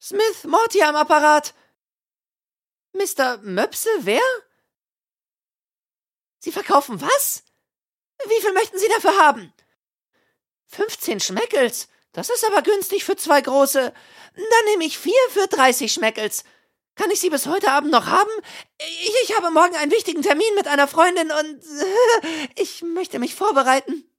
Smith Morty am Apparat. Mr. Möpse, wer? Sie verkaufen was? Wie viel möchten Sie dafür haben? 15 Schmeckels. Das ist aber günstig für zwei große. Dann nehme ich vier für 30 Schmeckels. Kann ich sie bis heute Abend noch haben? Ich, ich habe morgen einen wichtigen Termin mit einer Freundin und ich möchte mich vorbereiten.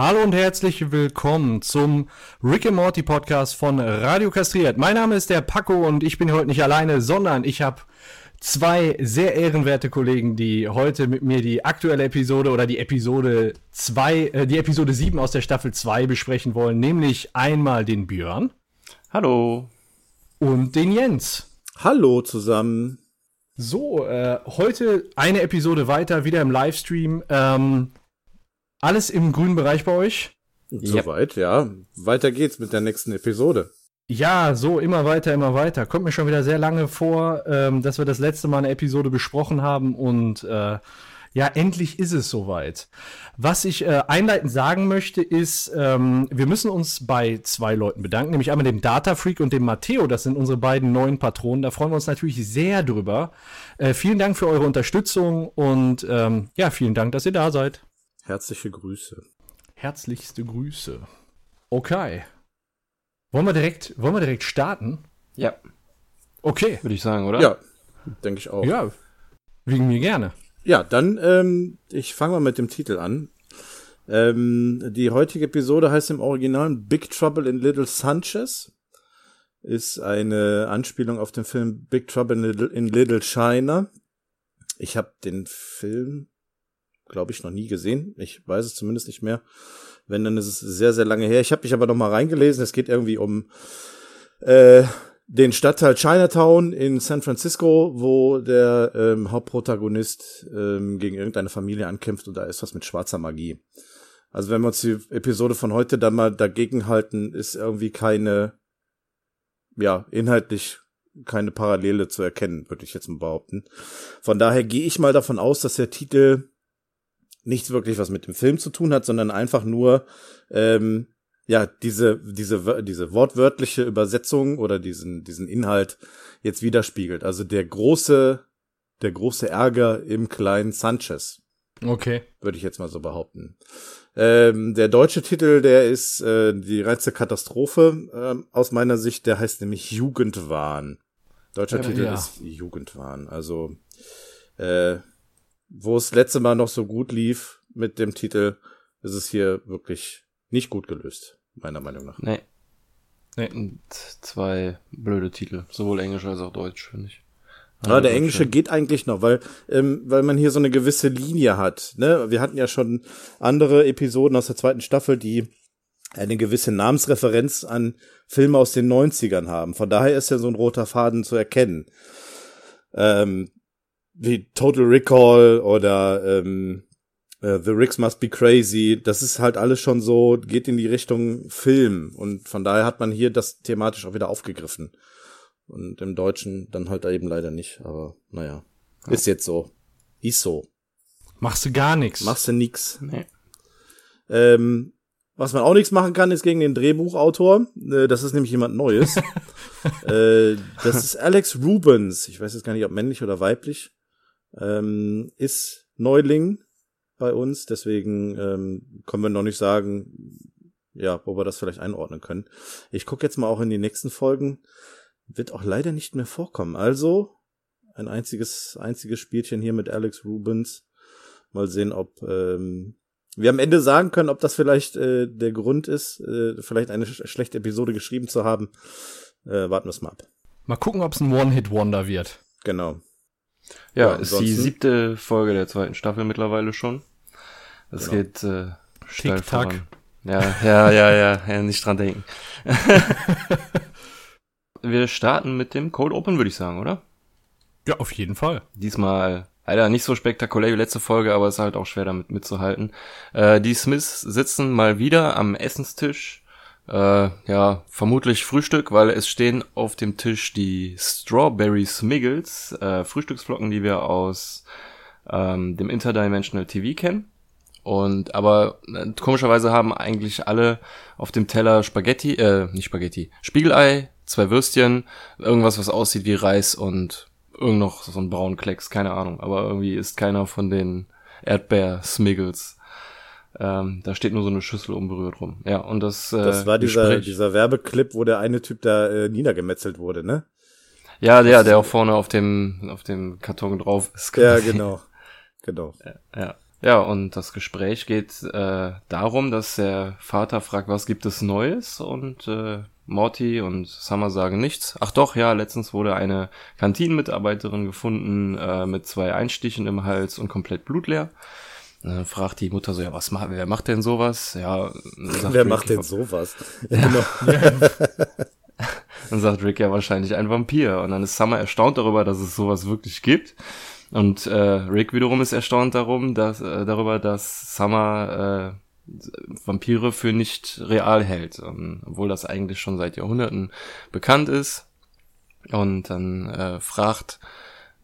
Hallo und herzlich willkommen zum Rick and Morty Podcast von Radio Kastriert. Mein Name ist der Paco und ich bin heute nicht alleine, sondern ich habe zwei sehr ehrenwerte Kollegen, die heute mit mir die aktuelle Episode oder die Episode 2, äh, die Episode 7 aus der Staffel 2 besprechen wollen, nämlich einmal den Björn. Hallo. Und den Jens. Hallo zusammen. So, äh, heute eine Episode weiter, wieder im Livestream. Ähm, alles im grünen Bereich bei euch? Soweit, ja. Weiter geht's mit der nächsten Episode. Ja, so immer weiter, immer weiter. Kommt mir schon wieder sehr lange vor, ähm, dass wir das letzte Mal eine Episode besprochen haben und äh, ja, endlich ist es soweit. Was ich äh, einleitend sagen möchte, ist, ähm, wir müssen uns bei zwei Leuten bedanken, nämlich einmal dem Data Freak und dem Matteo. Das sind unsere beiden neuen Patronen. Da freuen wir uns natürlich sehr drüber. Äh, vielen Dank für eure Unterstützung und ähm, ja, vielen Dank, dass ihr da seid. Herzliche Grüße. Herzlichste Grüße. Okay. Wollen wir direkt, wollen wir direkt starten? Ja. Okay. Würde ich sagen, oder? Ja, denke ich auch. Ja. Wegen mir gerne. Ja, dann, ähm, ich fange mal mit dem Titel an. Ähm, die heutige Episode heißt im Original Big Trouble in Little Sanchez. Ist eine Anspielung auf den Film Big Trouble in Little, in Little China. Ich habe den Film glaube ich, noch nie gesehen. Ich weiß es zumindest nicht mehr. Wenn, dann ist es sehr, sehr lange her. Ich habe mich aber noch mal reingelesen. Es geht irgendwie um äh, den Stadtteil Chinatown in San Francisco, wo der ähm, Hauptprotagonist ähm, gegen irgendeine Familie ankämpft und da ist was mit schwarzer Magie. Also wenn wir uns die Episode von heute dann mal dagegen halten, ist irgendwie keine, ja, inhaltlich keine Parallele zu erkennen, würde ich jetzt mal behaupten. Von daher gehe ich mal davon aus, dass der Titel nichts wirklich was mit dem Film zu tun hat, sondern einfach nur ähm, ja diese diese diese wortwörtliche Übersetzung oder diesen diesen Inhalt jetzt widerspiegelt. Also der große der große Ärger im kleinen Sanchez. Okay. Würde ich jetzt mal so behaupten. Ähm, der deutsche Titel, der ist äh, die reinste Katastrophe äh, aus meiner Sicht. Der heißt nämlich Jugendwahn. Deutscher ja, Titel ja. ist Jugendwahn. Also äh, wo es letzte Mal noch so gut lief mit dem Titel, ist es hier wirklich nicht gut gelöst, meiner Meinung nach. Nee. Nee. Und zwei blöde Titel, sowohl Englisch als auch Deutsch, finde ich. Ja, der englische geht eigentlich noch, weil ähm, weil man hier so eine gewisse Linie hat. Ne? Wir hatten ja schon andere Episoden aus der zweiten Staffel, die eine gewisse Namensreferenz an Filme aus den 90ern haben. Von daher ist ja so ein roter Faden zu erkennen. Ähm, wie Total Recall oder ähm, uh, The Ricks Must Be Crazy, das ist halt alles schon so, geht in die Richtung Film und von daher hat man hier das thematisch auch wieder aufgegriffen. Und im Deutschen dann halt eben leider nicht, aber naja, ja. ist jetzt so. Ist so. Machst du gar nichts. Machst du nix. Nee. Ähm, was man auch nichts machen kann, ist gegen den Drehbuchautor. Äh, das ist nämlich jemand Neues. äh, das ist Alex Rubens. Ich weiß jetzt gar nicht, ob männlich oder weiblich ähm, ist Neuling bei uns, deswegen ähm, können wir noch nicht sagen, ja, wo wir das vielleicht einordnen können. Ich gucke jetzt mal auch in die nächsten Folgen. Wird auch leider nicht mehr vorkommen. Also ein einziges, einziges Spielchen hier mit Alex Rubens. Mal sehen, ob ähm, wir am Ende sagen können, ob das vielleicht äh, der Grund ist, äh, vielleicht eine sch schlechte Episode geschrieben zu haben. Äh, warten wir es mal ab. Mal gucken, ob es ein One-Hit-Wonder wird. Genau. Ja, ja ist die siebte Folge der zweiten Staffel mittlerweile schon. Es genau. geht äh, steil voran. Ja, ja, ja, ja, ja, nicht dran denken. Wir starten mit dem Cold Open, würde ich sagen, oder? Ja, auf jeden Fall. Diesmal leider nicht so spektakulär wie letzte Folge, aber es ist halt auch schwer damit mitzuhalten. Äh, die Smiths sitzen mal wieder am Essenstisch. Äh, ja, vermutlich Frühstück, weil es stehen auf dem Tisch die Strawberry Smiggles, äh, Frühstücksflocken, die wir aus ähm, dem Interdimensional TV kennen. Und aber äh, komischerweise haben eigentlich alle auf dem Teller Spaghetti, äh, nicht Spaghetti, Spiegelei, zwei Würstchen, irgendwas, was aussieht wie Reis und irgend noch so ein braunen Klecks, keine Ahnung. Aber irgendwie ist keiner von den Erdbeer-Smiggles. Ähm, da steht nur so eine Schüssel unberührt rum. Ja, und das. Äh, das war dieser, dieser Werbeclip, wo der eine Typ da äh, niedergemetzelt wurde, ne? Ja, der, der auch vorne auf dem, auf dem Karton drauf ist. Ja, genau. Genau. Ja, ja. Ja, und das Gespräch geht äh, darum, dass der Vater fragt, was gibt es Neues? Und äh, Morty und Summer sagen nichts. Ach doch, ja, letztens wurde eine Kantinenmitarbeiterin gefunden äh, mit zwei Einstichen im Hals und komplett blutleer. Dann fragt die Mutter so, ja, was macht, wer macht denn sowas? Ja, wer Rick, macht denn sowas? Ja. Genau. dann sagt Rick ja wahrscheinlich ein Vampir. Und dann ist Summer erstaunt darüber, dass es sowas wirklich gibt. Und äh, Rick wiederum ist erstaunt darum, dass, äh, darüber, dass Summer äh, Vampire für nicht real hält, um, obwohl das eigentlich schon seit Jahrhunderten bekannt ist. Und dann äh, fragt,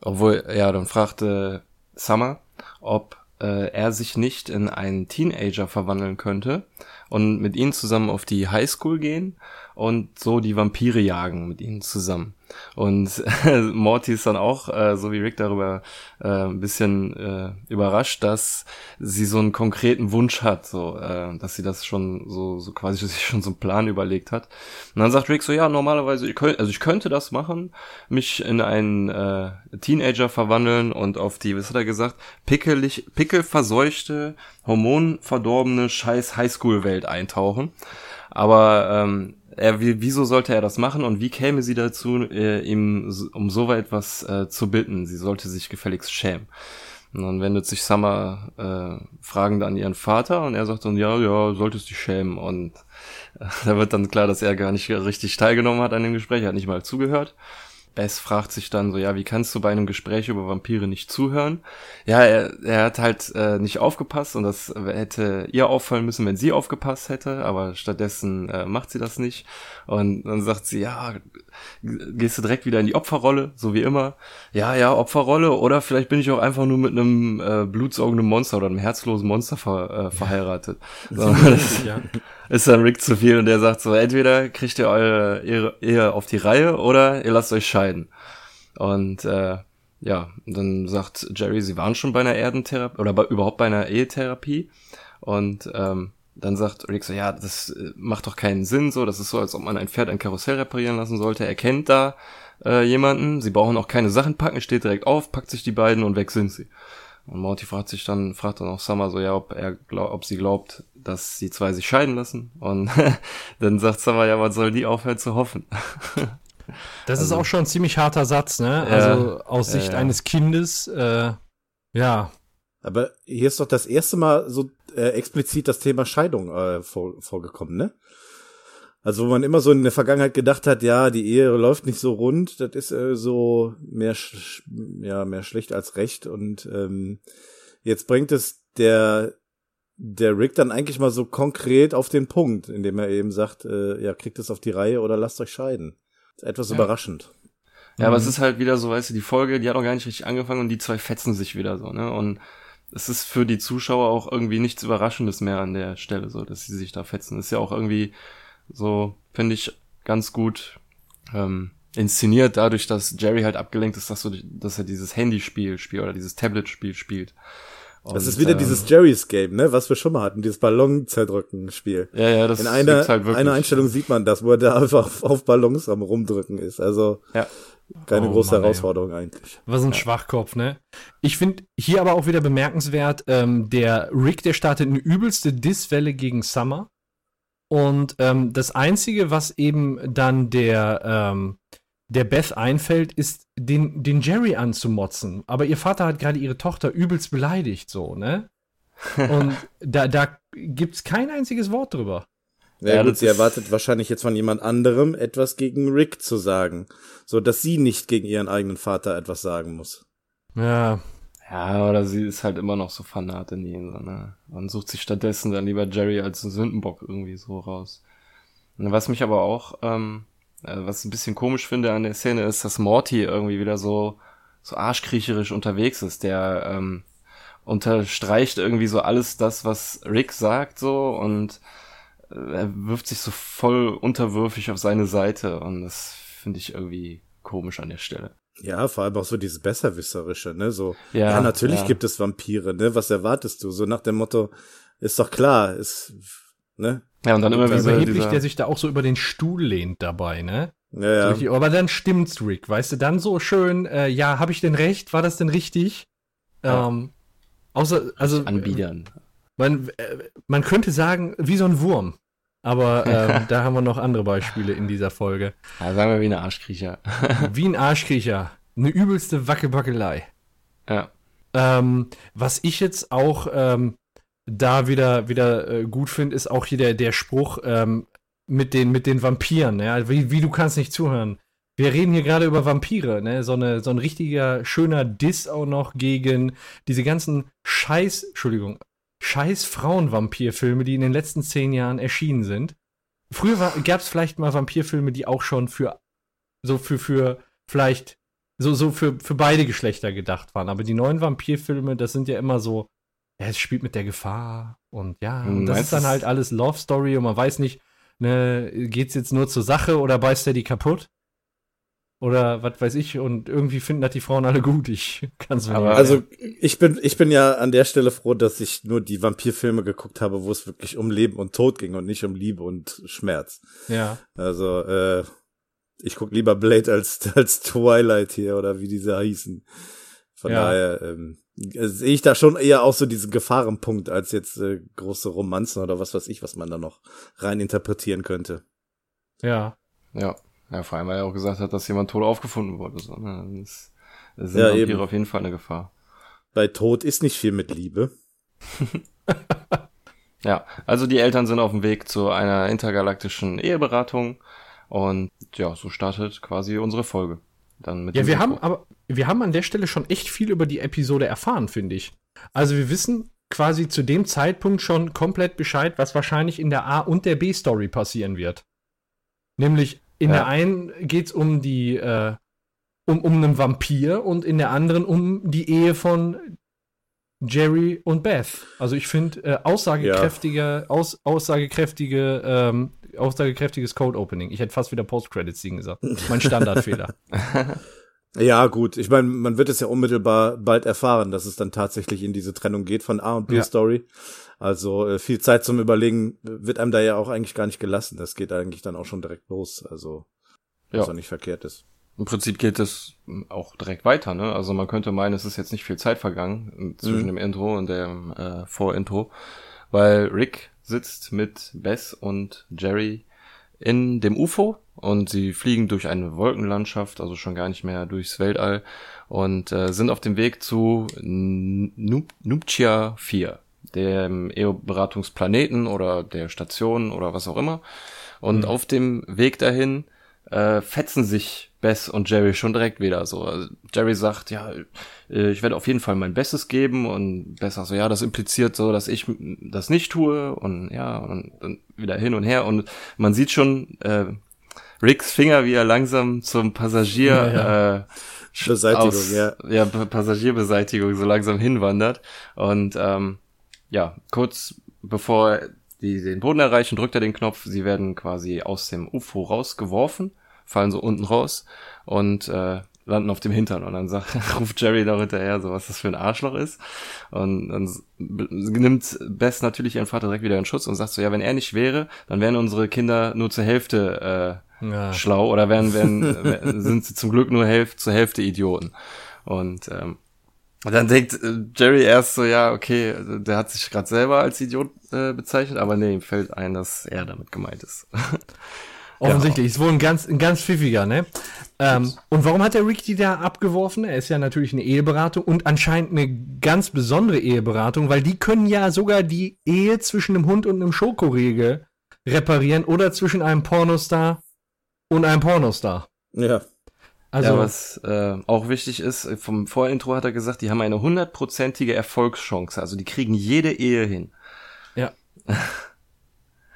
obwohl, ja, dann fragte Summer, ob äh, er sich nicht in einen Teenager verwandeln könnte und mit ihnen zusammen auf die Highschool gehen und so die Vampire jagen mit ihnen zusammen. Und äh, Morty ist dann auch, äh, so wie Rick darüber, äh, ein bisschen äh, überrascht, dass sie so einen konkreten Wunsch hat, so, äh, dass sie das schon so, so quasi sich schon so einen Plan überlegt hat. Und dann sagt Rick so, ja, normalerweise, ich könnte, also ich könnte das machen, mich in einen äh, Teenager verwandeln und auf die, was hat er gesagt, pickelig, pickelverseuchte, hormonverdorbene scheiß Highschool-Welt eintauchen. Aber ähm, er, wieso sollte er das machen und wie käme sie dazu, äh, ihm um so etwas äh, zu bitten? Sie sollte sich gefälligst schämen. Und dann wendet sich Summer äh, fragend an ihren Vater und er sagt dann, ja, ja, solltest dich schämen. Und äh, da wird dann klar, dass er gar nicht richtig teilgenommen hat an dem Gespräch, er hat nicht mal zugehört. Bess fragt sich dann so, ja, wie kannst du bei einem Gespräch über Vampire nicht zuhören? Ja, er, er hat halt äh, nicht aufgepasst und das hätte ihr auffallen müssen, wenn sie aufgepasst hätte, aber stattdessen äh, macht sie das nicht. Und dann sagt sie, ja, gehst du direkt wieder in die Opferrolle, so wie immer. Ja, ja, Opferrolle oder vielleicht bin ich auch einfach nur mit einem äh, blutsaugenden Monster oder einem herzlosen Monster ver, äh, verheiratet. So, das ja. Ist dann Rick zu viel und der sagt so, entweder kriegt ihr eure Ehe auf die Reihe oder ihr lasst euch scheiden. Und äh, ja, dann sagt Jerry, sie waren schon bei einer Erdentherapie oder bei, überhaupt bei einer Ehetherapie und ähm, dann sagt Rick so, ja, das äh, macht doch keinen Sinn so, das ist so, als ob man ein Pferd ein Karussell reparieren lassen sollte. Er kennt da äh, jemanden, sie brauchen auch keine Sachen packen, steht direkt auf, packt sich die beiden und weg sind sie. Und Morty fragt sich dann, fragt dann auch Summer so, ja, ob er glaub, ob sie glaubt, dass die zwei sich scheiden lassen. Und dann sagt Summer, ja, was soll die aufhören zu hoffen? das also, ist auch schon ein ziemlich harter Satz, ne? Also aus Sicht ja. eines Kindes, äh, ja. Aber hier ist doch das erste Mal so äh, explizit das Thema Scheidung äh, vor, vorgekommen, ne? Also wo man immer so in der Vergangenheit gedacht hat, ja, die Ehe läuft nicht so rund, das ist äh, so mehr ja mehr schlecht als recht und ähm, jetzt bringt es der der Rick dann eigentlich mal so konkret auf den Punkt, indem er eben sagt, äh, ja, kriegt es auf die Reihe oder lasst euch scheiden. etwas ja. überraschend. Ja, aber es mhm. ist halt wieder so, weißt du, die Folge, die hat auch gar nicht richtig angefangen und die zwei fetzen sich wieder so, ne? Und es ist für die Zuschauer auch irgendwie nichts Überraschendes mehr an der Stelle, so, dass sie sich da fetzen. ist ja auch irgendwie so, finde ich, ganz gut ähm, inszeniert, dadurch, dass Jerry halt abgelenkt ist, dass, so, dass er dieses Handyspiel spielt oder dieses Tablet-Spiel spielt. Und, das ist wieder ähm, dieses Jerry's Game, ne, was wir schon mal hatten, dieses Ballon zerdrücken Spiel. Ja, ja, das In einer, halt einer Einstellung sieht man das, wo er da einfach auf Ballons am rumdrücken ist. Also, ja. Keine oh, große Mann, Herausforderung ey. eigentlich. Was ein ja. Schwachkopf, ne? Ich finde hier aber auch wieder bemerkenswert, ähm, der Rick, der startet eine übelste Disswelle gegen Summer. Und ähm, das Einzige, was eben dann der, ähm, der Beth einfällt, ist, den, den Jerry anzumotzen. Aber ihr Vater hat gerade ihre Tochter übelst beleidigt, so, ne? Und da, da gibt's kein einziges Wort drüber. Ja, ja gut, sie erwartet wahrscheinlich jetzt von jemand anderem etwas gegen Rick zu sagen, so dass sie nicht gegen ihren eigenen Vater etwas sagen muss. Ja. Ja, oder sie ist halt immer noch so Fanat in ihn, so, ne? Man sucht sich stattdessen dann lieber Jerry als einen Sündenbock irgendwie so raus. Was mich aber auch, ähm, äh, was ein bisschen komisch finde an der Szene ist, dass Morty irgendwie wieder so, so arschkriecherisch unterwegs ist. Der, ähm, unterstreicht irgendwie so alles das, was Rick sagt, so, und äh, er wirft sich so voll unterwürfig auf seine Seite und das finde ich irgendwie komisch an der Stelle. Ja, vor allem auch so dieses Besserwisserische, ne? So, ja, ja natürlich ja. gibt es Vampire, ne? Was erwartest du? So nach dem Motto, ist doch klar, ist, ne? Ja, und dann immer wieder überheblich, der sich da auch so über den Stuhl lehnt dabei, ne? Ja, ja. Aber dann stimmt's, Rick, weißt du, dann so schön, äh, ja, habe ich denn recht? War das denn richtig? Ja. Ähm, außer, also. Anbiedern. Man, äh, man könnte sagen, wie so ein Wurm. Aber ähm, da haben wir noch andere Beispiele in dieser Folge. Ja, sagen wir wie ein Arschkriecher. wie ein Arschkriecher. Eine übelste Wackebackelei. Ja. Ähm, was ich jetzt auch ähm, da wieder, wieder äh, gut finde, ist auch hier der, der Spruch ähm, mit, den, mit den Vampiren. Ja? Wie, wie du kannst nicht zuhören. Wir reden hier gerade über Vampire, ne? So, eine, so ein richtiger schöner Diss auch noch gegen diese ganzen Scheiß, Entschuldigung, scheiß Frauenvampirfilme, die in den letzten zehn Jahren erschienen sind. Früher gab es vielleicht mal Vampirfilme, die auch schon für so für für vielleicht so so für für beide Geschlechter gedacht waren. Aber die neuen Vampirfilme, das sind ja immer so, es spielt mit der Gefahr und ja, und hm, das ist dann halt alles Love Story und man weiß nicht, ne, geht's jetzt nur zur Sache oder beißt er die kaputt? oder was weiß ich und irgendwie finden das die Frauen alle gut. Ich kann es mir nicht. Also ich bin ich bin ja an der Stelle froh, dass ich nur die Vampirfilme geguckt habe, wo es wirklich um Leben und Tod ging und nicht um Liebe und Schmerz. Ja. Also äh, ich guck lieber Blade als als Twilight hier oder wie diese hießen. Von ja. daher ähm, sehe ich da schon eher auch so diesen Gefahrenpunkt als jetzt äh, große Romanzen oder was weiß ich, was man da noch rein interpretieren könnte. Ja. Ja. Ja, vor allem, weil er auch gesagt hat, dass jemand tot aufgefunden wurde. So, ne? Das, das sind ja, Vampire auf jeden Fall eine Gefahr. Bei Tod ist nicht viel mit Liebe. ja, also die Eltern sind auf dem Weg zu einer intergalaktischen Eheberatung und ja, so startet quasi unsere Folge. Dann mit ja, wir haben aber wir haben an der Stelle schon echt viel über die Episode erfahren, finde ich. Also wir wissen quasi zu dem Zeitpunkt schon komplett Bescheid, was wahrscheinlich in der A und der B Story passieren wird. Nämlich in ja. der einen geht es um die, äh, um, um einen Vampir und in der anderen um die Ehe von Jerry und Beth. Also ich finde äh, aussagekräftige, ja. aus, aussagekräftige, ähm, aussagekräftiges Code Opening. Ich hätte fast wieder Post-Credits-Scene gesagt. Mein Standardfehler. Ja, gut. Ich meine, man wird es ja unmittelbar bald erfahren, dass es dann tatsächlich in diese Trennung geht von A und B Story. Also äh, viel Zeit zum Überlegen wird einem da ja auch eigentlich gar nicht gelassen. Das geht eigentlich dann auch schon direkt los. Also was ja. auch nicht verkehrt ist. Im Prinzip geht es auch direkt weiter, ne? Also man könnte meinen, es ist jetzt nicht viel Zeit vergangen zwischen mhm. dem Intro und dem äh, Vorintro, weil Rick sitzt mit Bess und Jerry in dem UFO und sie fliegen durch eine Wolkenlandschaft, also schon gar nicht mehr durchs Weltall und äh, sind auf dem Weg zu Nuptia 4, dem EO-Beratungsplaneten oder der Station oder was auch immer. Und mhm. auf dem Weg dahin äh, fetzen sich Bess und Jerry schon direkt wieder so. Also Jerry sagt, ja, äh, ich werde auf jeden Fall mein Bestes geben und Bess sagt so, ja, das impliziert so, dass ich das nicht tue und ja, und dann wieder hin und her und man sieht schon äh, Ricks Finger, wie er langsam zum Passagier ja, ja. Äh, Beseitigung, aus, ja. ja, Passagierbeseitigung so langsam hinwandert und ähm, ja, kurz bevor die den Boden erreichen, drückt er den Knopf, sie werden quasi aus dem UFO rausgeworfen fallen so unten raus und äh, landen auf dem Hintern und dann sagt, ruft Jerry da hinterher, so was das für ein Arschloch ist. Und dann nimmt Bess natürlich ihren Vater direkt wieder in Schutz und sagt so, ja, wenn er nicht wäre, dann wären unsere Kinder nur zur Hälfte äh, ja. schlau oder wären, wären, sind sie zum Glück nur Hälfte, zur Hälfte Idioten. Und ähm, dann denkt äh, Jerry erst so, ja, okay, der hat sich gerade selber als Idiot äh, bezeichnet, aber nee, ihm fällt ein, dass er damit gemeint ist. Offensichtlich, ist wohl ein ganz, ein ganz pfiffiger, ne? Ähm, und warum hat der Rick die da abgeworfen? Er ist ja natürlich eine Eheberatung und anscheinend eine ganz besondere Eheberatung, weil die können ja sogar die Ehe zwischen einem Hund und einem Schokoriegel reparieren oder zwischen einem Pornostar und einem Pornostar. Ja. Also ja, was äh, auch wichtig ist, vom Vorintro hat er gesagt, die haben eine hundertprozentige Erfolgschance. Also die kriegen jede Ehe hin. Ja.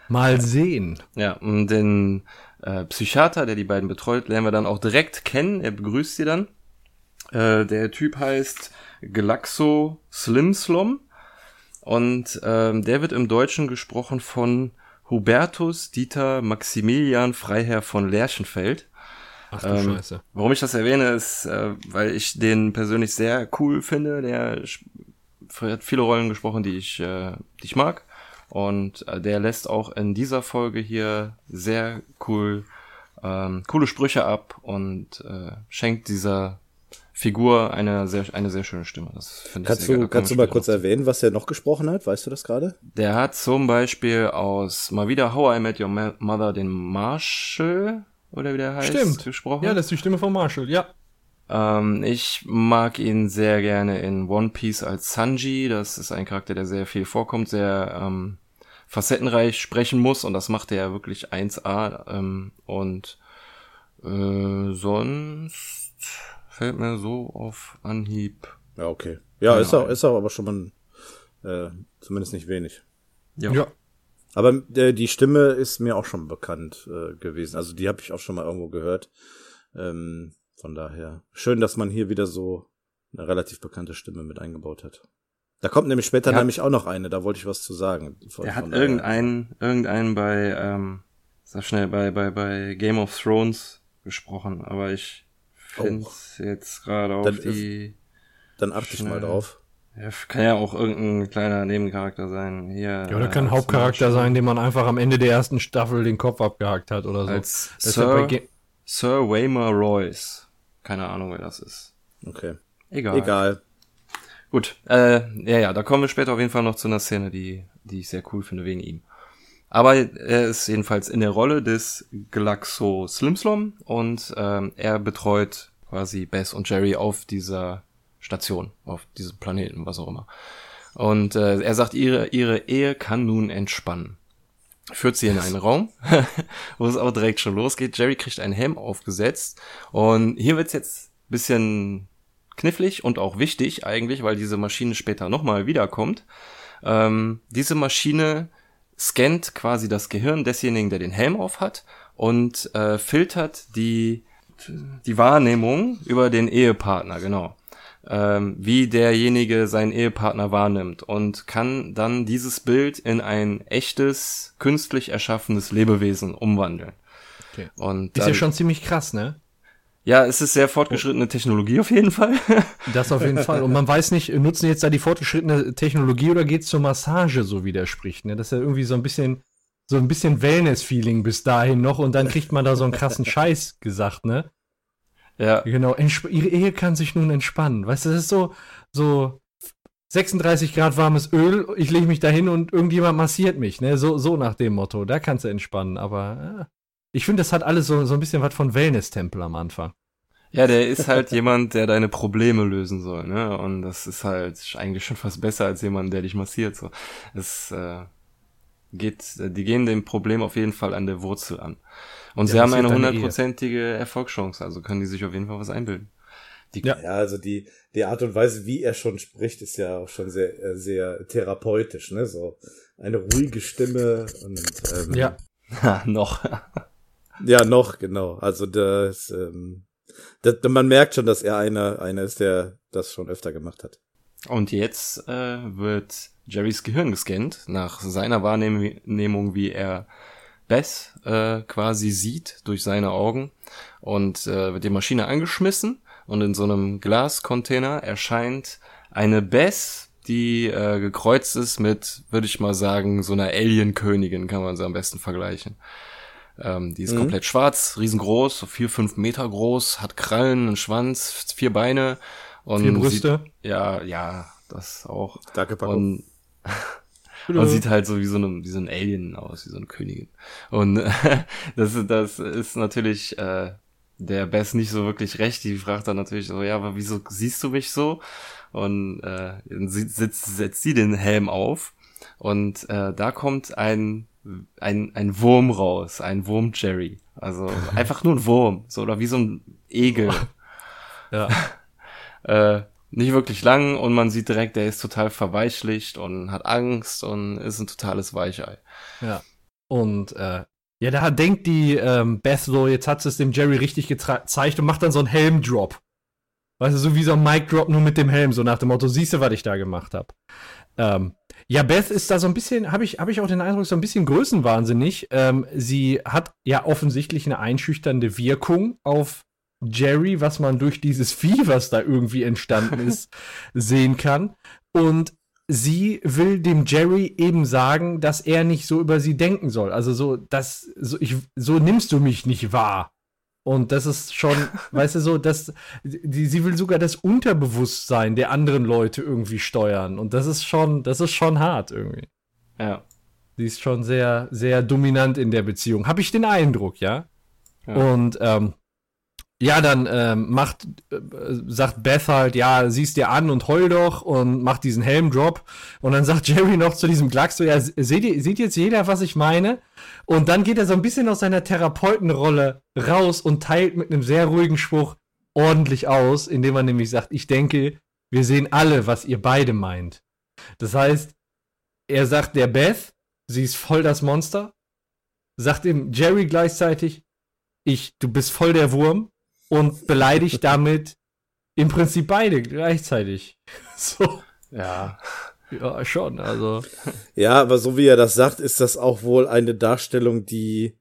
Mal sehen. Ja, und den äh, Psychiater, der die beiden betreut, lernen wir dann auch direkt kennen. Er begrüßt sie dann. Äh, der Typ heißt Glaxo Slimslom und ähm, der wird im Deutschen gesprochen von Hubertus Dieter Maximilian Freiherr von Lerchenfeld. Ach du ähm, Scheiße. Warum ich das erwähne, ist, äh, weil ich den persönlich sehr cool finde. Der hat viele Rollen gesprochen, die ich, äh, die ich mag. Und äh, der lässt auch in dieser Folge hier sehr cool, ähm, coole Sprüche ab und äh, schenkt dieser Figur eine sehr, eine sehr schöne Stimme. Das finde ich kannst sehr du, Kannst du mal kurz erwähnen, was er noch gesprochen hat? Weißt du das gerade? Der hat zum Beispiel aus mal wieder How I Met Your Mother den Marshall oder wie der heißt Stimmt. gesprochen. Ja, das ist die Stimme von Marshall, ja. Ähm, ich mag ihn sehr gerne in One Piece als Sanji. Das ist ein Charakter, der sehr viel vorkommt, sehr ähm, facettenreich sprechen muss und das macht er ja wirklich 1A. Ähm, und äh, sonst fällt mir so auf Anhieb. Ja, okay. Ja, ist auch, ist auch aber schon mal äh, zumindest nicht wenig. Ja. ja. Aber äh, die Stimme ist mir auch schon bekannt äh, gewesen. Also die habe ich auch schon mal irgendwo gehört. Ähm, von daher schön, dass man hier wieder so eine relativ bekannte Stimme mit eingebaut hat. Da kommt nämlich später hat, nämlich auch noch eine, da wollte ich was zu sagen. Von, er hat irgendeinen, irgendeinen bei, ähm, sag schnell, bei, bei, bei Game of Thrones gesprochen, aber ich Find's oh. jetzt gerade auf dann, die. Dann achte ich mal drauf. Kann ja auch irgendein kleiner Nebencharakter sein. Hier, ja, oder kann ein Hauptcharakter sein, dem man einfach am Ende der ersten Staffel den Kopf abgehakt hat oder so. Als Sir, Sir Waymar Royce. Keine Ahnung, wer das ist. Okay. Egal. Egal. Gut, äh, ja, ja, da kommen wir später auf jeden Fall noch zu einer Szene, die, die ich sehr cool finde wegen ihm. Aber er ist jedenfalls in der Rolle des Glaxo Slimslom und ähm, er betreut quasi Bess und Jerry auf dieser Station, auf diesem Planeten, was auch immer. Und äh, er sagt, ihre, ihre Ehe kann nun entspannen. Führt sie in einen Raum, wo es auch direkt schon losgeht. Jerry kriegt einen Helm aufgesetzt und hier wird's jetzt bisschen knifflig und auch wichtig eigentlich, weil diese Maschine später nochmal wiederkommt. Ähm, diese Maschine scannt quasi das Gehirn desjenigen, der den Helm auf hat und äh, filtert die, die Wahrnehmung über den Ehepartner, genau. Ähm, wie derjenige seinen Ehepartner wahrnimmt und kann dann dieses Bild in ein echtes, künstlich erschaffenes Lebewesen umwandeln. Okay. Und dann, ist ja schon ziemlich krass, ne? Ja, es ist sehr fortgeschrittene Technologie auf jeden Fall. Das auf jeden Fall. Und man weiß nicht, nutzen jetzt da die fortgeschrittene Technologie oder geht's zur Massage, so wie der spricht? Ne? Das ist ja irgendwie so ein bisschen, so ein bisschen Wellness-Feeling bis dahin noch und dann kriegt man da so einen krassen Scheiß gesagt, ne? Ja. Genau. Ihre Ehe kann sich nun entspannen. Weißt du, das ist so, so 36 Grad warmes Öl, ich lege mich dahin und irgendjemand massiert mich, ne? So, so nach dem Motto. Da kannst du entspannen, aber. Äh. Ich finde, das hat alles so, so ein bisschen was von Wellness-Tempel am Anfang. Ja, der ist halt jemand, der deine Probleme lösen soll, ne? Und das ist halt eigentlich schon fast besser als jemand, der dich massiert. So, es äh, geht, die gehen dem Problem auf jeden Fall an der Wurzel an. Und ja, sie haben eine hundertprozentige Erfolgschance, also können die sich auf jeden Fall was einbilden. Die, ja. ja, also die, die Art und Weise, wie er schon spricht, ist ja auch schon sehr, äh, sehr therapeutisch, ne? So eine ruhige Stimme und ähm, ja, noch. Ja, noch, genau. Also das, ähm, das, man merkt schon, dass er einer, einer ist, der das schon öfter gemacht hat. Und jetzt äh, wird Jerrys Gehirn gescannt, nach seiner Wahrnehmung, wie er Bess äh, quasi sieht durch seine Augen. Und äh, wird die Maschine angeschmissen und in so einem Glascontainer erscheint eine Bess, die äh, gekreuzt ist mit, würde ich mal sagen, so einer Alien-Königin, kann man sie am besten vergleichen. Ähm, die ist mhm. komplett schwarz, riesengroß, so vier, fünf Meter groß, hat Krallen, einen Schwanz, vier Beine und vier Brüste. Sieht, ja, ja, das auch. Danke, Paco. Und, und sieht halt so wie so, eine, wie so ein Alien aus, wie so eine Königin. Und das, das ist natürlich äh, der Bess nicht so wirklich recht. Die fragt dann natürlich so, ja, aber wieso siehst du mich so? Und äh, sitzt, setzt sie den Helm auf. Und äh, da kommt ein ein, ein Wurm raus, ein Wurm-Jerry. Also einfach nur ein Wurm, so oder wie so ein Egel. Ja. äh, nicht wirklich lang und man sieht direkt, der ist total verweichlicht und hat Angst und ist ein totales Weichei. Ja. Und äh, ja, da denkt die ähm, Beth so, jetzt hat sie es dem Jerry richtig gezeigt und macht dann so einen Helm-Drop. Weißt du, so wie so ein Mic-Drop nur mit dem Helm, so nach dem Motto, siehst du, was ich da gemacht habe. Ähm, ja, Beth ist da so ein bisschen, habe ich, hab ich auch den Eindruck, so ein bisschen größenwahnsinnig. Ähm, sie hat ja offensichtlich eine einschüchternde Wirkung auf Jerry, was man durch dieses Vieh, was da irgendwie entstanden ist, sehen kann. Und sie will dem Jerry eben sagen, dass er nicht so über sie denken soll. Also so, dass, so, ich, so nimmst du mich nicht wahr. Und das ist schon, weißt du, so, dass die, sie will sogar das Unterbewusstsein der anderen Leute irgendwie steuern. Und das ist schon, das ist schon hart irgendwie. Ja. Sie ist schon sehr, sehr dominant in der Beziehung. Habe ich den Eindruck, ja? ja. Und ähm, ja, dann ähm, macht, äh, sagt Beth halt, ja, siehst dir an und heul doch und macht diesen Helm-Drop. Und dann sagt Jerry noch zu diesem Glax so, ja, seht, ihr, sieht jetzt jeder, was ich meine? Und dann geht er so ein bisschen aus seiner Therapeutenrolle raus und teilt mit einem sehr ruhigen Spruch ordentlich aus, indem er nämlich sagt, ich denke, wir sehen alle, was ihr beide meint. Das heißt, er sagt der Beth, sie ist voll das Monster, sagt dem Jerry gleichzeitig, ich, du bist voll der Wurm und beleidigt damit im Prinzip beide gleichzeitig. So. Ja. Ja, schon, also. Ja, aber so wie er das sagt, ist das auch wohl eine Darstellung, die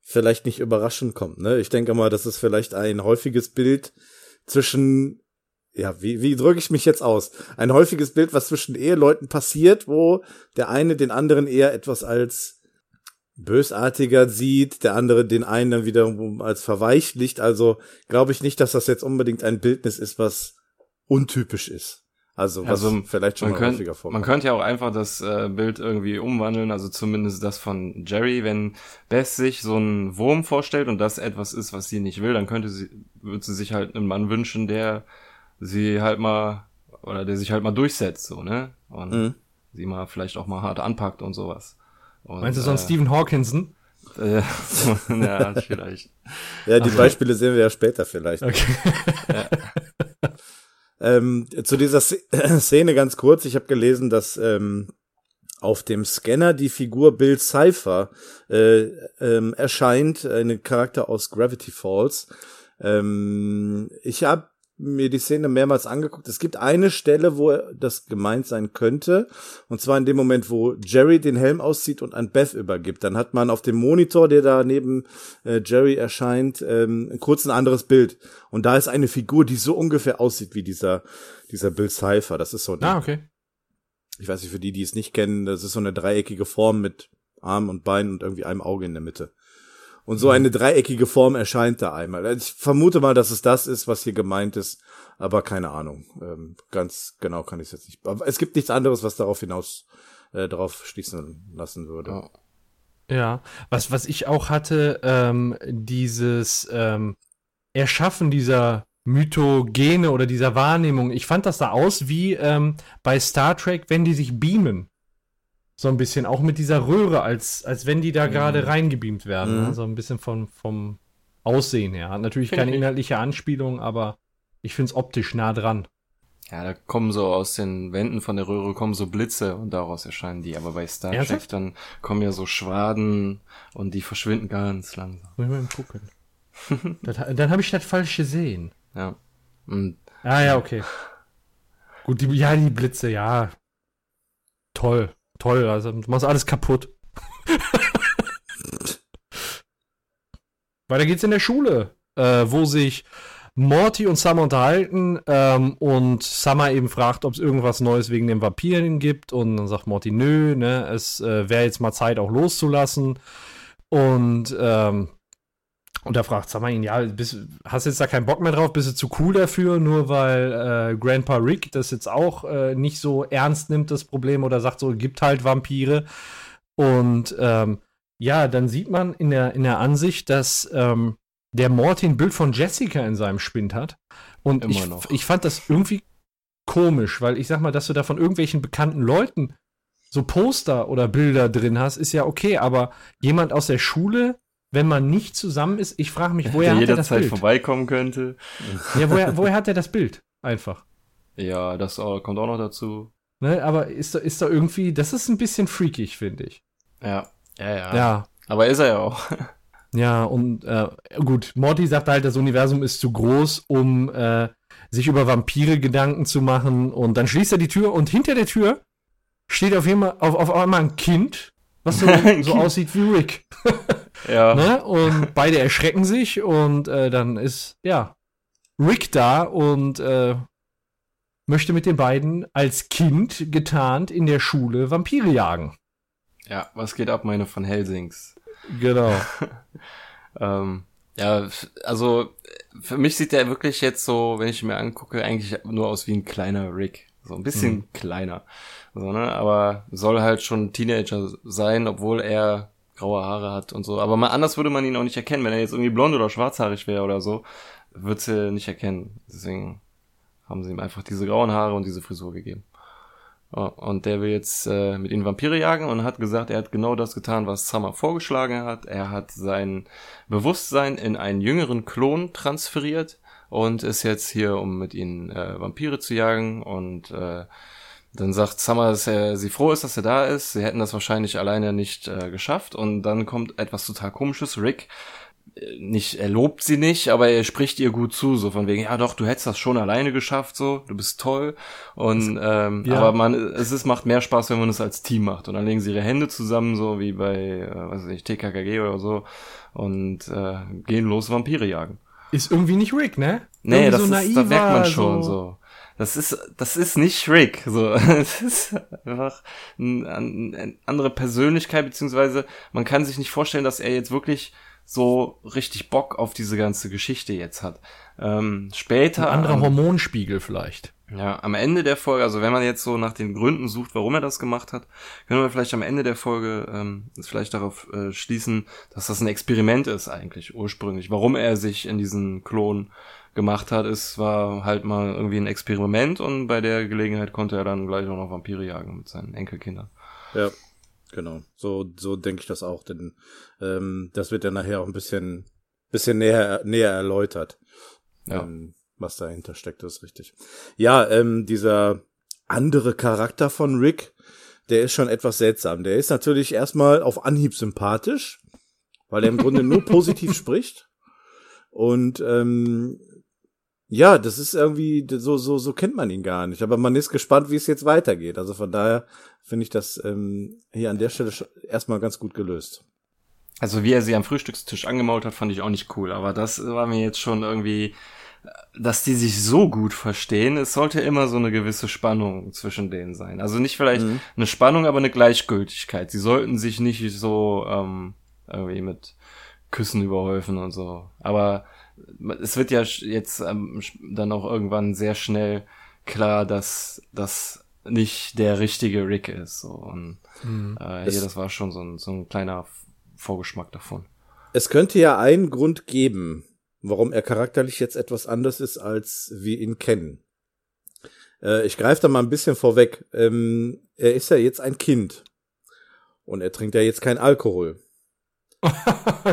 vielleicht nicht überraschend kommt, ne? Ich denke mal, das ist vielleicht ein häufiges Bild zwischen, ja, wie, wie drücke ich mich jetzt aus? Ein häufiges Bild, was zwischen Eheleuten passiert, wo der eine den anderen eher etwas als bösartiger sieht, der andere den einen dann wiederum als verweichlicht. Also glaube ich nicht, dass das jetzt unbedingt ein Bildnis ist, was untypisch ist. Also was also, vielleicht schon man mal häufiger vorkommt. Man könnte ja auch einfach das äh, Bild irgendwie umwandeln, also zumindest das von Jerry, wenn Beth sich so einen Wurm vorstellt und das etwas ist, was sie nicht will, dann könnte sie, würde sie sich halt einen Mann wünschen, der sie halt mal, oder der sich halt mal durchsetzt, so, ne? Und mhm. sie mal vielleicht auch mal hart anpackt und sowas. Und, Meinst du so einen äh, Stephen Hawkinson? Äh, ja, vielleicht. ja, die also, Beispiele sehen wir ja später vielleicht. Okay. ja. ähm, zu dieser Szene ganz kurz. Ich habe gelesen, dass ähm, auf dem Scanner die Figur Bill Cipher äh, ähm, erscheint, eine Charakter aus Gravity Falls. Ähm, ich habe mir die Szene mehrmals angeguckt. Es gibt eine Stelle, wo das gemeint sein könnte. Und zwar in dem Moment, wo Jerry den Helm auszieht und an Beth übergibt. Dann hat man auf dem Monitor, der da neben äh, Jerry erscheint, ähm, kurz ein anderes Bild. Und da ist eine Figur, die so ungefähr aussieht wie dieser, dieser Bill Cipher. Das ist so eine, Ah, okay. Ich weiß nicht, für die, die es nicht kennen, das ist so eine dreieckige Form mit Arm und Bein und irgendwie einem Auge in der Mitte. Und so eine dreieckige Form erscheint da einmal. Also ich vermute mal, dass es das ist, was hier gemeint ist, aber keine Ahnung. Ähm, ganz genau kann ich es jetzt nicht. Aber es gibt nichts anderes, was darauf hinaus äh, darauf schließen lassen würde. Ja, was was ich auch hatte, ähm, dieses ähm, Erschaffen dieser Mythogene oder dieser Wahrnehmung. Ich fand das da aus wie ähm, bei Star Trek, wenn die sich beamen. So ein bisschen, auch mit dieser Röhre, als, als wenn die da mhm. gerade reingebeamt werden. Mhm. Ne? So ein bisschen von, vom Aussehen her. Hat natürlich keine inhaltliche Anspielung, aber ich finde es optisch nah dran. Ja, da kommen so aus den Wänden von der Röhre kommen so Blitze und daraus erscheinen die. Aber bei Star Trek dann kommen ja so Schwaden und die verschwinden ganz langsam. Muss ich mal gucken. das, dann habe ich das falsch gesehen. Ja. Und, ah ja, okay. Gut, die, ja, die Blitze, ja. Toll toll, also du machst alles kaputt. Weiter geht's in der Schule, äh, wo sich Morty und Summer unterhalten ähm, und Summer eben fragt, ob es irgendwas Neues wegen den Vampiren gibt und dann sagt Morty, nö, ne, es äh, wäre jetzt mal Zeit auch loszulassen und ähm, und da fragt Summer ihn, ja, bist, hast du jetzt da keinen Bock mehr drauf? Bist du zu cool dafür? Nur weil äh, Grandpa Rick das jetzt auch äh, nicht so ernst nimmt, das Problem, oder sagt so, gibt halt Vampire. Und ähm, ja, dann sieht man in der, in der Ansicht, dass ähm, der Morty ein Bild von Jessica in seinem Spind hat. Und Immer ich, noch. ich fand das irgendwie komisch, weil ich sag mal, dass du da von irgendwelchen bekannten Leuten so Poster oder Bilder drin hast, ist ja okay, aber jemand aus der Schule, wenn man nicht zusammen ist, ich frage mich, woher Der hat er das jederzeit Bild? vorbeikommen könnte. Ja, woher, woher hat er das Bild? Einfach. Ja, das auch, kommt auch noch dazu. Ne, aber ist da, ist da irgendwie, das ist ein bisschen freakig, finde ich. Ja. Ja, ja. Ja. Aber ist er ja auch. Ja, und äh, gut, Morty sagt halt, das Universum ist zu groß, um äh, sich über Vampire Gedanken zu machen. Und dann schließt er die Tür und hinter der Tür steht auf, jeden, auf, auf einmal ein Kind, was so, so aussieht wie Rick. Ja. Ne? Und beide erschrecken sich und äh, dann ist, ja, Rick da und äh, möchte mit den beiden als Kind getarnt in der Schule Vampire jagen. Ja, was geht ab, meine von Helsings? Genau. Ähm, ja, also für mich sieht der wirklich jetzt so, wenn ich mir angucke, eigentlich nur aus wie ein kleiner Rick. So ein bisschen Mhm. kleiner. So, ne? Aber soll halt schon Teenager sein, obwohl er graue Haare hat und so. Aber mal anders würde man ihn auch nicht erkennen. Wenn er jetzt irgendwie blond oder schwarzhaarig wäre oder so, würde sie nicht erkennen. Deswegen haben sie ihm einfach diese grauen Haare und diese Frisur gegeben. Ja, Und der will jetzt äh, mit ihnen Vampire jagen und hat gesagt, er hat genau das getan, was Summer vorgeschlagen hat. Er hat sein Bewusstsein in einen jüngeren Klon transferiert und ist jetzt hier, um mit ihnen äh, Vampire zu jagen. Und äh, dann sagt Summer, dass er, sie froh ist, dass er da ist. Sie hätten das wahrscheinlich alleine nicht äh, geschafft. Und dann kommt etwas total komisches. Rick äh, nicht, er lobt sie nicht, aber er spricht ihr gut zu, so von wegen, ja doch, du hättest das schon alleine geschafft, so, du bist toll. Und ähm, Ja. aber man, es ist, macht mehr Spaß, wenn man es als Team macht. Und dann legen sie ihre Hände zusammen, so wie bei, äh, was weiß ich, TKKG oder so, und äh, gehen los Vampire jagen. Ist irgendwie nicht Rick, ne? Nee, Irgendwie das so ist, da merkt man schon so. Das ist, das ist nicht Rick, so. Es ist einfach ein, ein, eine andere Persönlichkeit, beziehungsweise man kann sich nicht vorstellen, dass er jetzt wirklich so richtig Bock auf diese ganze Geschichte jetzt hat. Ähm, später. Ein anderer am- Hormonspiegel vielleicht. ja, am Ende der Folge, also wenn man jetzt so nach den Gründen sucht, warum er das gemacht hat, können wir vielleicht am Ende der Folge ähm, vielleicht darauf äh, schließen, dass das ein Experiment ist eigentlich ursprünglich. Warum er sich in diesen Klon gemacht hat, ist war halt mal irgendwie ein Experiment und bei der Gelegenheit konnte er dann gleich auch noch Vampire jagen mit seinen Enkelkindern. Ja, genau. So, so denke ich das auch, denn ähm, das wird ja nachher auch ein bisschen, bisschen näher, näher erläutert, Ja. ähm, was dahinter steckt, das ist richtig. Ja, ähm, dieser andere Charakter von Rick, der ist schon etwas seltsam. Der ist natürlich erstmal auf Anhieb sympathisch, weil er im Grunde nur positiv spricht. Und ähm, ja, das ist irgendwie, so, so, so kennt man ihn gar nicht. Aber man ist gespannt, wie es jetzt weitergeht. Also von daher finde ich das ähm, hier an der Stelle erstmal ganz gut gelöst. Also wie er sie am Frühstückstisch angemault hat, fand ich auch nicht cool. Aber das war mir jetzt schon irgendwie, dass die sich so gut verstehen. Es sollte immer so eine gewisse Spannung zwischen denen sein. Also nicht vielleicht Mhm. eine Spannung, aber eine Gleichgültigkeit. Sie sollten sich nicht so ähm, irgendwie mit Küssen überhäufen und so. Aber es wird ja jetzt ähm, dann auch irgendwann sehr schnell klar, dass das nicht der richtige Rick ist. So. Und äh, Es- hier, das war schon so ein, so ein kleiner Vorgeschmack davon. Es könnte ja einen Grund geben, warum er charakterlich jetzt etwas anders ist, als wir ihn kennen. Äh, ich greife da mal ein bisschen vorweg. Ähm, er ist ja jetzt ein Kind. Und er trinkt ja jetzt kein Alkohol.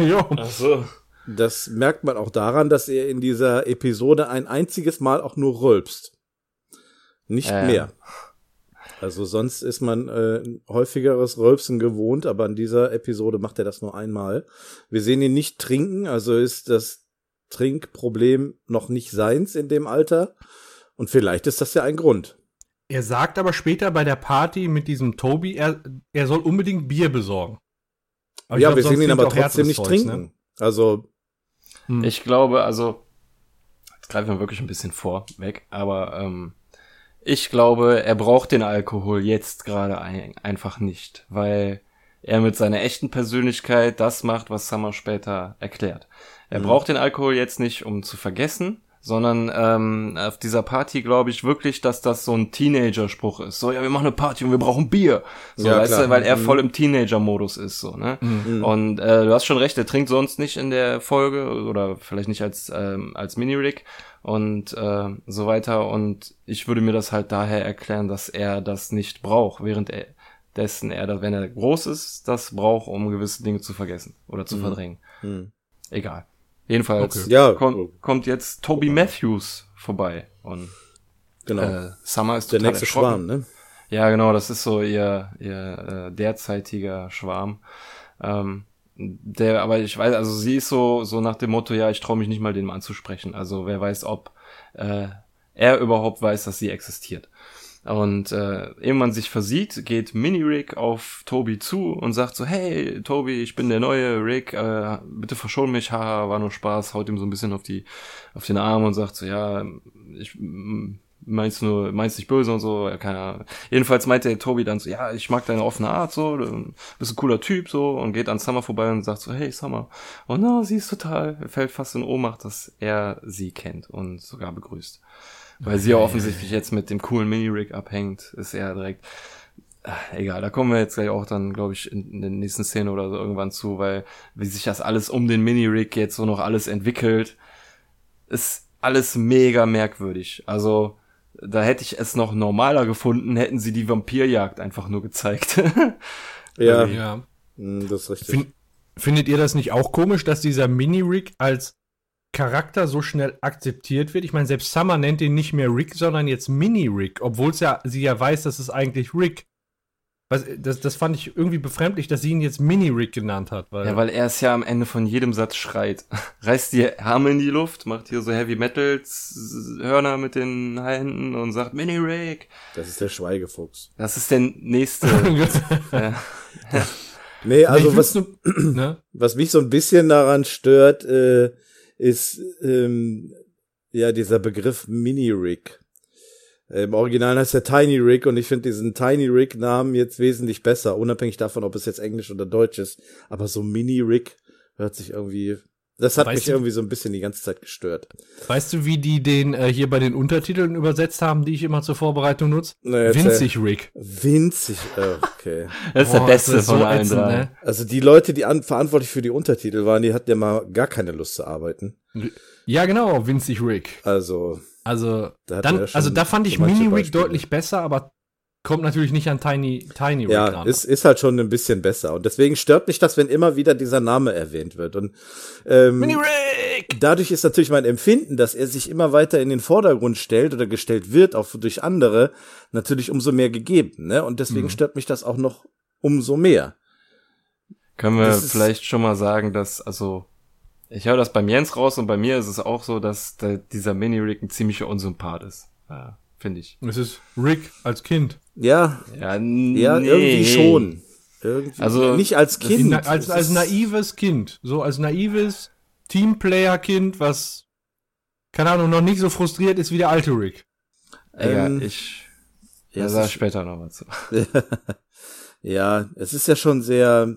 jo. Ach so. Das merkt man auch daran, dass er in dieser Episode ein einziges Mal auch nur rülpst. Nicht ja. mehr. Also sonst ist man äh, ein häufigeres Rülpsen gewohnt, aber in dieser Episode macht er das nur einmal. Wir sehen ihn nicht trinken, also ist das Trinkproblem noch nicht seins in dem Alter. Und vielleicht ist das ja ein Grund. Er sagt aber später bei der Party mit diesem Toby, er, er soll unbedingt Bier besorgen. Aber ja, glaub, wir sehen ihn aber er trotzdem nicht Zeugs, trinken. Also, Hm. Ich glaube, also, jetzt greifen wir wirklich ein bisschen vorweg, aber ähm, ich glaube, er braucht den Alkohol jetzt gerade ein, einfach nicht, weil er mit seiner echten Persönlichkeit das macht, was Summer später erklärt. Er Mhm. braucht den Alkohol jetzt nicht, um zu vergessen, sondern ähm, auf dieser Party glaube ich wirklich, dass das so ein Teenager-Spruch ist. So, ja, wir machen eine Party und wir brauchen Bier. So, Ja, weißt klar. du, weil er Mhm. voll im Teenager-Modus ist, so, ne? Mhm. Und äh, du hast schon recht, er trinkt sonst nicht in der Folge oder vielleicht nicht als ähm, als Mini-Rig und äh, so weiter. Und ich würde mir das halt daher erklären, dass er das nicht braucht, während er dessen er, wenn er groß ist, das braucht, um gewisse Dinge zu vergessen oder zu Mhm. verdrängen. Hm. Egal. Jedenfalls Okay. Ja, kommt, kommt jetzt Toby Matthews vorbei und genau. äh, Summer ist Der nächste. Schwarm, ne? Ja, genau, das ist so ihr, ihr äh, derzeitiger Schwarm. Ähm, der, aber ich weiß, also sie ist so, so nach dem Motto, ja, ich traue mich nicht mal, den mal anzusprechen. Also wer weiß, ob äh, er überhaupt weiß, dass sie existiert. Und äh, man sich versieht, geht Mini-Rick auf Toby zu und sagt so, hey, Toby, ich bin der neue Rick, äh, bitte verschon mich, haha, war nur Spaß, haut ihm so ein bisschen auf die, auf den Arm und sagt so, ja, ich meinst nur, meinst nicht böse und so, ja, keine Ahnung. Jedenfalls meinte der Toby dann so, ja, ich mag deine offene Art, so, du bist ein cooler Typ, so, und geht an Summer vorbei und sagt so, hey, Summer. Und na, sie ist total, fällt fast in Ohnmacht, dass er sie kennt und sogar begrüßt. Weil sie ja offensichtlich jetzt mit dem coolen Mini-Rig abhängt, ist er direkt, ah, egal, da kommen wir jetzt gleich auch dann, glaube ich, in, in der nächsten Szene oder so irgendwann zu, weil wie sich das alles um den Mini-Rig jetzt so noch alles entwickelt, ist alles mega merkwürdig. Also, da hätte ich es noch normaler gefunden, hätten sie die Vampirjagd einfach nur gezeigt. Ja, Ja. hm, das ist richtig. Fin findet ihr das nicht auch komisch, dass dieser Mini-Rick als Charakter so schnell akzeptiert wird? Ich meine, selbst Summer nennt ihn nicht mehr Rick, sondern jetzt Mini-Rick, obwohl ja, sie ja weiß, dass es eigentlich Rick. Was, das, das fand ich irgendwie befremdlich, dass sie ihn jetzt Mini-Rick genannt hat. Weil, ja, weil er es ja am Ende von jedem Satz schreit. Reißt die Arme in die Luft, macht hier so Heavy Metals Hörner mit den Händen und sagt Mini-Rig. Das ist der Schweigefuchs. Das ist der nächste. Nee, also ich was, ne? was mich so ein bisschen daran stört, äh, ist ähm, ja dieser Begriff Mini-Rig. Im Original heißt er Tiny Rig und ich finde diesen Tiny Rig-Namen jetzt wesentlich besser, unabhängig davon, ob es jetzt Englisch oder Deutsch ist. Aber so Mini-Rig hört sich irgendwie, das hat Weißt mich du- irgendwie so ein bisschen die ganze Zeit gestört. Weißt du, wie die den äh, hier bei den Untertiteln übersetzt haben, die ich immer zur Vorbereitung nutze? Na, erzähl. Winzig Rick. Winzig, äh, okay. das ist der Boah, beste das ist von so allen drei. ne? Also die Leute, die an, verantwortlich für die Untertitel waren, die hatten ja mal gar keine Lust zu arbeiten. Ja, genau, Winzig Rick. Also, Also, Da dann, also da fand ich Mini Rick deutlich besser, aber kommt natürlich nicht an Tiny, Tiny Rick ja, ran. ist, ist halt schon ein bisschen besser. Und deswegen stört mich das, wenn immer wieder dieser Name erwähnt wird. Und ähm, Mini Rick! dadurch ist natürlich mein Empfinden, dass er sich immer weiter in den Vordergrund stellt oder gestellt wird, auch durch andere, natürlich umso mehr gegeben. Ne? Und deswegen Mhm. stört mich das auch noch umso mehr. Können wir Das vielleicht schon mal sagen, dass, also, ich höre das beim Jens raus und bei mir ist es auch so, dass der, dieser Mini-Rig ein ziemlicher Unsympath ist. Ja, finde ich. Es ist Rick als Kind. Ja, Ja, ja, nee. irgendwie schon. Irgendwie, Also, nicht als Kind. Na, als, als naives Kind. So als naives Teamplayer-Kind, was, keine Ahnung, noch nicht so frustriert ist wie der alte Rick. Ähm, ich, ja, ja, es sag ist- später noch was zu. ja, es ist ja schon sehr,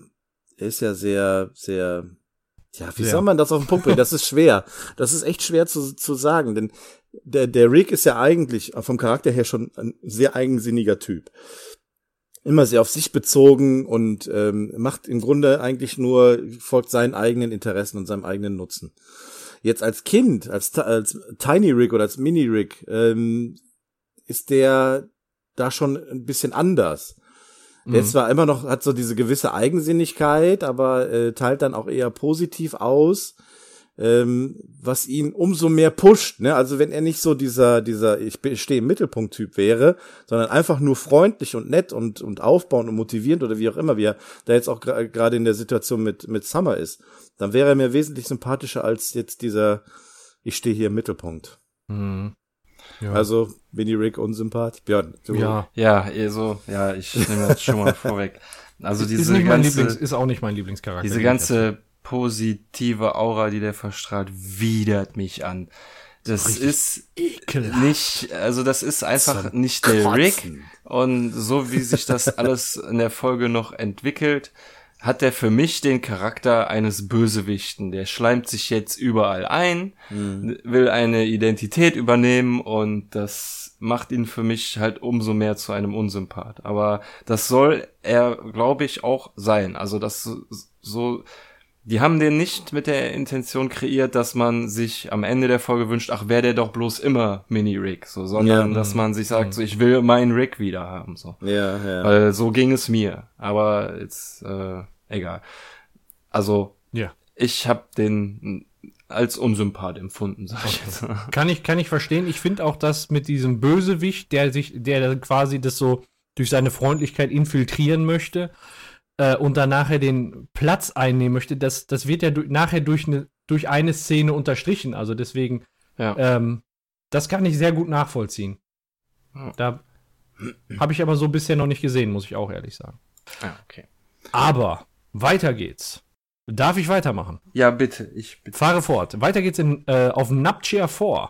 ist ja sehr, sehr, ja, wie Sehr. soll man das auf den Punkt bringen? Das ist schwer. Das ist echt schwer zu, zu sagen, denn der, der Rick ist ja eigentlich vom Charakter her schon ein sehr eigensinniger Typ. Immer sehr auf sich bezogen und ähm, macht im Grunde eigentlich nur, folgt seinen eigenen Interessen und seinem eigenen Nutzen. Jetzt als Kind, als, als Tiny Rick oder als Mini Rick, ähm, ist der da schon ein bisschen anders. Der Mhm. ist zwar immer noch, hat so diese gewisse Eigensinnigkeit, aber äh, teilt dann auch eher positiv aus, ähm, was ihn umso mehr pusht. Ne? Also wenn er nicht so dieser, dieser, ich stehe im Mittelpunkt-Typ wäre, sondern einfach nur freundlich und nett und, und aufbauend und motivierend oder wie auch immer, wie er da jetzt auch gra- gerade in der Situation mit, mit Summer ist, dann wäre er mir wesentlich sympathischer als jetzt dieser, ich stehe hier im Mittelpunkt. Mhm. Ja. Also, Winnie Rick unsympath. Björn, du, ja. Ja, eh so, ja, ich nehme das schon mal vorweg. Also ist, diese mein ganze, Lieblings, ist auch nicht mein Lieblingscharakter. diese ganze positive Aura, die der verstrahlt, widert mich an. Das Richtig ist Ekelhaft. nicht, also das ist einfach Zum nicht der Rick. Kotzen. Und so wie sich das alles in der Folge noch entwickelt, hat er für mich den Charakter eines Bösewichten. Der schleimt sich jetzt überall ein, will eine Identität übernehmen und das macht ihn für mich halt umso mehr zu einem Unsympath. Aber das soll er, glaube ich, auch sein. Also das so die haben den nicht mit der Intention kreiert, dass man sich am Ende der Folge wünscht, ach, wäre der doch bloß immer Mini-Rick, so, sondern Ja. dass man sich sagt, so, ich will meinen Rick wieder haben, so. Ja, ja. Weil so ging es mir. Aber jetzt, äh, egal. Also, Ja. ich habe den als Unsympath empfunden, sag ich jetzt. Kann ich, kann ich verstehen. Ich finde auch, dass mit diesem Bösewicht, der sich, der dann quasi das so durch seine Freundlichkeit infiltrieren möchte äh, und dann nachher den Platz einnehmen möchte, das, das wird ja du nachher durch eine, durch eine Szene unterstrichen. Also deswegen, Ja. ähm, das kann ich sehr gut nachvollziehen. Ja. Da habe ich aber so bisher noch nicht gesehen, muss ich auch ehrlich sagen. ja, okay. Aber weiter geht's. Darf ich weitermachen? Ja, bitte, ich bitte. Fahre fort. Weiter geht's in, äh, auf Napchia 4.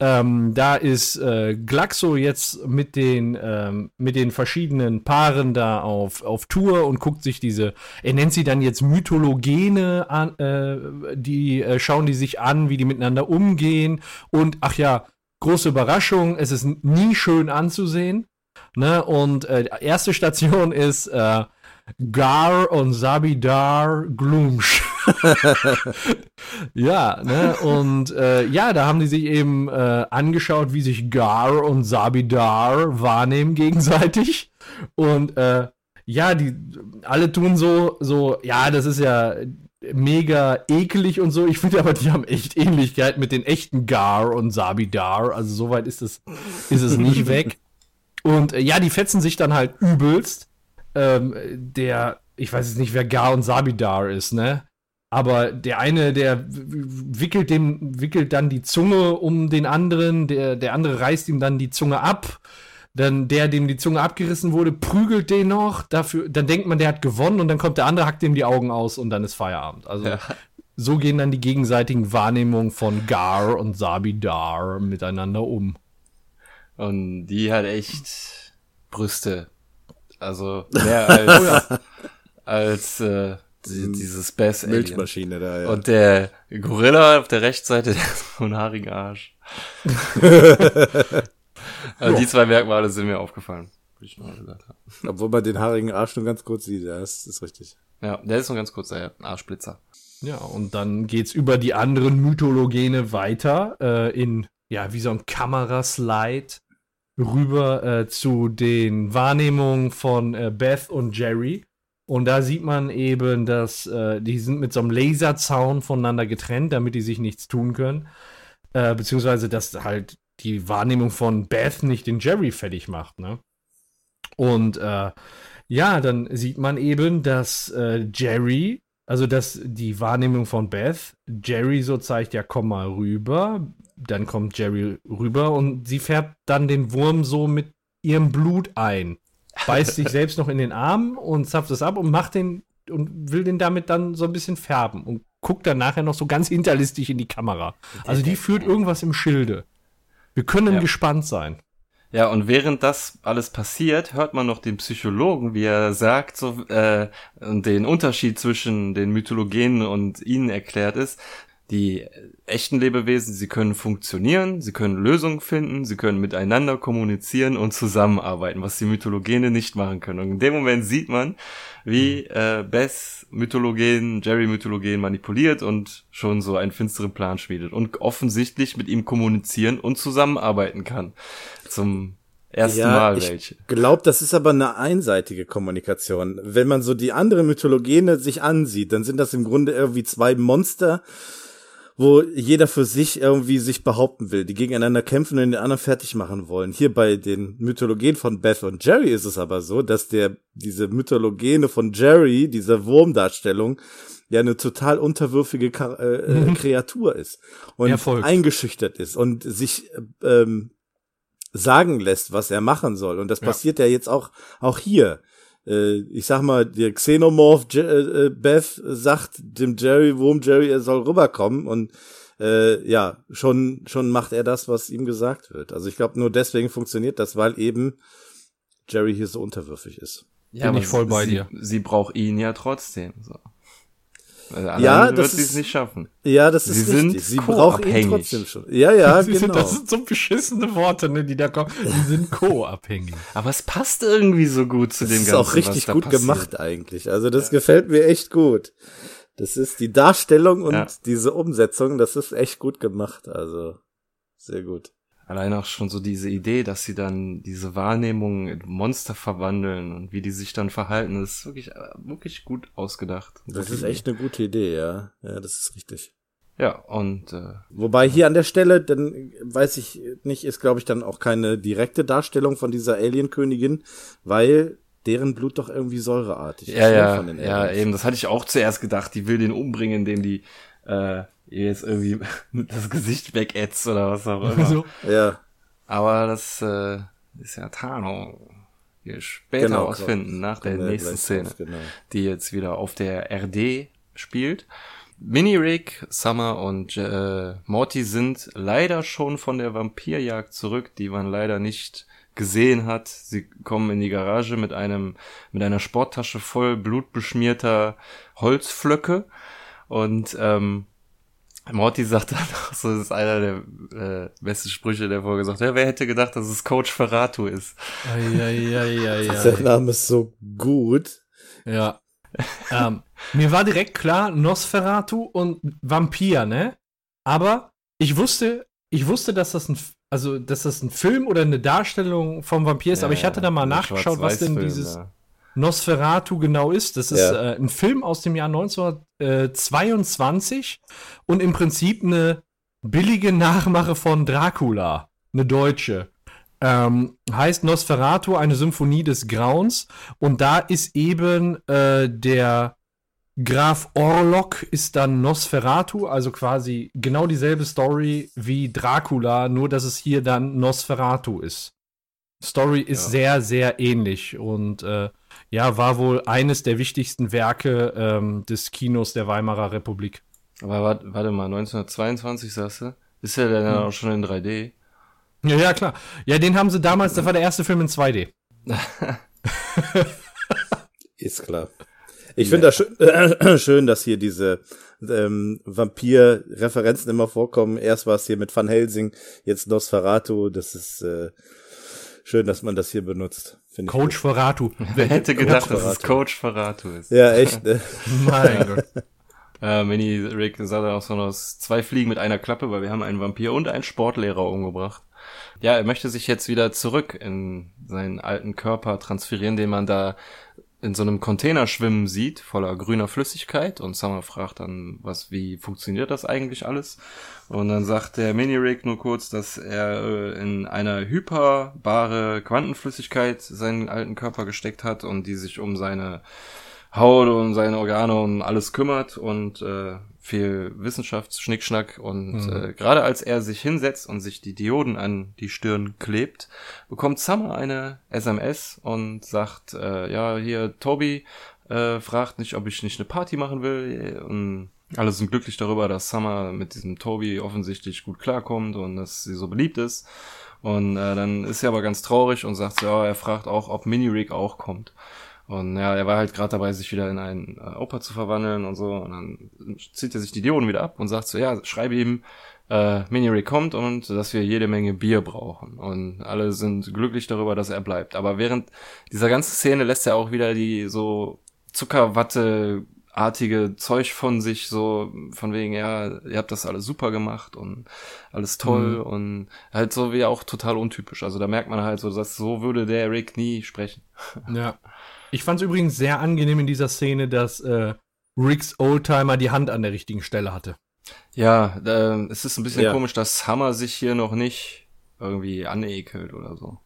Ähm, da ist äh, Glaxo jetzt mit den, ähm, mit den verschiedenen Paaren da auf, auf Tour und guckt sich diese, er nennt sie dann jetzt Mythologene an, äh, die äh, schauen die sich an, wie die miteinander umgehen. Und ach ja, große Überraschung, es ist nie schön anzusehen. Ne? Und äh, erste Station ist äh, Gar und Sabidar Gloomsch. ja, ne? Und äh, ja, da haben die sich eben äh, angeschaut, wie sich Gar und Sabidar wahrnehmen gegenseitig. Und äh, ja, die alle tun so, so, ja, das ist ja mega ekelig und so. Ich finde aber, die haben echt Ähnlichkeit mit den echten Gar und Sabidar. Also soweit ist es, ist es nicht weg. Und äh, ja, die fetzen sich dann halt übelst. Ähm, der, ich weiß jetzt nicht, wer Gar und Sabidar ist, ne? Aber der eine, der wickelt dem, wickelt dann die Zunge um den anderen, der, der andere reißt ihm dann die Zunge ab. Dann der, dem die Zunge abgerissen wurde, prügelt den noch. Dafür, dann denkt man, der hat gewonnen und dann kommt der andere, hackt ihm die Augen aus und dann ist Feierabend. Also Ja. so gehen dann die gegenseitigen Wahrnehmungen von Gar und Sabidar miteinander um. Und die hat echt Brüste. Also mehr als, als äh, die, dieses Bass Alien. Milchmaschine da, ja. Und der Gorilla auf der Rechtsseite, der hat so einen haarigen Arsch. also die zwei Merkmale sind mir aufgefallen. Wie ich mal gesagt habe. Obwohl man den haarigen Arsch nur ganz kurz sieht, ja, das ist richtig. Ja, der ist nur ganz kurz, der Arschblitzer. Ja, und dann geht's über die anderen Mythologene weiter äh, in, ja, wie so ein Kameraslide rüber äh, zu den Wahrnehmungen von äh, Beth und Jerry. Und da sieht man eben, dass äh, die sind mit so einem Laserzaun voneinander getrennt, damit die sich nichts tun können. Äh, beziehungsweise, dass halt die Wahrnehmung von Beth nicht den Jerry fertig macht, ne? Und äh, ja, dann sieht man eben, dass äh, Jerry, also dass die Wahrnehmung von Beth, Jerry so zeigt, ja, komm mal rüber. Dann kommt Jerry rüber und sie färbt dann den Wurm so mit ihrem Blut ein. Beißt sich selbst noch in den Arm und zapft es ab und macht den und will den damit dann so ein bisschen färben und guckt dann nachher noch so ganz hinterlistig in die Kamera. Also die führt irgendwas im Schilde. Wir können Ja. gespannt sein. Ja, und während das alles passiert, hört man noch den Psychologen, wie er sagt, so, äh, und den Unterschied zwischen den Mythologenen und ihnen erklärt ist. Die echten Lebewesen, sie können funktionieren, sie können Lösungen finden, sie können miteinander kommunizieren und zusammenarbeiten, was die Mythologene nicht machen können. Und in dem Moment sieht man, wie äh, Bess Mythologen, Jerry Mythologen manipuliert und schon so einen finsteren Plan schmiedet und offensichtlich mit ihm kommunizieren und zusammenarbeiten kann. Zum ersten Mal ich welche. glaube, das ist aber eine einseitige Kommunikation. Wenn man so die anderen Mythologene sich ansieht, dann sind das im Grunde irgendwie zwei Monster, wo jeder für sich irgendwie sich behaupten will, die gegeneinander kämpfen und den anderen fertig machen wollen. Hier bei den Mythologien von Beth und Jerry ist es aber so, dass der, diese Mythologene von Jerry, diese Wurmdarstellung, ja eine total unterwürfige Ka äh, äh, Kreatur ist und Er folgt. eingeschüchtert ist und sich äh, ähm, sagen lässt, was er machen soll. Und das Ja. passiert ja jetzt auch, auch hier. Äh, ich sag mal, der Xenomorph Je äh, äh, Beth sagt dem Jerry, Wurm Jerry, er soll rüberkommen und äh, ja, schon, schon macht er das, was ihm gesagt wird. Also ich glaube, nur deswegen funktioniert das, weil eben Jerry hier so unterwürfig ist. Ja, Bin ich voll bei sie, dir. Sie braucht ihn ja trotzdem. So. Also Ja, das wird sie es ist- nicht schaffen. Ja, das Sie ist sind richtig. Sie braucht ihn trotzdem schon. Ja, ja, Das sind- genau. Das sind so beschissene Worte, ne, die da kommen. Die sind co-abhängig. Aber es passt irgendwie so gut zu Das dem ist Ganzen. auch richtig was da gut passiert. gemacht eigentlich. Also das gefällt mir echt gut. Das ist die Darstellung und Ja. diese Umsetzung, das ist echt gut gemacht. Also sehr gut. Allein auch schon so diese Idee, dass sie dann diese Wahrnehmung in Monster verwandeln und wie die sich dann verhalten, das ist wirklich, äh, wirklich gut ausgedacht. Das ist echt eine gute Idee, ja. Ja, das ist richtig. Ja, und äh, Wobei hier an der Stelle, dann weiß ich nicht, ist glaube ich dann auch keine direkte Darstellung von dieser Alien-Königin, weil deren Blut doch irgendwie säureartig ja, ne, ja, von den ja, eben, das hatte ich auch zuerst gedacht, die will den umbringen, indem die äh, ihr jetzt irgendwie das Gesicht wegätzt oder was auch immer. So. Ja, Aber das äh, ist ja Tarnung. Wir später Genau, ausfinden, nach der nächsten Szene, drauf, genau. die jetzt wieder auf der RD spielt. Mini-Rick, Summer und äh, Morty sind leider schon von der Vampirjagd zurück, die man leider nicht gesehen hat. Sie kommen in die Garage mit einem mit einer Sporttasche voll blutbeschmierter Holzflöcke und ähm, Morty sagt dann auch so, das ist einer der äh, besten Sprüche der Folge, sagt, ja, wer hätte gedacht, dass es Coach Ferratu ist? Eieieiei. Der Name ist so gut. Ja. ähm, mir war direkt klar, Nosferatu und Vampir, ne? Aber ich wusste, ich wusste, dass das ein, also, dass das ein Film oder eine Darstellung vom Vampir ist, aber ich hatte da mal nachgeschaut, was denn Schwarz-Weiß-Film, dieses ja. Nosferatu genau ist. Das ist Ja. äh, ein Film aus dem Jahr 1922 und im Prinzip eine billige Nachmache von Dracula, eine deutsche. Ähm, heißt Nosferatu, eine Symphonie des Grauens. Und da ist eben äh, der Graf Orlok ist dann Nosferatu, also quasi genau dieselbe Story wie Dracula, nur dass es hier dann Nosferatu ist. Story ist Ja. sehr, sehr ähnlich und äh, ja, war wohl eines der wichtigsten Werke ähm, des Kinos der Weimarer Republik. Aber warte, warte mal, 1922 sagst du? Ist ja dann Hm. auch schon in 3D. Ja, ja, klar. Ja, den haben sie damals, das war der erste Film in 2D. Ist klar. Ich finde das schön, äh, schön, dass hier diese ähm, Vampir-Referenzen immer vorkommen. Erst war es hier mit Van Helsing, jetzt Nosferatu. Das ist äh, schön, dass man das hier benutzt. Coach Ferratu. Wer hätte gedacht, dass es. Coach Ferratu ist? Ja, echt. Ne? Mein Gott. Äh, Mini Rick sagt dann auch so noch zwei Fliegen mit einer Klappe, weil wir haben einen Vampir und einen Sportlehrer umgebracht. Ja, er möchte sich jetzt wieder zurück in seinen alten Körper transferieren, den man da in so einem Container schwimmen sieht, voller grüner Flüssigkeit. Und Summer fragt dann, was, wie funktioniert das eigentlich alles? Und dann sagt der Mini-Rick nur kurz, dass er äh, in eine hyperbare Quantenflüssigkeit seinen alten Körper gesteckt hat und die sich um seine Haut und seine Organe und alles kümmert und äh, viel Wissenschaftsschnickschnack und äh, gerade als er sich hinsetzt und sich die Dioden an die Stirn klebt, bekommt Summer eine SMS und sagt, äh, ja, hier Toby äh, fragt nicht, ob ich nicht eine Party machen will und alle sind glücklich darüber, dass Summer mit diesem Toby offensichtlich gut klarkommt und dass sie so beliebt ist. Und äh, dann ist sie aber ganz traurig und sagt, ja, er fragt auch, ob Mini-Rig auch kommt. Und ja, er war halt gerade dabei, sich wieder in einen äh, Opa zu verwandeln und so. Und dann zieht er sich die Dioden wieder ab und sagt so, ja, schreibe ihm, äh, Mini-Rig kommt und dass wir jede Menge Bier brauchen. Und alle sind glücklich darüber, dass er bleibt. Aber während dieser ganzen Szene lässt er auch wieder die so Zuckerwatte artige Zeug von sich, so von wegen, ja, ihr habt das alles super gemacht und alles toll Mhm. und halt so wie auch total untypisch. Also da merkt man halt so, dass so würde der Rick nie sprechen. Ja. Ich fand es übrigens sehr angenehm in dieser Szene, dass äh, Ricks Oldtimer die Hand an der richtigen Stelle hatte. Ja, äh, es ist ein bisschen Ja. komisch, dass Hammer sich hier noch nicht irgendwie anekelt oder so.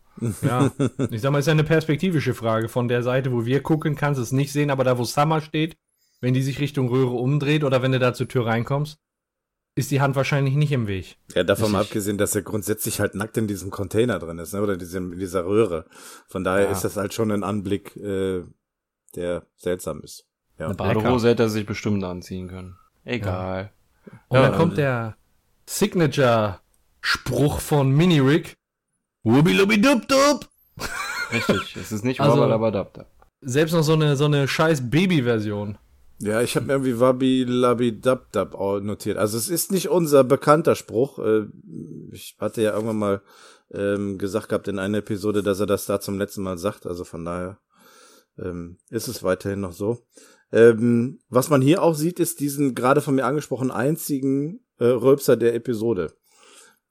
Ja, ich sag mal, ist ja eine perspektivische Frage. Von der Seite, wo wir gucken, kannst du es nicht sehen, aber da, wo Summer steht, wenn die sich Richtung Röhre umdreht oder wenn du da zur Tür reinkommst, ist die Hand wahrscheinlich nicht im Weg. Ja, davon mal abgesehen, dass er grundsätzlich halt nackt in diesem Container drin ist, ne? oder diesem, in dieser Röhre. Von daher Ja. ist das halt schon ein Anblick, äh, der seltsam ist. Ja. Eine Badehose hätte er sich bestimmt anziehen können. Egal. Und Ja, dann kommt der Signature-Spruch von Mini-Rig. Wubi-lubi-dub-dub. Richtig, es ist nicht Also- Wabadabadabda. Selbst noch so eine, so eine scheiß Baby-Version. Ja, ich habe mir irgendwie Wabi Labi Dab Dab notiert. Also es ist nicht unser bekannter Spruch. Äh, Ich hatte ja irgendwann mal ähm, gesagt gehabt in einer Episode, dass er das da zum letzten Mal sagt. Also von daher ähm, ist es weiterhin noch so. Ähm, was man hier auch sieht, ist diesen gerade von mir angesprochenen einzigen äh, Röpser der Episode.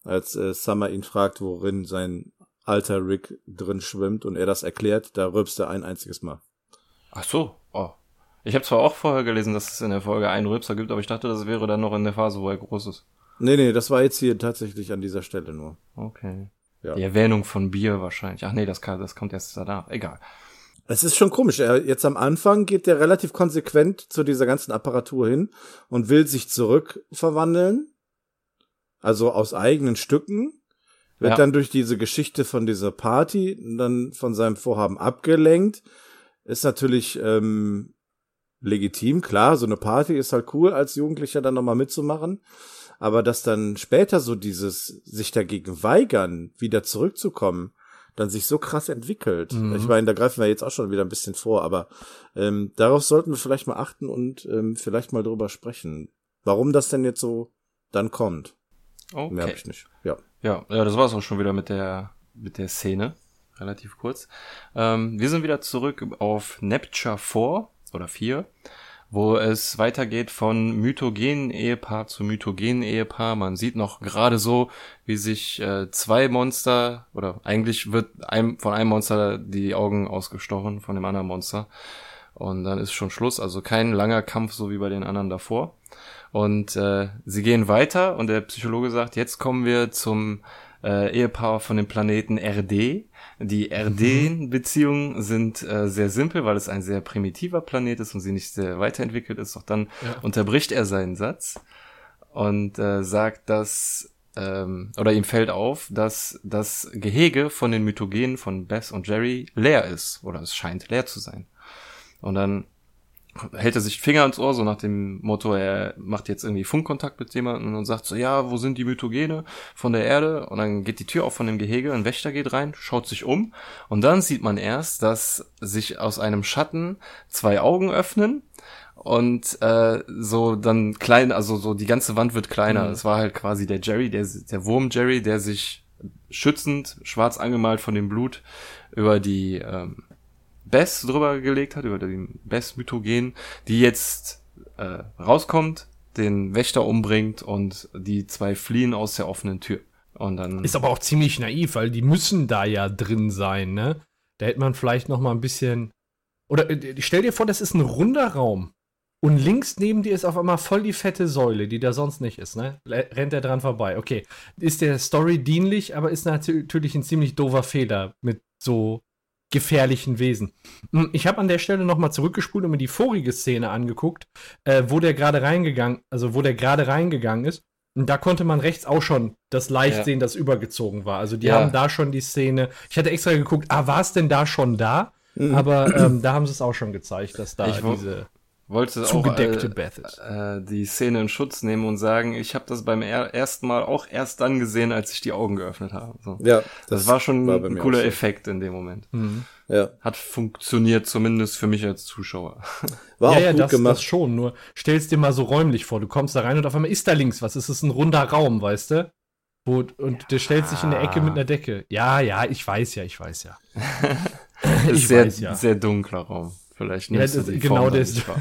Als äh, Summer ihn fragt, worin sein alter Rick drin schwimmt und er das erklärt, da rülpst er ein einziges Mal. Ach so, oh. Ich habe zwar auch vorher gelesen, dass es in der Folge einen Rülpser gibt, aber ich dachte, das wäre dann noch in der Phase, wo er groß ist. Nee, nee, das war jetzt hier tatsächlich an dieser Stelle nur. Okay. Ja. Die Erwähnung von Bier wahrscheinlich. Ach nee, das, kann, das kommt erst danach. Egal. Es ist schon komisch. Er, jetzt am Anfang geht er relativ konsequent zu dieser ganzen Apparatur hin und will sich zurück verwandeln. Also aus eigenen Stücken. Wird Ja. dann durch diese Geschichte von dieser Party dann von seinem Vorhaben abgelenkt. Ist natürlich ähm, legitim, klar. So eine Party ist halt cool, als Jugendlicher dann nochmal mitzumachen. Aber dass dann später so dieses sich dagegen weigern, wieder zurückzukommen, dann sich so krass entwickelt. Mhm. Ich meine, da greifen wir jetzt auch schon wieder ein bisschen vor, aber ähm, darauf sollten wir vielleicht mal achten und ähm, vielleicht mal drüber sprechen, warum das denn jetzt so dann kommt. Mehr Okay. hab ich nicht. Ja. Ja, ja, das war's auch schon wieder mit der mit der Szene. Relativ kurz. Ähm, wir sind wieder zurück auf Nepture 4 oder 4, wo es weitergeht von mythogenen Ehepaar zu mythogenen Ehepaar. Man sieht noch gerade so, wie sich äh, zwei Monster oder eigentlich wird einem, von einem Monster die Augen ausgestochen, von dem anderen Monster. Und dann ist schon Schluss. Also kein langer Kampf, so wie bei den anderen davor. Und äh, sie gehen weiter und der Psychologe sagt, jetzt kommen wir zum äh, Ehepaar von dem Planeten RD. Die RD-Beziehungen sind äh, sehr simpel, weil es ein sehr primitiver Planet ist und sie nicht sehr weiterentwickelt ist. Doch dann Ja. unterbricht er seinen Satz und äh, sagt, dass ähm, oder ihm fällt auf, dass das Gehege von den Mythogenen von Bess und Jerry leer ist oder es scheint leer zu sein. Und dann hält er sich Finger ans Ohr, so nach dem Motto, er macht jetzt irgendwie Funkkontakt mit jemandem und sagt so, ja, wo sind die Mythogene von der Erde? Und dann geht die Tür auf von dem Gehege, ein Wächter geht rein, schaut sich um und dann sieht man erst, dass sich aus einem Schatten zwei Augen öffnen und äh, so dann klein, also so die ganze Wand wird kleiner. Es war halt quasi der Jerry, der, der Wurm Jerry, der sich schützend, schwarz angemalt von dem Blut über die ähm, Bess drüber gelegt hat, über den Bess-Mythogen, die jetzt äh, rauskommt, den Wächter umbringt und die zwei fliehen aus der offenen Tür. Und dann Ist aber auch ziemlich naiv, weil die müssen da ja drin sein, ne? Da hätte man vielleicht noch mal ein bisschen. Oder äh, stell dir vor, das ist ein runder Raum. Und links neben dir ist auf einmal voll die fette Säule, die da sonst nicht ist, ne? Rennt er dran vorbei. Okay. Ist der Story dienlich, aber ist natü- natürlich ein ziemlich doofer Fehler mit so gefährlichen Wesen. Ich habe an der Stelle noch mal zurückgespult und mir die vorige Szene angeguckt, äh, wo der gerade reingegangen, also wo der gerade reingegangen ist. Und da konnte man rechts auch schon das leicht Ja. sehen, das übergezogen war. Also die Ja. haben da schon die Szene. Ich hatte extra geguckt, ah, war es denn da schon da? Mhm. Aber ähm, da haben sie es auch schon gezeigt, dass da Ich diese wollte zugedeckte auch Beth ist. äh, äh, die Szene in Schutz nehmen und sagen, ich habe das beim er ersten Mal auch erst dann gesehen, als ich die Augen geöffnet habe. So. Ja, Das, war schon war ein cooler. Effekt in dem Moment. Mhm. Ja. Hat funktioniert, zumindest für mich als Zuschauer. War ja, auch ja, gut das, gemacht. das schon. Nur stell's dir mal so räumlich vor. Du kommst da rein und auf einmal ist da links was. Es ist ein runder Raum, weißt du? Wo, und der stellt sich in der Ecke mit einer Decke. Ja, ja, ich weiß ja, ich weiß ja. ich sehr, weiß ja. sehr dunkler Raum. Vielleicht Ja, das- du die genau, der ist- nicht.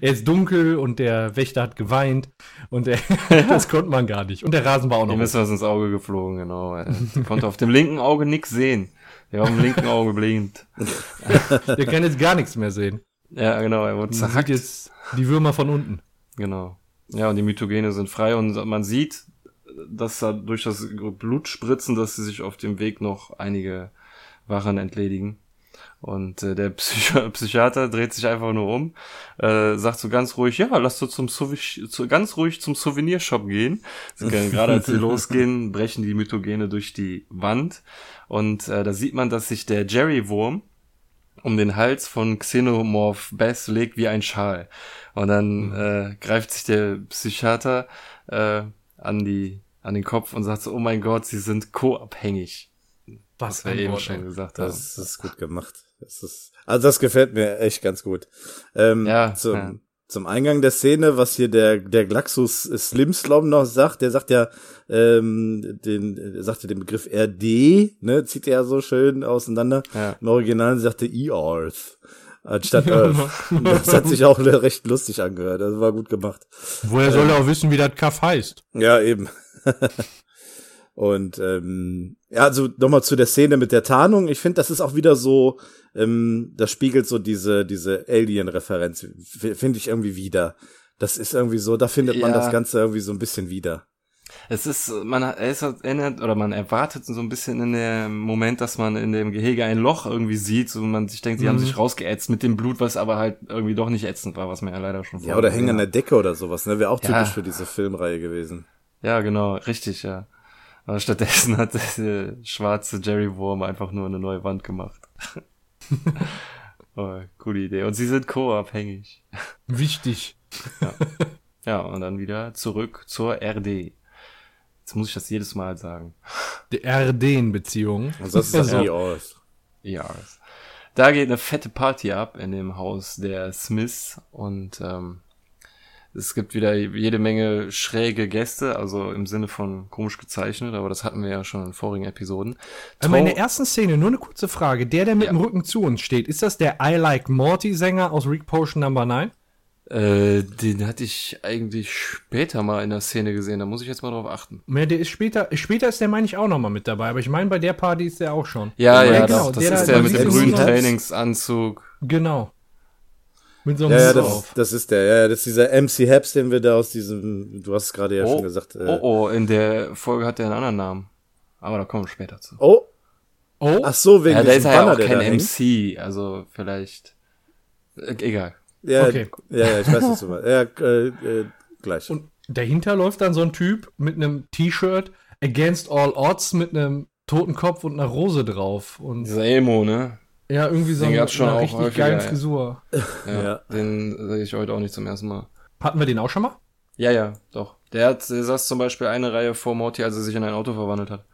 Er ist dunkel und der Wächter hat geweint und der, das konnte man gar nicht. Und der Rasen war auch noch. Ihm ist was ins Auge geflogen, genau. Er konnte auf dem linken Auge nix sehen. Der war auf dem linken Auge blind. Der kann jetzt gar nichts mehr sehen. Ja, genau, er wurde Man sieht zerhackt. jetzt die Würmer von unten. Genau. Ja, und die Mythogene sind frei und man sieht, dass da durch das Blutspritzen, dass sie sich auf dem Weg noch einige Wachen entledigen. Und äh, der Psychi Psychiater dreht sich einfach nur um, äh, sagt so ganz ruhig, ja, lass du zum Souvi zu, ganz ruhig zum Souvenirshop gehen. Gerade als sie losgehen, brechen die Mythogene durch die Wand. Und äh, da sieht man, dass sich der Jerry-Wurm um den Hals von Xenomorph Bess legt wie ein Schal. Und dann äh, greift sich der Psychiater äh, an die an den Kopf und sagt so, oh mein Gott, sie sind co-abhängig. Was Was wir eben schon gesagt haben. Das ist gut gemacht. Das ist, also das gefällt mir echt ganz gut. Ähm, Ja, zum, ja. zum Eingang der Szene, was hier der, der Glaxus Slimslom noch sagt, der sagt ja, ähm, den, sagte den Begriff RD, ne, zieht er ja so schön auseinander. Ja. Im Original sagte E-Earth anstatt Earth. Das hat sich auch recht lustig angehört. Das war gut gemacht. Woher soll er auch wissen, wie das Kaff heißt? Ja, eben. Und ähm, ja, also nochmal zu der Szene mit der Tarnung. Ich finde, das ist auch wieder so, ähm, das spiegelt so diese diese Alien-Referenz, finde ich irgendwie wieder. Das ist irgendwie so, da findet man Ja. das Ganze irgendwie so ein bisschen wieder. Es ist, man hat- es erinnert oder man erwartet so ein bisschen in dem Moment, dass man in dem Gehege ein Loch irgendwie sieht, so man sich denkt, sie haben Mhm. sich rausgeätzt mit dem Blut, was aber halt irgendwie doch nicht ätzend war, was man ja leider schon Ja, vorher oder gesehen hängen an der. Decke oder sowas, ne? Wäre auch Ja. typisch für diese Filmreihe gewesen. Ja, genau, richtig, ja. Aber stattdessen hat der schwarze Jerry Worm einfach nur eine neue Wand gemacht. oh, coole Idee. Und sie sind co-abhängig. Wichtig. Ja, und dann wieder zurück zur RD. Jetzt muss ich das jedes Mal sagen. Die RD-Beziehung. Ansonsten ist das Also, E-Earth. Ja. Da geht eine fette Party ab in dem Haus der Smiths und ähm, es gibt wieder jede Menge schräge Gäste, also im Sinne von komisch gezeichnet, aber das hatten wir ja schon in vorigen Episoden. Aber in der ersten Szene, nur eine kurze Frage. Der, der mit Ja. dem Rücken zu uns steht, ist das der I Like Morty-Sänger aus Rick Potion Number 9? äh, den hatte ich eigentlich später mal in der Szene gesehen, da muss ich jetzt mal drauf achten. Ja, der ist später, später ist der, meine ich, auch nochmal mit dabei. Aber ich meine, bei der Party ist der auch schon. Ja, Ja, ja, genau, das, das der ist der man mit dem grünen Trainingsanzug. Genau. Mit so einem Ja, ja, das, auf. das ist der, ja, das ist dieser MC Haps, den wir da aus diesem, du hast es gerade ja Oh, schon gesagt. Äh, oh, oh, in der Folge hat der einen anderen Namen. Aber da kommen wir später zu. oh, Oh, ach so, wegen Ja, der ist diesem ja Banner, auch der kein da hängt. MC, also vielleicht. Äh, egal. Ja, Okay. ja, ja, ich weiß, was du meinst. Ja, äh, äh, gleich. Und dahinter läuft dann so ein Typ mit einem T-Shirt Against All Odds mit einem toten Kopf und einer Rose drauf. Und Dieser Emo, ne? Ja, irgendwie so Den eine, schon eine auch richtig häufiger, geile. Frisur. Ja. Ja. Den sehe ich heute auch nicht zum ersten Mal. Hatten wir den auch schon mal? Ja, ja, doch. Der hat, der saß zum Beispiel eine Reihe vor Morty, als er sich in ein Auto verwandelt hat.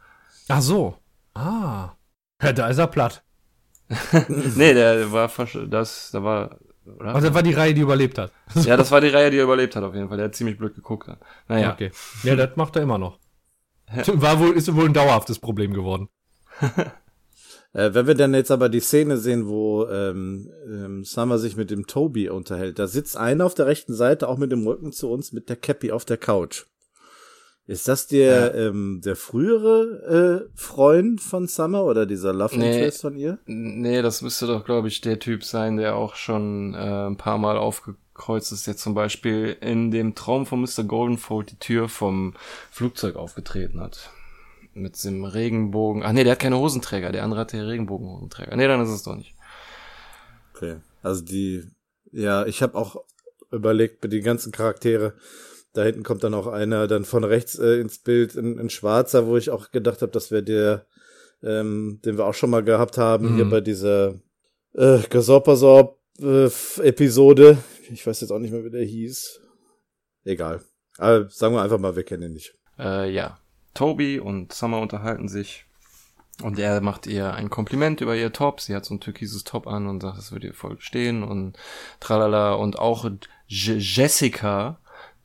Ach so. Ah. Ja, da ist er platt. nee, der war fast, das, da war, oder? Also das war die Reihe, die überlebt hat. ja, das war die Reihe, die er überlebt hat auf jeden Fall. Der hat ziemlich blöd geguckt. Dann. Naja, Okay. Ja, das macht er immer noch. War wohl, ist wohl ein dauerhaftes Problem geworden. Äh, wenn wir dann jetzt aber die Szene sehen, wo ähm, ähm, Summer sich mit dem Toby unterhält, da sitzt einer auf der rechten Seite, auch mit dem Rücken zu uns, mit der Cappy auf der Couch. Ist das der, ähm, der frühere äh, Freund von Summer oder dieser Love Nee. Interest von ihr? Nee, das müsste doch, glaube ich, der Typ sein, der auch schon äh, ein paar Mal aufgekreuzt ist, der zum Beispiel in dem Traum von Mr. Goldenfold die Tür vom Flugzeug aufgetreten hat. Mit dem Regenbogen. Ach nee, der hat keine Hosenträger, der andere hat den Regenbogenhosenträger. Nee, dann ist es doch nicht. Okay. Also die, ja, ich habe auch überlegt, mit den ganzen Charaktere, da hinten kommt dann auch einer dann von rechts äh, ins Bild, ein, ein Schwarzer, wo ich auch gedacht habe, das wäre der, ähm, den wir auch schon mal gehabt haben, Mhm. hier bei dieser äh, Gasorpasorp äh, Episode. Ich weiß jetzt auch nicht mehr, wie der hieß. Egal. Aber sagen wir einfach mal, wir kennen ihn nicht. Äh, ja. Toby und Summer unterhalten sich. Und er macht ihr ein Kompliment über ihr Top. Sie hat so ein türkises Top an und sagt, es würde ihr voll stehen und tralala. Und auch Je Jessica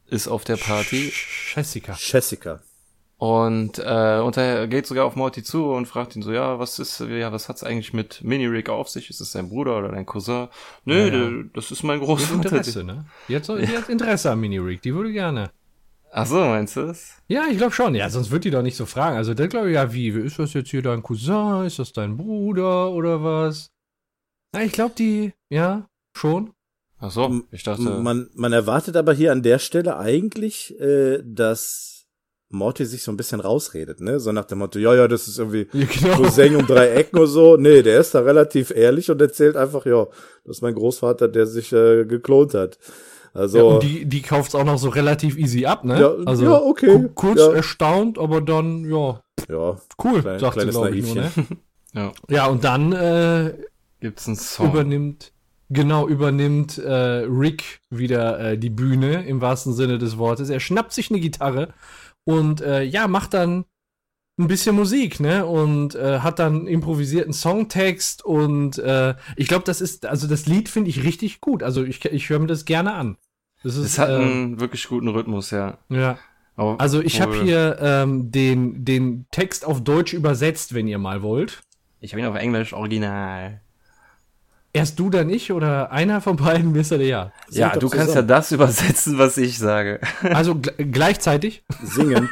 ist auf der Party. Jessica. Jessica. Und äh, und er geht sogar auf Morty zu und fragt ihn so, ja, was ist, ja, was hat's eigentlich mit Mini-Rick auf sich? Ist es dein Bruder oder dein Cousin? Nö, Ja, ja. das ist mein hat Großvater. Interesse, ne? Die hat, so, die hat Interesse am Mini-Rig. Die würde gerne. Ach so, meinst du es? Ja, ich glaube schon. Ja, sonst wird die doch nicht so fragen. Also, der glaube ich, ja, wie? Ist das jetzt hier dein Cousin? Ist das dein Bruder oder was? Na, ich glaube, die, ja, schon. Ach so, ich dachte. Man, man erwartet aber hier an der Stelle eigentlich, äh, dass Morty sich so ein bisschen rausredet, ne? So nach dem Motto, ja, ja, das ist irgendwie Ja, genau. Cousin um drei Ecken oder so. Nee, der ist da relativ ehrlich und erzählt einfach, ja, das ist mein Großvater, der sich äh, geklont hat. Also, Ja, und die, die kauft's auch noch so relativ easy ab, ne? Ja, also, ja, okay, ku- Kurz ja. erstaunt, aber dann, ja, ja, cool, Klein- sagt sie, glaube ich nur, ne? Ja, Ja, und dann äh, gibt's einen Song. übernimmt, genau, übernimmt äh, Rick wieder äh, die Bühne, im wahrsten Sinne des Wortes. Er schnappt sich eine Gitarre und äh, ja, macht dann ein bisschen Musik, ne? Und äh, hat dann improvisierten Songtext und äh, ich glaube, das ist, also das Lied finde ich richtig gut. Also ich, ich höre mir das gerne an. Das Es ist, hat äh, einen wirklich guten Rhythmus, ja. ja. Aber Also ich habe hier ähm, den, den Text auf Deutsch übersetzt, wenn ihr mal wollt. Ich habe ihn auf Englisch original. Erst du, dann ich oder einer von beiden, wisst ihr ja. Singt ja, doch du kannst ja zusammen. das übersetzen, was ich sage. Also gl gleichzeitig? Singend.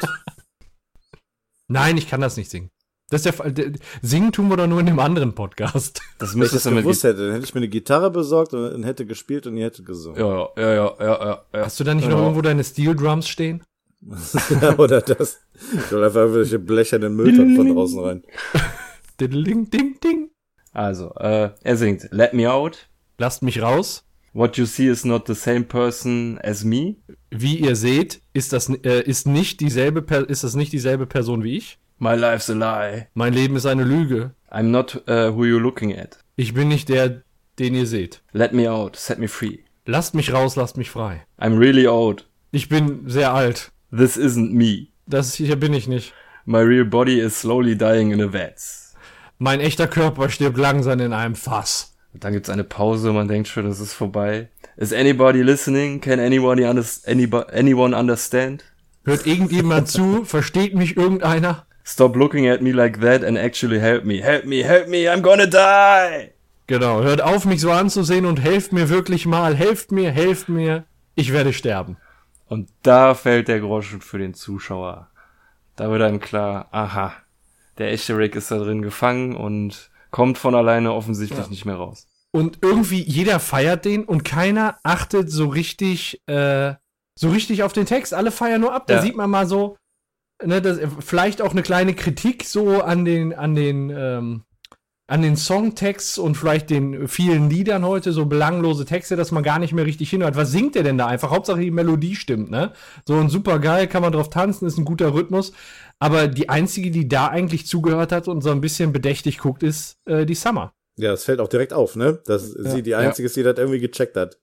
Nein, ich kann das nicht singen. Das ist der Fall. Singen tun wir doch nur in dem anderen Podcast. Das Wenn ich das müsstest du mit gewusst hätte, dann hätte ich mir eine Gitarre besorgt und hätte gespielt und ihr hättet gesungen. Ja, ja, ja, ja, ja, ja. Hast du da nicht noch irgendwo deine Steel Drums stehen? Oder das. Ich will einfach irgendwelche blechernen Mülltonnen von draußen rein. Ding, ding, ding. Also, äh, er singt Let Me Out. Lasst mich raus. What you see is not the same person as me. Wie ihr seht, ist das äh, ist nicht dieselbe per ist das nicht dieselbe Person wie ich. My life's a lie. Mein Leben ist eine Lüge. I'm not uh, who you're looking at. Ich bin nicht der, den ihr seht. Let me out. Set me free. Lasst mich raus, lasst mich frei. I'm really old. Ich bin sehr alt. This isn't me. Das hier bin ich nicht. My real body is slowly dying in a vat. Mein echter Körper stirbt langsam in einem Fass. Dann gibt's eine Pause, man denkt schon, das ist vorbei. Is anybody listening? Can anybody unders anybo anyone understand? Hört irgendjemand zu? Versteht mich irgendeiner? Stop looking at me like that and actually help me. Help me, help me, I'm gonna die! Genau, hört auf, mich so anzusehen und helft mir wirklich mal. Helft mir, helft mir. Ich werde sterben. Und da fällt der Groschen für den Zuschauer. Da wird einem klar, aha, der echte Rick ist da drin gefangen und kommt von alleine offensichtlich nicht mehr raus. Und irgendwie jeder feiert den und keiner achtet so richtig, äh, so richtig auf den Text. Alle feiern nur ab. Da Ja. sieht man mal so, ne, das, vielleicht auch eine kleine Kritik so an den, an den, ähm, an den Songtext und vielleicht den vielen Liedern heute, so belanglose Texte, dass man gar nicht mehr richtig hinhört. Was singt der denn da einfach? Hauptsache die Melodie stimmt, ne? So ein super geil, kann man drauf tanzen, ist ein guter Rhythmus. Aber die einzige, die da eigentlich zugehört hat und so ein bisschen bedächtig guckt, ist äh, die Summer. Ja, das fällt auch direkt auf, ne? Dass sie die einzige ist, die das irgendwie gecheckt hat.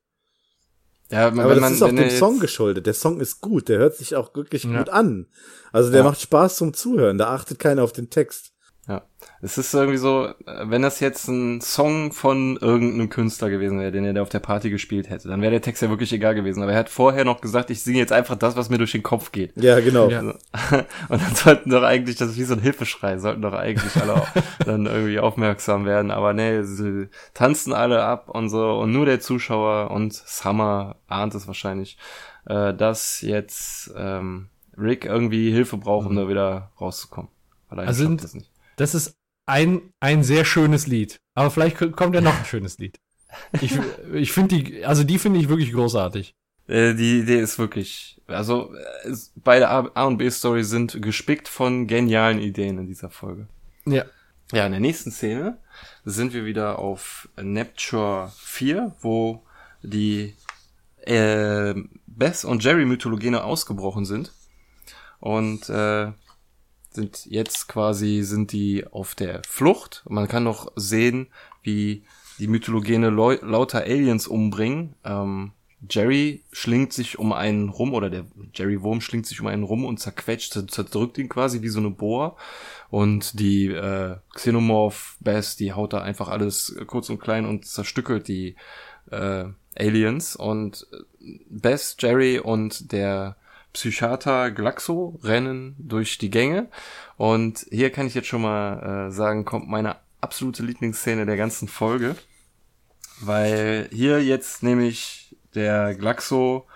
Ja, Aber das ist auch dem Song geschuldet. Der Song ist gut, der hört sich auch wirklich Ja. gut an. Also der Ja. macht Spaß zum Zuhören, da achtet keiner auf den Text. Ja. Es ist irgendwie so, äh, wenn das jetzt ein Song von irgendeinem Künstler gewesen wäre, den er da auf der Party gespielt hätte, dann wäre der Text ja wirklich egal gewesen. Aber er hat vorher noch gesagt, ich singe jetzt einfach das, was mir durch den Kopf geht. Ja, genau. Ja. Also, und dann sollten doch eigentlich, das ist wie so ein Hilfeschrei, sollten doch eigentlich alle auch dann irgendwie aufmerksam werden. Aber nee, sie tanzen alle ab und so und nur der Zuschauer und Summer ahnt es wahrscheinlich, äh, dass jetzt ähm, Rick irgendwie Hilfe braucht, um da wieder rauszukommen. Weil er Also sind- es nicht. Das ist ein, ein sehr schönes Lied. Aber vielleicht kommt ja noch ein schönes Lied. Ich, ich finde die, also die finde ich wirklich großartig. Äh, die Idee ist wirklich, also äh, beide A und B-Story sind gespickt von genialen Ideen in dieser Folge. Ja. Ja, in der nächsten Szene sind wir wieder auf Nepture 4, wo die äh, Bess und Jerry Mythologene ausgebrochen sind. Und äh, sind jetzt quasi, sind die auf der Flucht. Man kann noch sehen, wie die Mythologene lauter Aliens umbringen. Ähm, Jerry schlingt sich um einen rum, oder der Jerry Wurm schlingt sich um einen rum und zerquetscht, zer- zerdrückt ihn quasi wie so eine Bohr. Und die äh, Xenomorph Bass, die haut da einfach alles kurz und klein und zerstückelt die äh, Aliens. Und Bess, Jerry und der Psychiater Glaxo rennen durch die Gänge. Und hier kann ich jetzt schon mal äh, sagen, kommt meine absolute Lieblingsszene der ganzen Folge. Weil hier jetzt nämlich der Glaxo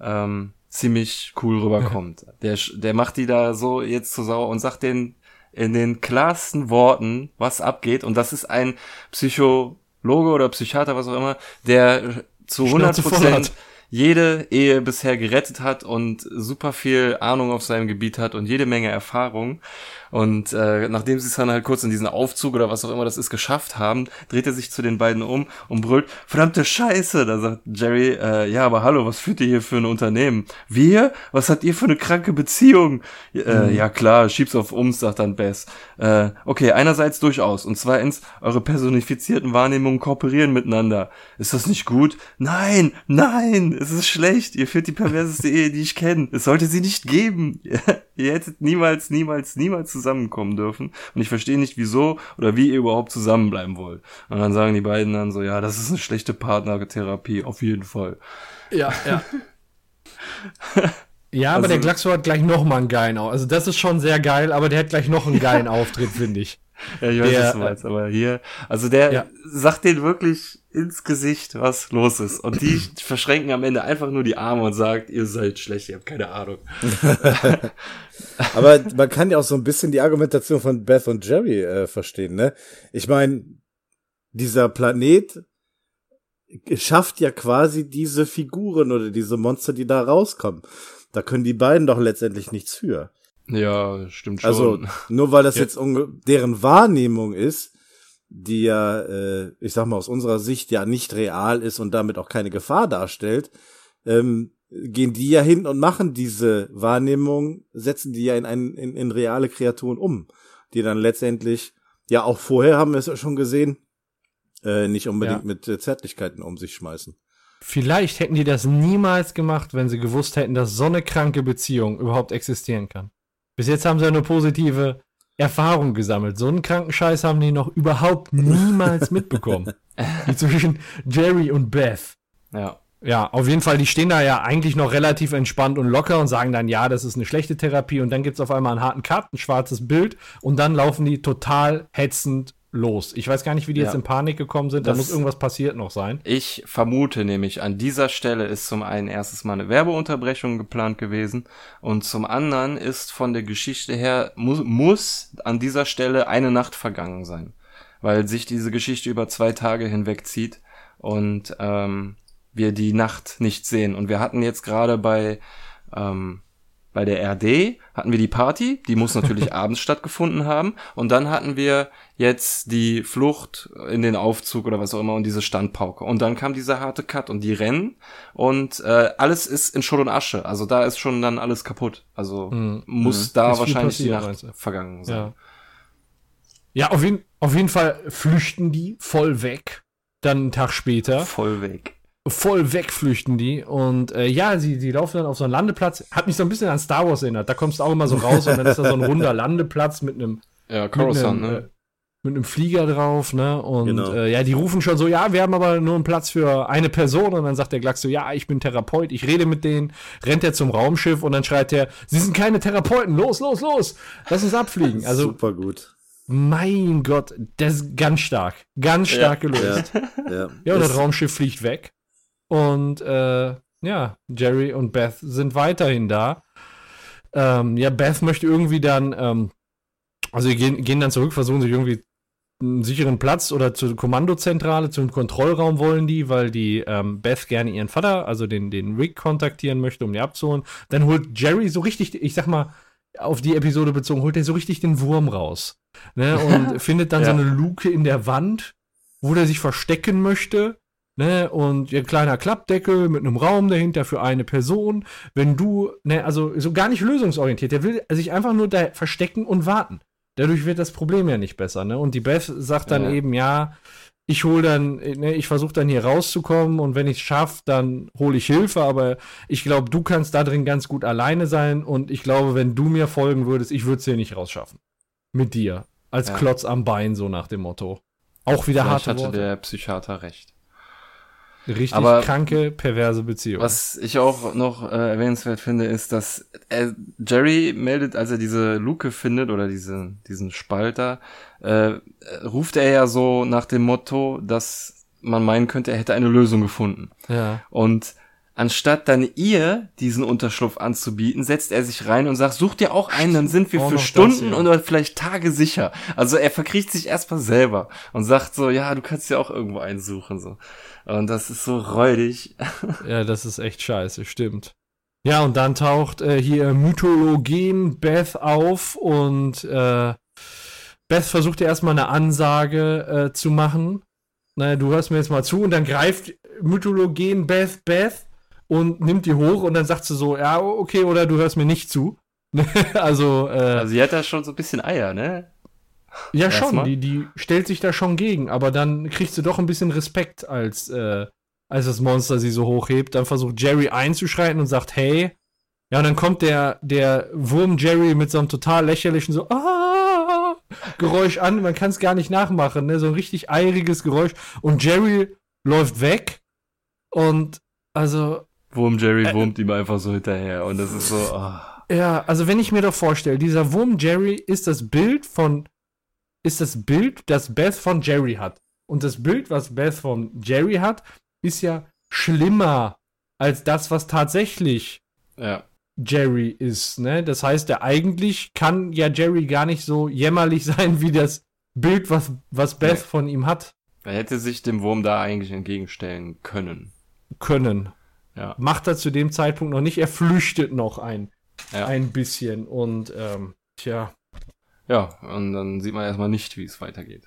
ähm, ziemlich cool rüberkommt. Der, der macht die da so jetzt zur Sau und sagt den in den klarsten Worten, was abgeht. Und das ist ein Psychologe oder Psychiater, was auch immer, der zu 100 Schnauze voll hat. Prozent jede Ehe bisher gerettet hat und super viel Ahnung auf seinem Gebiet hat und jede Menge Erfahrung. Und äh, nachdem sie es dann halt kurz in diesen Aufzug oder was auch immer das ist geschafft haben, dreht er sich zu den beiden um und brüllt, verdammte Scheiße. Da sagt Jerry, äh, ja, aber hallo, was führt ihr hier für ein Unternehmen? Wir? Was habt ihr für eine kranke Beziehung? Äh, Ja klar, schieb's auf uns, sagt dann Bess. Äh, okay, einerseits durchaus und zweitens, eure personifizierten Wahrnehmungen kooperieren miteinander. Ist das nicht gut? Nein, nein, es ist schlecht. Ihr führt die perverseste Ehe, die ich kenne. Es sollte sie nicht geben. ihr hättet niemals, niemals, niemals zusammenkommen dürfen. Und ich verstehe nicht, wieso oder wie ihr überhaupt zusammenbleiben wollt. Und dann sagen die beiden dann so, ja, das ist eine schlechte Partnertherapie, auf jeden Fall. Ja, ja. Ja, aber Also- der Glaxo hat gleich noch mal einen geilen Auftritt. Also das ist schon sehr geil, aber der hat gleich noch einen geilen Auftritt, finde ich. Ja, ich weiß, Der, was du meinst, aber hier, also der Ja. sagt denen wirklich ins Gesicht, was los ist. Und die verschränken am Ende einfach nur die Arme und sagt, ihr seid schlecht, ihr habt keine Ahnung. Aber man kann ja auch so ein bisschen die Argumentation von Beth und Jerry äh, verstehen, ne? Ich meine, dieser Planet schafft ja quasi diese Figuren oder diese Monster, die da rauskommen. Da können die beiden doch letztendlich nichts für. Ja, stimmt schon. Also nur weil das jetzt unge- deren Wahrnehmung ist, die ja, äh, ich sag mal aus unserer Sicht ja nicht real ist und damit auch keine Gefahr darstellt, ähm, gehen die ja hin und machen diese Wahrnehmung, setzen die ja in, ein, in, in reale Kreaturen um, die dann letztendlich, ja auch vorher haben wir es ja schon gesehen, äh, nicht unbedingt Ja. mit äh, Zärtlichkeiten um sich schmeißen. Vielleicht hätten die das niemals gemacht, wenn sie gewusst hätten, dass so eine kranke Beziehung überhaupt existieren kann. Bis jetzt haben sie ja nur positive Erfahrungen gesammelt. So einen kranken Scheiß haben die noch überhaupt niemals mitbekommen. Wie zwischen Jerry und Beth. ja. Ja, auf jeden Fall, die stehen da ja eigentlich noch relativ entspannt und locker und sagen dann, ja, das ist eine schlechte Therapie und dann gibt's auf einmal einen harten Cut, ein schwarzes Bild und dann laufen die total hetzend los. Ich weiß gar nicht, wie die Ja. jetzt in Panik gekommen sind, da Das- muss irgendwas passiert noch sein. Ich vermute nämlich, an dieser Stelle ist zum einen erstes Mal eine Werbeunterbrechung geplant gewesen und zum anderen ist von der Geschichte her, muss, muss an dieser Stelle eine Nacht vergangen sein, weil sich diese Geschichte über zwei Tage hinweg zieht und ähm, wir die Nacht nicht sehen. Und wir hatten jetzt gerade bei ähm, bei der RD hatten wir die Party, die muss natürlich abends stattgefunden haben. Und dann hatten wir jetzt die Flucht in den Aufzug oder was auch immer und diese Standpauke. Und dann kam dieser harte Cut und die rennen und äh, alles ist in Schutt und Asche. Also da ist schon dann alles kaputt. Also Mhm. muss da Ist wahrscheinlich die Nacht vergangen sein. Ja. Ja, auf jeden, auf jeden Fall flüchten die voll weg. Dann einen Tag später. Voll weg. Voll wegflüchten die. Und äh, ja, sie, sie laufen dann auf so einen Landeplatz. Hat mich so ein bisschen an Star Wars erinnert. Da kommst du auch immer so raus und dann ist da so ein runder Landeplatz mit einem Ja, mit Coruscant, einem, ne? äh, mit einem Flieger drauf, ne? Und Genau. äh, ja, die rufen schon so, ja, wir haben aber nur einen Platz für eine Person. Und dann sagt der Glax so, ja, ich bin Therapeut, ich rede mit denen, rennt er zum Raumschiff und dann schreit er, sie sind keine Therapeuten, los, los, los, lass uns abfliegen. Also, Super gut. mein Gott, das ist ganz stark, ganz stark gelöst. Ja. Ja, und das Raumschiff fliegt weg. Und äh, ja, Jerry und Beth sind weiterhin da. Ähm, ja, Beth möchte irgendwie dann, ähm, also gehen, gehen dann zurück, versuchen sich irgendwie einen sicheren Platz oder zur Kommandozentrale, zum Kontrollraum wollen die, weil die ähm, Beth gerne ihren Vater, also den, den Rick, kontaktieren möchte, um die abzuholen. Dann holt Jerry so richtig, ich sag mal, auf die Episode bezogen, holt er so richtig den Wurm raus. Ne, und findet dann Ja. so eine Luke in der Wand, wo der sich verstecken möchte. Ne, und ein kleiner Klappdeckel mit einem Raum dahinter für eine Person. Wenn du, ne, also so gar nicht lösungsorientiert. Der will sich einfach nur da verstecken und warten. Dadurch wird das Problem ja nicht besser, ne? Und die Beth sagt dann Ja. eben, ja, ich hole dann, ne, ich versuche dann hier rauszukommen und wenn ich es schaffe, dann hole ich Hilfe, aber ich glaube, du kannst da drin ganz gut alleine sein und ich glaube, wenn du mir folgen würdest, ich würde es hier nicht rausschaffen. Mit dir. Als Ja. Klotz am Bein, so nach dem Motto. Auch wieder Vielleicht harte hatte Worte. der Psychiater recht. Richtig Aber kranke, perverse Beziehung. Was ich auch noch äh, erwähnenswert finde, ist, dass er, Jerry meldet, als er diese Luke findet oder diese, diesen Spalter, äh, äh, ruft er ja so nach dem Motto, dass man meinen könnte, er hätte eine Lösung gefunden. Ja. Und anstatt dann ihr diesen Unterschlupf anzubieten, setzt er sich rein und sagt, such dir auch einen, dann sind wir Auch für noch das, Stunden ja. oder vielleicht Tage sicher. Also er verkriecht sich erstmal selber und sagt so, ja, du kannst ja auch irgendwo einen suchen, so. Und das ist so räudig. Ja, das ist echt scheiße, stimmt. Ja, und dann taucht äh, hier Mythologen Beth auf und äh, Beth versucht ja erstmal eine Ansage äh, zu machen. Naja, du hörst mir jetzt mal zu und dann greift Mythologen Beth Beth und nimmt die hoch und dann sagt sie so, ja, okay, oder du hörst mir nicht zu. also, äh, Also sie hat da schon so ein bisschen Eier, ne? ja, schon, erstmal. die, die stellt sich da schon gegen, aber dann kriegt sie doch ein bisschen Respekt, als, äh, als das Monster sie so hochhebt. Dann versucht Jerry einzuschreiten und sagt, hey. Ja, und dann kommt der, der Wurm Jerry mit so einem total lächerlichen so, ah, Geräusch an. Man kann es gar nicht nachmachen, ne? So ein richtig eiriges Geräusch. Und Jerry läuft weg. Und also, Wurm Jerry wurmt ihm einfach so hinterher und das ist so, oh. Ja, also wenn ich mir doch vorstelle, dieser Wurm Jerry ist das Bild von, ist das Bild, das Beth von Jerry hat. Und das Bild, was Beth von Jerry hat, ist ja schlimmer als das, was tatsächlich ja. Jerry ist, ne? Das heißt, der eigentlich kann ja Jerry gar nicht so jämmerlich sein, wie das Bild, was, was Beth Nee. von ihm hat, Er hätte sich dem Wurm da eigentlich entgegenstellen können. können. Ja. Macht er zu dem Zeitpunkt noch nicht, er flüchtet noch ein, Ja. ein bisschen und, ähm, tja, Ja, und dann sieht man erstmal nicht, wie es weitergeht.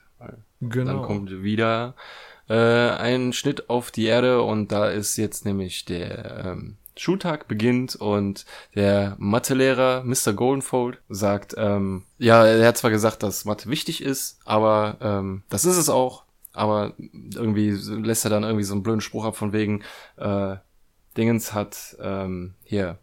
Genau. Dann kommt wieder äh, ein Schnitt auf die Erde und da ist jetzt nämlich der ähm, Schultag beginnt und der Mathelehrer Mr. Goldenfold sagt, ähm, ja, er hat zwar gesagt, dass Mathe wichtig ist, aber ähm, das ist es auch, aber irgendwie lässt er dann irgendwie so einen blöden Spruch ab von wegen, äh, Dingens hat ähm, hier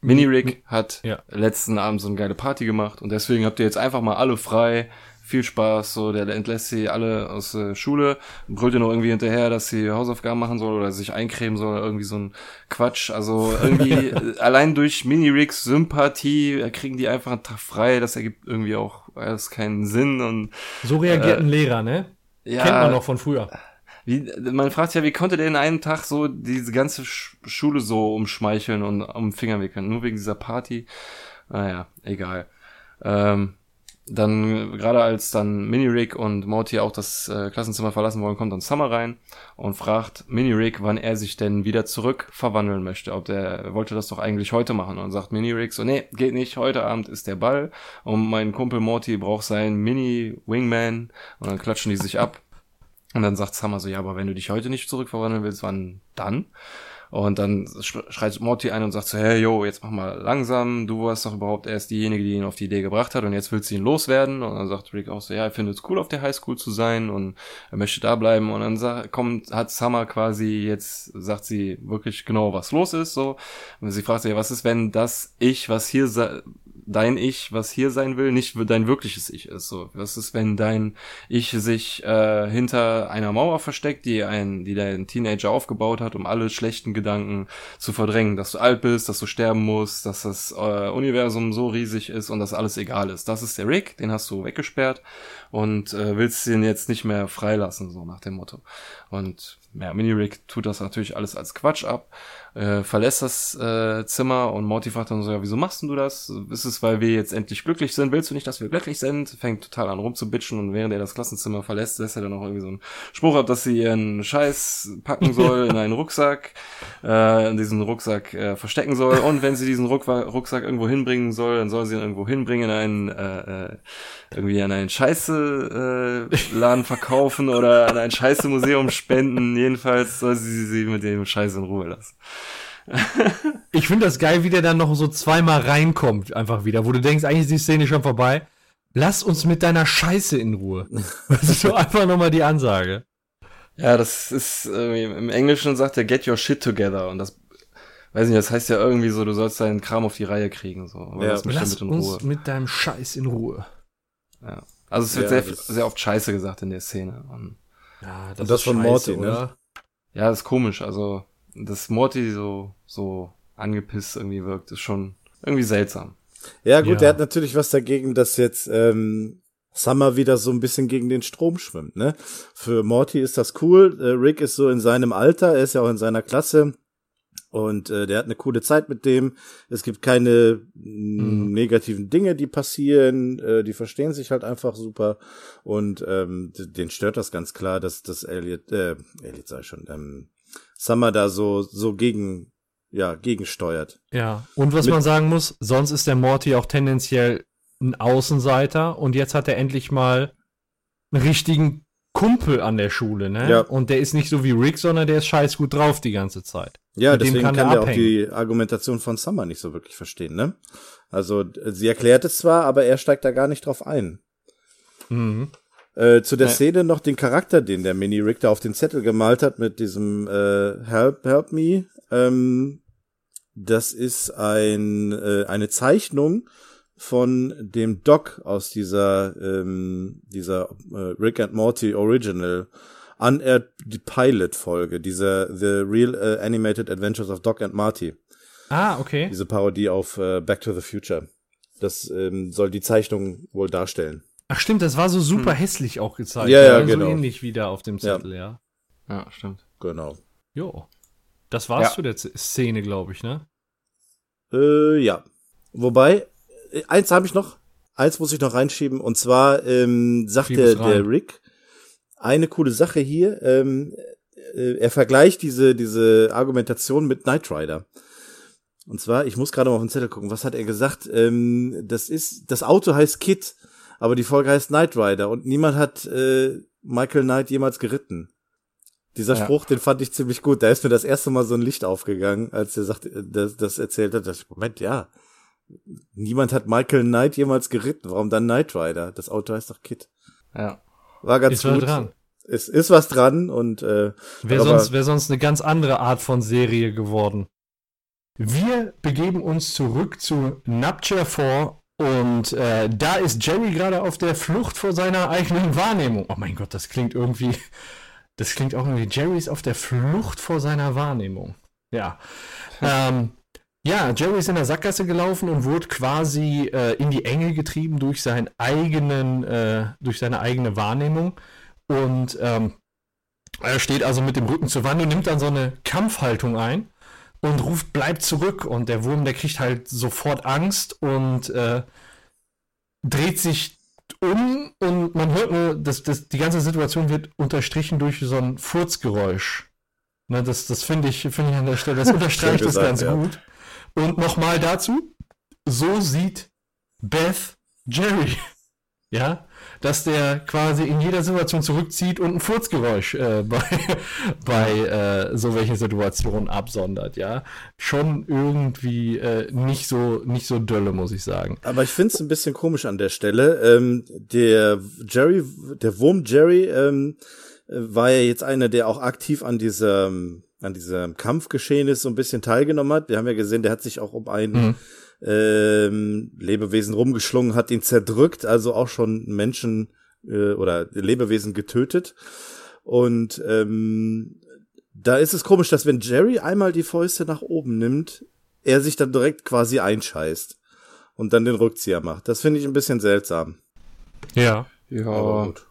Mini-Rig hat Ja. letzten Abend so eine geile Party gemacht und deswegen habt ihr jetzt einfach mal alle frei. Viel Spaß, so, der entlässt sie alle aus der Schule, brüllt ihr noch irgendwie hinterher, dass sie Hausaufgaben machen soll oder sich eincremen soll, irgendwie so ein Quatsch. Also irgendwie, äh, allein durch Mini-Rigs Sympathie äh, kriegen die einfach einen Tag frei, das ergibt irgendwie auch alles keinen Sinn und So reagiert Äh, ein Lehrer, ne? ja. Kennt man noch von früher. Wie, man fragt sich ja, wie konnte der in einem Tag so diese ganze Sch Schule so umschmeicheln und um Finger wickeln? Nur wegen dieser Party? Naja, egal. Ähm, dann, gerade als dann Mini-Rick und Morty auch das äh, Klassenzimmer verlassen wollen, kommt dann Summer rein und fragt Mini-Rick, wann er sich denn wieder zurück verwandeln möchte. Ob der, er wollte das doch eigentlich heute machen. Und sagt Mini-Rick so, nee, geht nicht, heute Abend ist der Ball und mein Kumpel Morty braucht seinen Mini-Wingman und dann klatschen die sich ab. Und dann sagt Summer so, ja, aber wenn du dich heute nicht zurückverwandeln willst, wann dann? Und dann sch- schreit Morty ein und sagt so, hey, yo, jetzt mach mal langsam, du warst doch überhaupt erst diejenige, die ihn auf die Idee gebracht hat und jetzt willst du ihn loswerden. Und dann sagt Rick auch so, ja, er findet es cool, auf der Highschool zu sein und er möchte da bleiben. Und dann sa- kommt, hat Summer quasi jetzt, sagt sie wirklich genau, was los ist, so. Und sie fragt sich, was ist, wenn das Ich, was hier dein Ich, was hier sein will, nicht dein wirkliches Ich ist. So, was ist, wenn dein Ich sich äh, hinter einer Mauer versteckt, die ein, die dein Teenager aufgebaut hat, um alle schlechten Gedanken zu verdrängen, dass du alt bist, dass du sterben musst, dass das äh, Universum so riesig ist und dass alles egal ist. Das ist der Rick, den hast du weggesperrt und äh, willst ihn jetzt nicht mehr freilassen, so nach dem Motto. Und ja, Mini-Rick tut das natürlich alles als Quatsch ab, äh, verlässt das äh, Zimmer und Morty fragt dann so, ja, wieso machst du das? Ist es, weil wir jetzt endlich glücklich sind? Willst du nicht, dass wir glücklich sind? Fängt total an rumzubitschen und während er das Klassenzimmer verlässt, lässt er dann noch irgendwie so einen Spruch ab, dass sie ihren Scheiß packen soll in einen Rucksack, äh, in diesen Rucksack äh, verstecken soll und wenn sie diesen Ruck Rucksack irgendwo hinbringen soll, dann soll sie ihn irgendwo hinbringen in einen äh, äh, irgendwie an einen Scheiße äh, verkaufen oder an ein Scheiße Museum spenden. Jedenfalls soll sie sie mit dem Scheiß in Ruhe lassen. Ich finde das geil, wie der dann noch so zweimal reinkommt, einfach wieder, wo du denkst, eigentlich ist die Szene schon vorbei. Lass uns mit deiner Scheiße in Ruhe. Das ist so einfach nochmal die Ansage. Ja, das ist äh, im Englischen sagt er get your shit together und das weiß nicht, das heißt ja irgendwie so, du sollst deinen Kram auf die Reihe kriegen so. Aber Ja. lass mich Lass damit in uns Ruhe. mit deinem Scheiß in Ruhe. Ja. Also es wird Ja, sehr, das- sehr oft Scheiße gesagt in der Szene. Und Ja, Und das von Morty, ne? oder? ja, ist komisch. Also dass Morty so so angepisst irgendwie wirkt, ist schon irgendwie seltsam. Ja, gut, Ja. der hat natürlich was dagegen, dass jetzt ähm, Summer wieder so ein bisschen gegen den Strom schwimmt, ne? Für Morty ist das cool. Äh, Rick ist so in seinem Alter, er ist ja auch in seiner Klasse. Und äh, der hat eine coole Zeit mit dem. Es gibt keine mm, negativen Dinge, die passieren. Äh, die verstehen sich halt einfach super. Und ähm, den stört das ganz klar, dass das Elliot, äh, Elliot sei schon, ähm, Summer da so so gegen ja gegensteuert. Ja. Und was Mit- man sagen muss, sonst ist der Morty auch tendenziell ein Außenseiter und jetzt hat er endlich mal einen richtigen Kumpel an der Schule, ne? Ja. Und der ist nicht so wie Rick, sondern der ist scheiß gut drauf die ganze Zeit. Ja, Mit dem deswegen kann kann, er auch die Argumentation von Summer nicht so wirklich verstehen, ne? Also sie erklärt es zwar, aber er steigt da gar nicht drauf ein. Mhm. Äh, zu der Ja. Szene noch den Charakter, den der Mini Rick da auf den Zettel gemalt hat mit diesem äh, Help Help Me. Ähm, das ist ein äh, eine Zeichnung von dem Doc aus dieser ähm, dieser äh, Rick and Morty Original Unaired Pilot Folge, diese The Real uh, Animated Adventures of Doc and Marty. Ah, okay. Diese Parodie auf uh, Back to the Future. Das ähm, soll die Zeichnung wohl darstellen. Ach stimmt, das war so super hm. hässlich auch gezeigt. Ja, ja, so genau. ähnlich wie da auf dem Zettel, ja. Ja, ja stimmt. Genau. Jo. Das war's ja. zu der Szene, glaube ich, ne? Äh, ja. Wobei, äh, eins habe ich noch. Eins muss ich noch reinschieben. Und zwar ähm, sagt der, der Rick eine coole Sache hier. Ähm, äh, er vergleicht diese, diese Argumentation mit Knight Rider. Und zwar, ich muss gerade mal auf den Zettel gucken, was hat er gesagt? Ähm, das ist, das Auto heißt Kit, aber die Folge heißt Knight Rider und niemand hat äh, Michael Knight jemals geritten. Dieser ja. Spruch, den fand ich ziemlich gut. Da ist mir das erste Mal so ein Licht aufgegangen, als er sagt, das, das erzählt hat. Das, Moment, ja. Niemand hat Michael Knight jemals geritten. Warum dann Knight Rider? Das Auto heißt doch Kit. Ja. War ganz ist gut. dran. Es ist was dran und äh, wäre sonst, wär sonst eine ganz andere Art von Serie geworden. Wir begeben uns zurück zu Nupture 4 und äh, da ist Jerry gerade auf der Flucht vor seiner eigenen Wahrnehmung. Oh mein Gott, das klingt irgendwie das klingt auch irgendwie, Jerry ist auf der Flucht vor seiner Wahrnehmung. Ja. ähm, ja, Jerry ist in der Sackgasse gelaufen und wurde quasi äh, in die Enge getrieben durch seinen eigenen, äh, durch seine eigene Wahrnehmung. Und ähm, er steht also mit dem Rücken zur Wand und nimmt dann so eine Kampfhaltung ein und ruft, bleibt zurück. Und der Wurm, der kriegt halt sofort Angst und äh, dreht sich um und man hört nur, dass, dass die ganze Situation wird unterstrichen durch so ein Furzgeräusch. Ne, das das finde ich, find ich an der Stelle, das unterstreicht das ganz ja. gut. Und nochmal dazu, so sieht Beth Jerry. Ja, dass der quasi in jeder Situation zurückzieht und ein Furzgeräusch äh, bei, bei äh, so welchen Situationen absondert, ja. Schon irgendwie äh, nicht so nicht so dolle, muss ich sagen. Aber ich finde es ein bisschen komisch an der Stelle. Ähm, der Jerry, der Wurm Jerry ähm, war ja jetzt einer, der auch aktiv an diesem an diesem Kampfgeschehen ist, so ein bisschen teilgenommen hat. Wir haben ja gesehen, der hat sich auch um einen mhm ähm, Lebewesen rumgeschlungen, hat ihn zerdrückt, also auch schon Menschen äh, oder Lebewesen getötet. Und ähm, da ist es komisch, dass wenn Jerry einmal die Fäuste nach oben nimmt, er sich dann direkt quasi einscheißt und dann den Rückzieher macht. Das finde ich ein bisschen seltsam. Ja. Ja. Aber gut.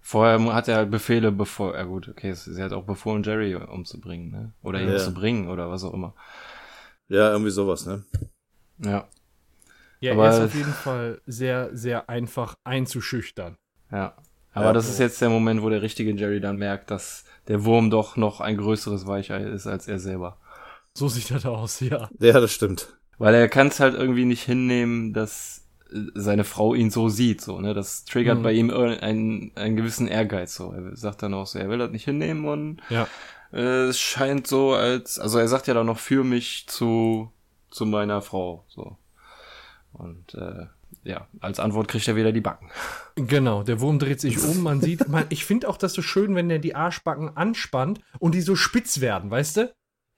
Vorher hat er halt Befehle bevor, ja gut, okay, sie hat auch befohlen, Jerry umzubringen, ne? Oder ihn ja. zu bringen oder was auch immer. Ja, irgendwie sowas, ne? Ja. Ja, aber er ist auf jeden Fall sehr, sehr einfach einzuschüchtern. Ja. Aber ja, das ist jetzt der Moment, wo der richtige Jerry dann merkt, dass der Wurm doch noch ein größeres Weichei ist als er selber. So sieht das aus, ja. Ja, das stimmt. Weil er kann es halt irgendwie nicht hinnehmen, dass äh, seine Frau ihn so sieht, so, ne? Das triggert mhm. bei ihm einen, einen gewissen Ehrgeiz, so. Er sagt dann auch so, er will das nicht hinnehmen und ja. äh, es scheint so als, also er sagt ja dann noch für mich zu zu meiner Frau. So. Und äh, ja, als Antwort kriegt er wieder die Backen. Genau, der Wurm dreht sich um. Man sieht, man, ich finde auch das so schön, wenn er die Arschbacken anspannt und die so spitz werden, weißt du?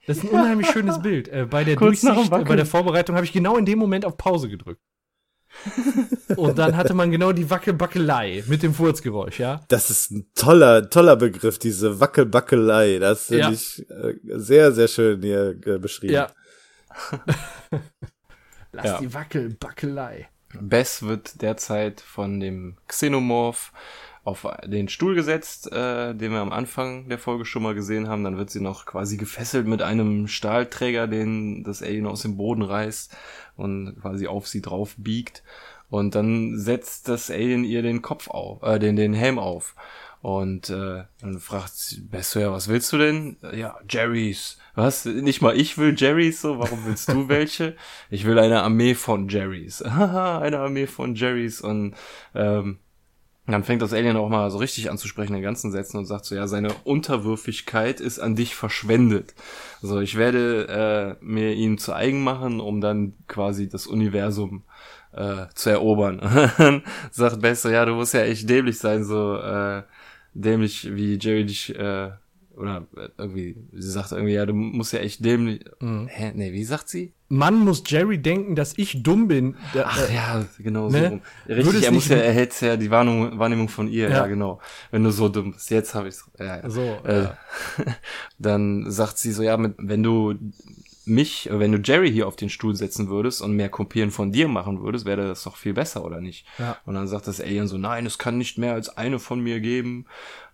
Das ist ein unheimlich schönes Bild. Äh, bei der Durchsicht, äh, bei der Vorbereitung habe ich genau in dem Moment auf Pause gedrückt. Und dann hatte man genau die Wackelbackelei mit dem Furzgeräusch, ja? Das ist ein toller, toller Begriff, diese Wackelbackelei. Das finde ja. ich äh, sehr, sehr schön hier äh, beschrieben. Ja, Lass ja. die Wackelbackelei. Bess wird derzeit von dem Xenomorph auf den Stuhl gesetzt, äh, den wir am Anfang der Folge schon mal gesehen haben. Dann wird sie noch quasi gefesselt mit einem Stahlträger, den das Alien aus dem Boden reißt und quasi auf sie drauf biegt. Und dann setzt das Alien ihr den Kopf auf, äh, den, den Helm auf. Und äh, dann fragt Bess, ja, was willst du denn? Ja, Jerry's. Was? Nicht mal ich will Jerry's so, warum willst du welche? Ich will eine Armee von Jerry's. Haha, eine Armee von Jerry's und ähm, dann fängt das Alien auch mal so richtig an zu sprechen in ganzen Sätzen und sagt so, ja, seine Unterwürfigkeit ist an dich verschwendet. Also ich werde äh, mir ihn zu eigen machen, um dann quasi das Universum äh, zu erobern. sagt Bess ja, du musst ja echt dämlich sein, so äh, dämlich wie Jerry dich äh, oder irgendwie, sie sagt irgendwie, ja, du musst ja echt dämlich. Mhm. Hä? Nee, wie sagt sie? Mann muss Jerry denken, dass ich dumm bin. Da, Ach äh, ja, genau ne? so rum. Richtig, es er muss ja, er hätte ja die Wahrnehmung, Wahrnehmung von ihr, ja. Ja. genau. Wenn du so dumm bist, jetzt habe ich's. Ja, ja. So, Äh, ja. dann sagt sie so, ja, mit, wenn du mich, äh, wenn du Jerry hier auf den Stuhl setzen würdest und mehr Kopien von dir machen würdest, wäre das doch viel besser, oder nicht? Ja. Und dann sagt das Alien so, nein, es kann nicht mehr als eine von mir geben,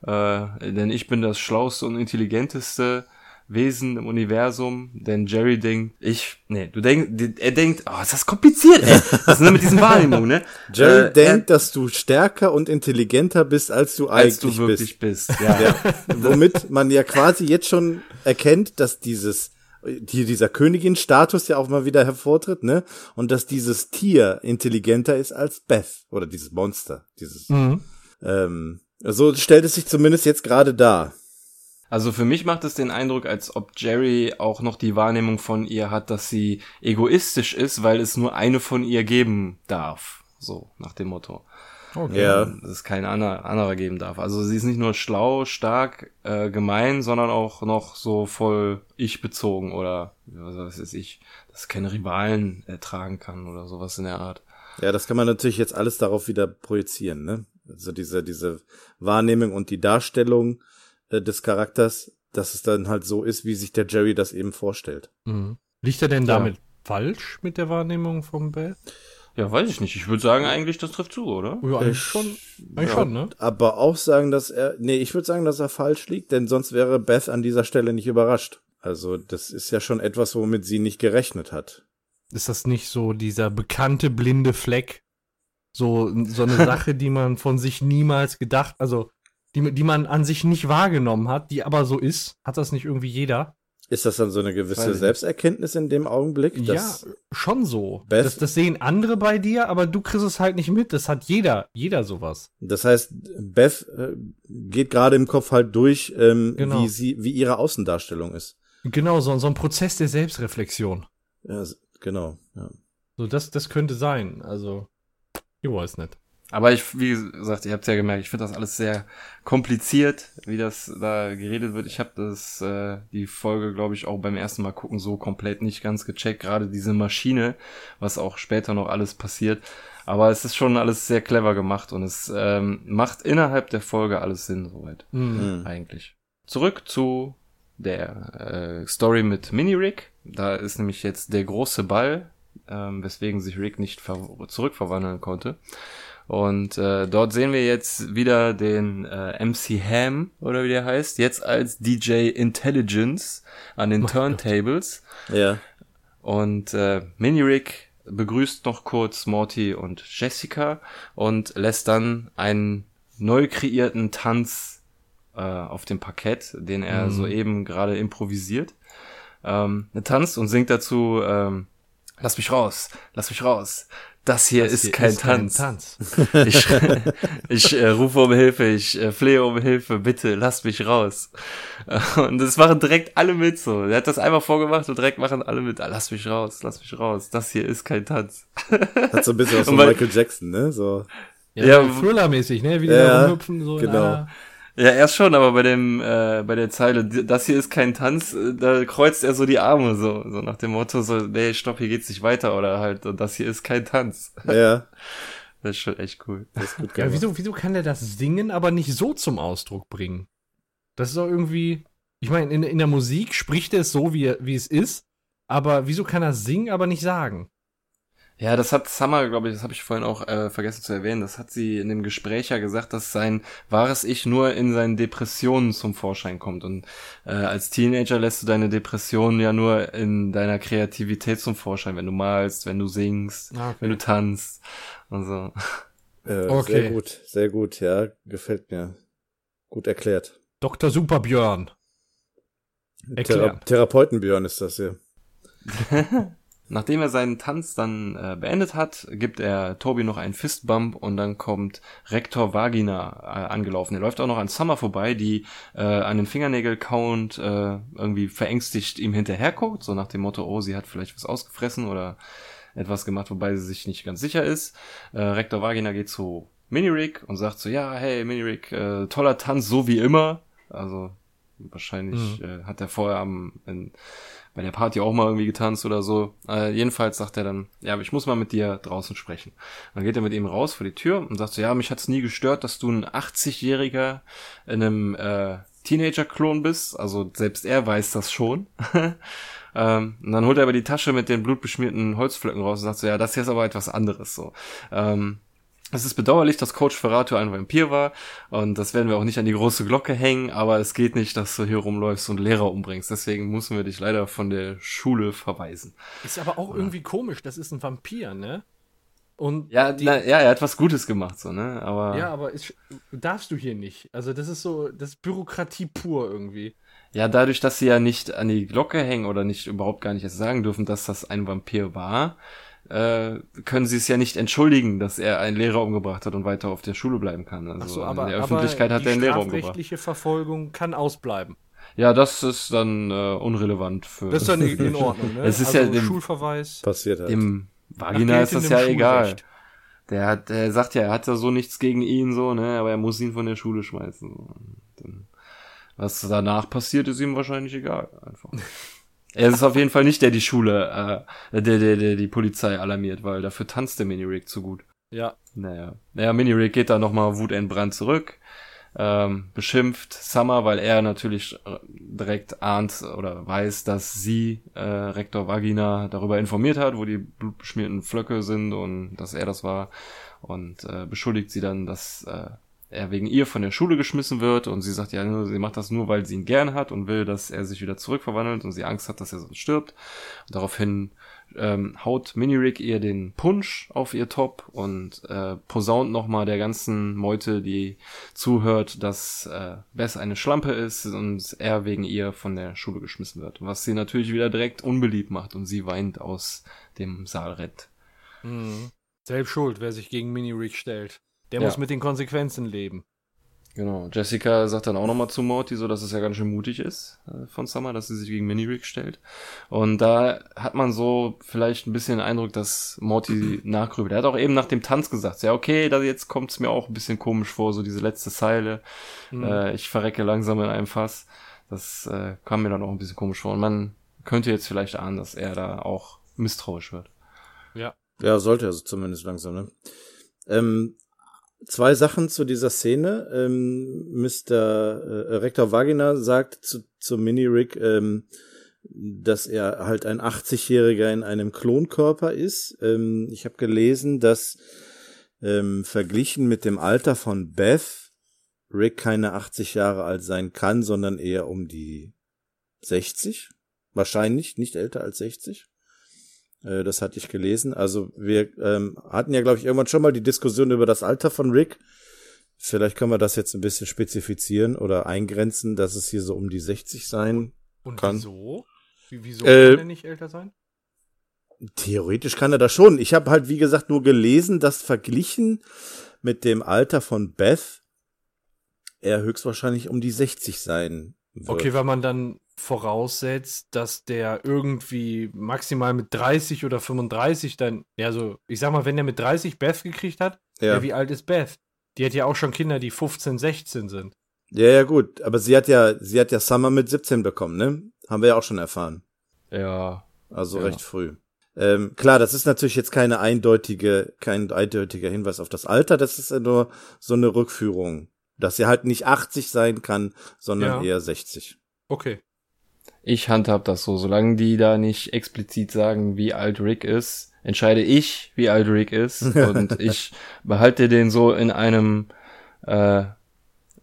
äh, denn ich bin das schlauste und intelligenteste Wesen im Universum, denn Jerry denkt, ich, nee, du denkst, er denkt, oh, ist das kompliziert, ey. Das ist nur mit diesen Wahrnehmungen, ne? Jerry Äh, denkt, dass du stärker und intelligenter bist, als du er, als eigentlich du wirklich bist. bist. Ja, Ja, womit man ja quasi jetzt schon erkennt, dass dieses hier dieser Königin-Status ja auch mal wieder hervortritt, ne? Und dass dieses Tier intelligenter ist als Beth oder dieses Monster, dieses. Mhm. Ähm, so stellt es sich zumindest jetzt gerade dar. Also für mich macht es den Eindruck, als ob Jerry auch noch die Wahrnehmung von ihr hat, dass sie egoistisch ist, weil es nur eine von ihr geben darf. So, nach dem Motto. Okay. Ja. Dass es kein anderer, anderer geben darf. Also sie ist nicht nur schlau, stark, äh, gemein, sondern auch noch so voll ich-bezogen oder was weiß ich, dass keine Rivalen ertragen kann oder sowas in der Art. Ja, das kann man natürlich jetzt alles darauf wieder projizieren, ne? Also diese, diese Wahrnehmung und die Darstellung äh, des Charakters, dass es dann halt so ist, wie sich der Jerry das eben vorstellt. Mhm. Liegt er denn Ja. damit falsch mit der Wahrnehmung vom Beth? Ja, weiß ich nicht. Ich würde sagen, eigentlich, das trifft zu, oder? Ja, eigentlich Ich- schon, eigentlich ja. schon, ne? Aber auch sagen, dass er, nee, ich würde sagen, dass er falsch liegt, denn sonst wäre Beth an dieser Stelle nicht überrascht. Also das ist ja schon etwas, womit sie nicht gerechnet hat. Ist das nicht so dieser bekannte blinde Fleck? So, so eine Sache, die man von sich niemals gedacht, also die, die man an sich nicht wahrgenommen hat, die aber so ist. Hat das nicht irgendwie jeder? Ist das dann so eine gewisse Selbsterkenntnis in dem Augenblick? Ja, schon so. Das, das sehen andere bei dir, aber du kriegst es halt nicht mit. Das hat jeder, jeder sowas. Das heißt, Beth äh, geht gerade im Kopf halt durch, ähm, Genau. wie sie, wie ihre Außendarstellung ist. Genau, so, so ein Prozess der Selbstreflexion. Ja, genau. Ja. So, das, das könnte sein. Also, ich weiß nicht. Aber ich, wie gesagt, ihr habt ja gemerkt, ich finde das alles sehr kompliziert, wie das da geredet wird. Ich habe das äh, die Folge, glaube ich, auch beim ersten Mal gucken so komplett nicht ganz gecheckt. Gerade diese Maschine, was auch später noch alles passiert. Aber es ist schon alles sehr clever gemacht und es ähm, macht innerhalb der Folge alles Sinn soweit Mhm. Eigentlich. Zurück zu der äh, Story mit Mini-Rick. Da ist nämlich jetzt der große Ball, ähm, weswegen sich Rick nicht ver zurückverwandeln konnte. Und äh, dort sehen wir jetzt wieder den äh, MC Ham, oder wie der heißt, jetzt als DJ Intelligence an den Mein Gott. Turntables. ja. Und äh, Mini-Rick begrüßt noch kurz Morty und Jessica und lässt dann einen neu kreierten Tanz äh, auf dem Parkett, den er Mhm. soeben gerade improvisiert. Ähm, tanzt und singt dazu, ähm, lass mich raus, lass mich raus. Das hier Das ist hier kein Tanz. Tanz. Ich, ich äh, rufe um Hilfe, ich äh, flehe um Hilfe, bitte lasst mich raus. Und das machen direkt alle mit so. Er hat das einmal vorgemacht und direkt machen alle mit, ah, lass mich raus, lass mich raus. Das hier ist kein Tanz. Hat so ein bisschen was von Michael Jackson, ne? So. Ja, Ja, Thriller-mäßig, ne? Wie die Ja, da rumhüpfen, so. genau. Ja, erst schon, aber bei dem, äh, bei der Zeile, "D- das hier ist kein Tanz, äh, da kreuzt er so die Arme, so, so nach dem Motto, so, nee, stopp, hier geht's nicht weiter, oder halt, und das hier ist kein Tanz. Ja, Das ist schon echt cool. das ist gut ja, wieso, wieso kann der das Singen aber nicht so zum Ausdruck bringen? Das ist doch irgendwie. Ich meine, in, in der Musik spricht er es so, wie, er- wie es ist, aber wieso kann er singen, aber nicht sagen? Ja, das hat Summer, glaube ich, das habe ich vorhin auch äh, vergessen zu erwähnen, das hat sie in dem Gespräch ja gesagt, dass sein wahres Ich nur in seinen Depressionen zum Vorschein kommt. Und äh, als Teenager lässt du deine Depressionen ja nur in deiner Kreativität zum Vorschein, wenn du malst, wenn du singst, Ah, wenn du tanzt und so. Äh, Okay. Sehr gut, sehr gut, ja. Gefällt mir. Gut erklärt. Dr. Superbjörn. Thera. Therapeutenbjörn ist das hier. Nachdem er seinen Tanz dann äh, beendet hat, gibt er Toby noch einen Fistbump und dann kommt Rektor Vagina äh, angelaufen. Er läuft auch noch an Summer vorbei, die äh, an den Fingernägel kauend äh, irgendwie verängstigt ihm hinterherguckt, so nach dem Motto, oh, sie hat vielleicht was ausgefressen oder etwas gemacht, wobei sie sich nicht ganz sicher ist. Äh, Rektor Vagina geht zu Mini-Rick und sagt so, ja, hey Mini-Rick, äh, toller Tanz, so wie immer. Also Wahrscheinlich mhm. äh, hat er vorher am, in, bei der Party auch mal irgendwie getanzt oder so. Äh, jedenfalls sagt er dann, ja, ich muss mal mit dir draußen sprechen. Dann geht er mit ihm raus vor die Tür und sagt so, ja, mich hat's nie gestört, dass du ein 80-Jähriger in einem äh, Teenager-Klon bist. Also selbst er weiß das schon. ähm, und dann holt er aber die Tasche mit den blutbeschmierten Holzflöcken raus und sagt so, ja, das hier ist aber etwas anderes so. Ähm, es ist bedauerlich, dass Coach Ferrato ein Vampir war und das werden wir auch nicht an die große Glocke hängen, aber es geht nicht, dass du hier rumläufst und Lehrer umbringst. Deswegen müssen wir dich leider von der Schule verweisen. Ist aber auch ja. irgendwie komisch, das ist ein Vampir, ne? Und ja, die, na, ja, er hat was Gutes gemacht, so, ne? Aber. Ja, aber ist, darfst du hier nicht. Also, das ist so, das ist Bürokratie pur irgendwie. Ja, dadurch, dass sie ja nicht an die Glocke hängen oder nicht überhaupt gar nicht erst sagen dürfen, dass das ein Vampir war, äh, können sie es ja nicht entschuldigen, dass er einen Lehrer umgebracht hat und weiter auf der Schule bleiben kann. Also so, aber, in der Öffentlichkeit hat er einen Lehrer umgebracht. Die strafrechtliche Verfolgung kann ausbleiben. Ja, das ist dann äh, unrelevant für. Das ist dann in Ordnung, ne? Es ist also ja dem, Schulverweis. Passiert halt. Im Vagina ist das ja egal. Der hat, der sagt ja, er hat ja so nichts gegen ihn, so, ne, aber er muss ihn von der Schule schmeißen. Dann, was danach passiert, ist ihm wahrscheinlich egal, einfach. er ist auf jeden Fall nicht der, die Schule, äh, der, der, der die Polizei alarmiert, weil dafür tanzt der Mini-Rig zu gut. Ja. Naja. Naja, Mini-Rig geht da nochmal wutentbrannt zurück ähm, beschimpft Summer, weil er natürlich äh, direkt ahnt oder weiß, dass sie äh, Rektor Vagina darüber informiert hat, wo die blutbeschmierten Flöcke sind und dass er das war und äh, beschuldigt sie dann, dass äh, er wegen ihr von der Schule geschmissen wird und sie sagt ja, sie macht das nur, weil sie ihn gern hat und will, dass er sich wieder zurückverwandelt und sie Angst hat, dass er sonst stirbt. Und daraufhin ähm, haut Minirig ihr den Punsch auf ihr Top und äh, posaunt nochmal der ganzen Meute, die zuhört, dass äh, Bess eine Schlampe ist und er wegen ihr von der Schule geschmissen wird. Was sie natürlich wieder direkt unbeliebt macht und sie weint aus dem Saal rennt. Mhm. Selbst schuld, wer sich gegen Minirig stellt. Der ja. muss mit den Konsequenzen leben. Genau. Jessica sagt dann auch nochmal zu Morty, so dass es ja ganz schön mutig ist äh, von Summer, dass sie sich gegen Mini-Rig stellt. Und da hat man so vielleicht ein bisschen den Eindruck, dass Morty nachgrübelt. Er hat auch eben nach dem Tanz gesagt, ja okay, da jetzt kommt es mir auch ein bisschen komisch vor, so diese letzte Zeile. Mhm. Äh, ich verrecke langsam in einem Fass. Das äh, kam mir dann auch ein bisschen komisch vor. Und man könnte jetzt vielleicht ahnen, dass er da auch misstrauisch wird. Ja. Ja, sollte er also zumindest langsam, ne? Ähm, Zwei Sachen zu dieser Szene. Ähm, Mr. Äh, Rektor Vagina sagt zu, zu Mini-Rick, ähm, dass er halt ein 80-Jähriger in einem Klonkörper ist. Ähm, ich habe gelesen, dass ähm, verglichen mit dem Alter von Beth Rick keine 80 Jahre alt sein kann, sondern eher um die 60. Wahrscheinlich, nicht älter als 60. Äh, das hatte ich gelesen. Also wir ähm, hatten ja, glaube ich, irgendwann schon mal die Diskussion über das Alter von Rick. Vielleicht können wir das jetzt ein bisschen spezifizieren oder eingrenzen, dass es hier so um die 60 sein Und kann. wieso? Wie, wieso äh, kann er nicht älter sein? Theoretisch kann er das schon. Ich habe halt, wie gesagt, nur gelesen, dass verglichen mit dem Alter von Beth er höchstwahrscheinlich um die 60 sein wird. Okay, weil man dann voraussetzt, dass der irgendwie maximal mit 30 oder 35 dann, ja, so, ich sag mal, wenn der mit 30 Beth gekriegt hat, ja. ja, wie alt ist Beth? Die hat ja auch schon Kinder, die 15, 16 sind. Ja, ja, gut, aber sie hat ja, sie hat ja Summer mit 17 bekommen, ne? Haben wir ja auch schon erfahren. Ja. Also ja. recht früh. Ähm, klar, das ist natürlich jetzt keine eindeutige, kein eindeutiger Hinweis auf das Alter, das ist ja nur so eine Rückführung. Dass sie halt nicht 80 sein kann, sondern eher 60. Okay. Ich handhab das so. Solange die da nicht explizit sagen, wie alt Rick ist, entscheide ich, wie alt Rick ist. und ich behalte den so in einem, äh,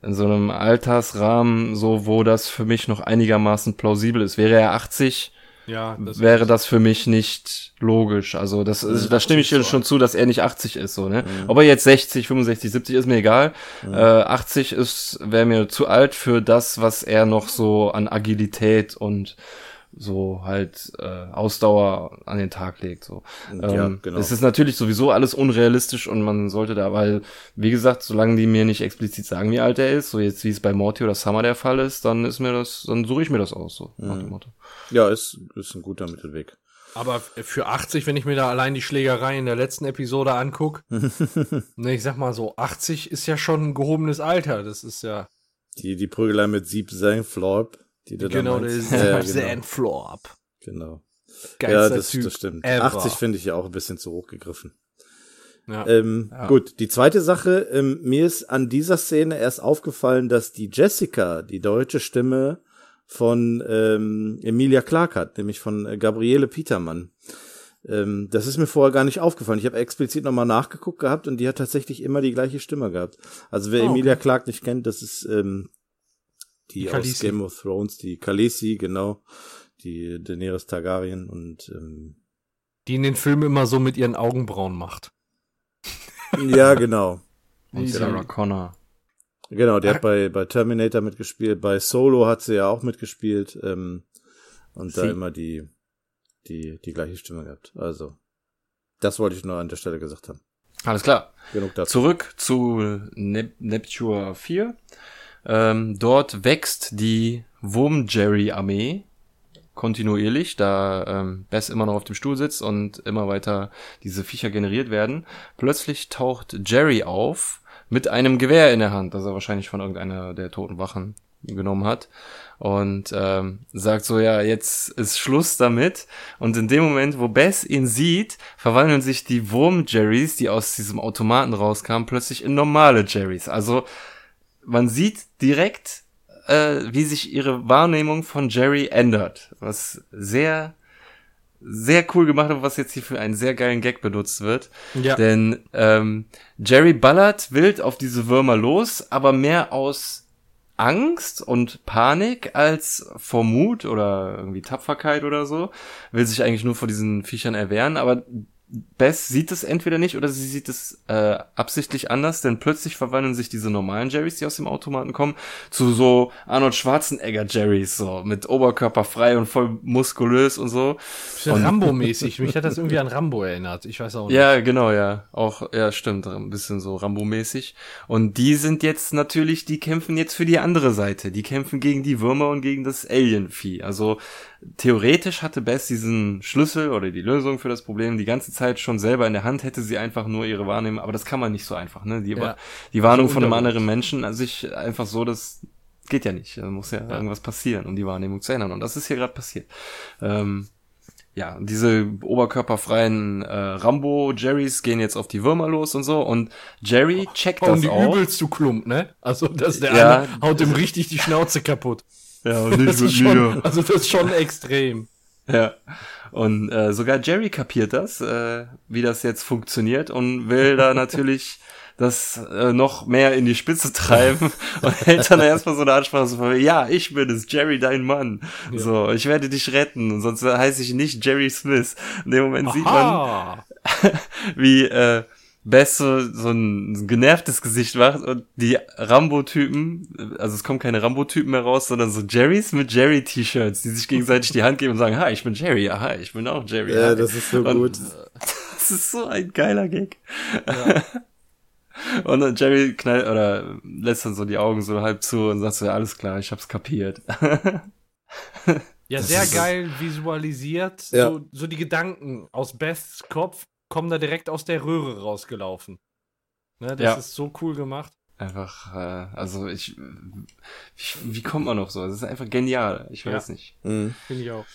in so einem Altersrahmen, so wo das für mich noch einigermaßen plausibel ist. Wäre er 80, ja, das wäre das für mich nicht logisch. Also das ist, da stimme ich dir schon zu, dass er nicht 80 ist, so, ne? Mhm. Ob er jetzt 60, 65, 70 ist mir egal. Mhm. Äh, 80 ist, wäre mir zu alt für das, was er noch so an Agilität und so halt äh, Ausdauer an den Tag legt. So. Ja, ähm, genau. Es ist natürlich sowieso alles unrealistisch und man sollte da, weil, wie gesagt, solange die mir nicht explizit sagen, wie alt er ist, so jetzt wie es bei Morty oder Summer der Fall ist, dann ist mir das, dann suche ich mir das aus, so mhm. nach dem Motto. Ja, ist, ist ein guter Mittelweg. Aber für 80, wenn ich mir da allein die Schlägerei in der letzten Episode angucke, ne, ich sag mal so, 80 ist ja schon ein gehobenes Alter. Das ist ja. Die, die Prügelei mit Sieb Florp, die du Genau, da der meinst. ist ja, genau. Florp. genau. Geilster Ja, das, Typ das stimmt. ever. 80 finde ich ja auch ein bisschen zu hoch gegriffen. Ja. Ähm, Ja. Gut, die zweite Sache, ähm, mir ist an dieser Szene erst aufgefallen, dass die Jessica die deutsche Stimme von ähm, Emilia Clarke hat, nämlich von äh, Gabriele Petermann. Ähm, das ist mir vorher gar nicht aufgefallen. Ich habe explizit nochmal nachgeguckt gehabt und die hat tatsächlich immer die gleiche Stimme gehabt. Also wer Ah, okay. Emilia Clarke nicht kennt, das ist ähm, die, Die aus Khaleesi. Game of Thrones, die Khaleesi, genau, die Daenerys Targaryen und ähm, Die in den Filmen immer so mit ihren Augenbrauen macht. ja, genau. Und Die- Sarah Connor. Genau, der Ach. hat bei, bei Terminator mitgespielt, bei Solo hat sie ja auch mitgespielt ähm, und da Sie- immer die, die, die gleiche Stimme gehabt. Also, das wollte ich nur an der Stelle gesagt haben. Alles klar. Genug dazu. Zurück zu Nep Neptune 4. Ähm, dort wächst die Wurm-Jerry-Armee kontinuierlich, da ähm, Bess immer noch auf dem Stuhl sitzt und immer weiter diese Viecher generiert werden. Plötzlich taucht Jerry auf mit einem Gewehr in der Hand, das er wahrscheinlich von irgendeiner der toten Wachen genommen hat und ähm, sagt so, ja, jetzt ist Schluss damit. Und in dem Moment, wo Bess ihn sieht, verwandeln sich die Wurm-Jerrys, die aus diesem Automaten rauskamen, plötzlich in normale Jerrys. Also man sieht direkt, äh, wie sich ihre Wahrnehmung von Jerry ändert. Was sehr, sehr cool gemacht ist, was jetzt hier für einen sehr geilen Gag benutzt wird. Ja. Denn ähm, Jerry ballert wild auf diese Würmer los, aber mehr aus Angst und Panik als vor Mut oder irgendwie Tapferkeit oder so. Will sich eigentlich nur vor diesen Viechern erwehren, aber Bess sieht es entweder nicht oder sie sieht es äh, absichtlich anders, denn plötzlich verwandeln sich diese normalen Jerrys, die aus dem Automaten kommen, zu so Arnold Schwarzenegger Jerrys, so mit Oberkörper frei und voll muskulös und so. Rambo-mäßig. Mich hat das irgendwie an Rambo erinnert. Ich weiß auch nicht. Ja, genau, ja. Auch, ja, stimmt, ein bisschen so Rambo-mäßig. Und die sind jetzt natürlich, die kämpfen jetzt für die andere Seite. Die kämpfen gegen die Würmer und gegen das Alien-Vieh. Also theoretisch hatte Bess diesen Schlüssel oder die Lösung für das Problem die ganze Zeit schon selber in der Hand, hätte sie einfach nur ihre Wahrnehmung, aber das kann man nicht so einfach, ne? Die, Ja. die Warnung von einem anderen Menschen, also ich einfach so, das geht ja nicht. Da muss ja, irgendwas passieren, um die Wahrnehmung zu ändern. Und das ist hier gerade passiert. Ähm, ja, diese oberkörperfreien äh, Rambo-Jerrys gehen jetzt auf die Würmer los und so. Und Jerry checkt Oh, und das die auch. übelst zu Klump, ne? Also, dass der Ja. eine haut ihm richtig die Schnauze kaputt. Ja, und Das ist schon, also das ist schon extrem. Ja. Und äh, sogar Jerry kapiert das, äh, wie das jetzt funktioniert und will da natürlich das äh, noch mehr in die Spitze treiben und hält dann erstmal so eine Ansprache so von, ja, ich bin es, Jerry, dein Mann. So, ich werde dich retten, sonst heiße ich nicht Jerry Smith. In dem Moment sieht man, Aha. wie äh, Bess so, so ein genervtes Gesicht macht und die Rambo-Typen, also es kommen keine Rambo-Typen mehr raus, sondern so Jerrys mit Jerry-T-Shirts, die sich gegenseitig die Hand geben und sagen, hi, ich bin Jerry, aha, ich bin auch Jerry. Ja, hi. das ist so Und- gut. Das ist so ein geiler Gag. Und dann Jerry knallt oder lässt dann so die Augen so halb zu und sagt so, ja, alles klar, ich hab's kapiert. Ja, Das sehr geil visualisiert. Ja. So, so die Gedanken aus Beths Kopf kommen da direkt aus der Röhre rausgelaufen. Ne, das Ja. ist so cool gemacht. Einfach, äh, also ich, wie, wie kommt man auf so? Das ist einfach genial. Ich weiß nicht. Mhm. Finde ich auch.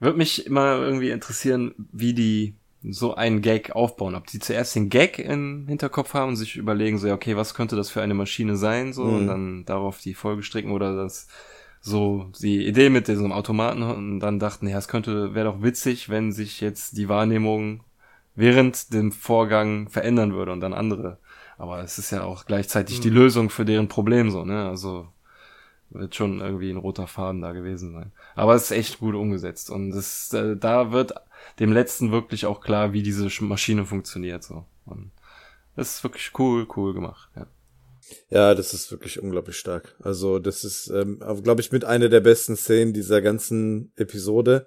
Würde mich immer irgendwie interessieren, wie die so einen Gag aufbauen. Ob die zuerst den Gag im Hinterkopf haben und sich überlegen, so, ja, okay, was könnte das für eine Maschine sein, so, Mhm. und dann darauf die Folge stricken oder das, so, die Idee mit diesem Automaten und dann dachten, ja, es könnte, wäre doch witzig, wenn sich jetzt die Wahrnehmung während dem Vorgang verändern würde und dann andere. Aber es ist ja auch gleichzeitig die Mhm. Lösung für deren Problem, so, ne, also, wird schon irgendwie ein roter Faden da gewesen sein. Aber es ist echt gut umgesetzt und das, äh, da wird dem letzten wirklich auch klar, wie diese Sch- Maschine funktioniert so. Und das ist wirklich cool, cool gemacht. Ja. Ja, das ist wirklich unglaublich stark. Also das ist, ähm, glaube ich, mit einer der besten Szenen dieser ganzen Episode,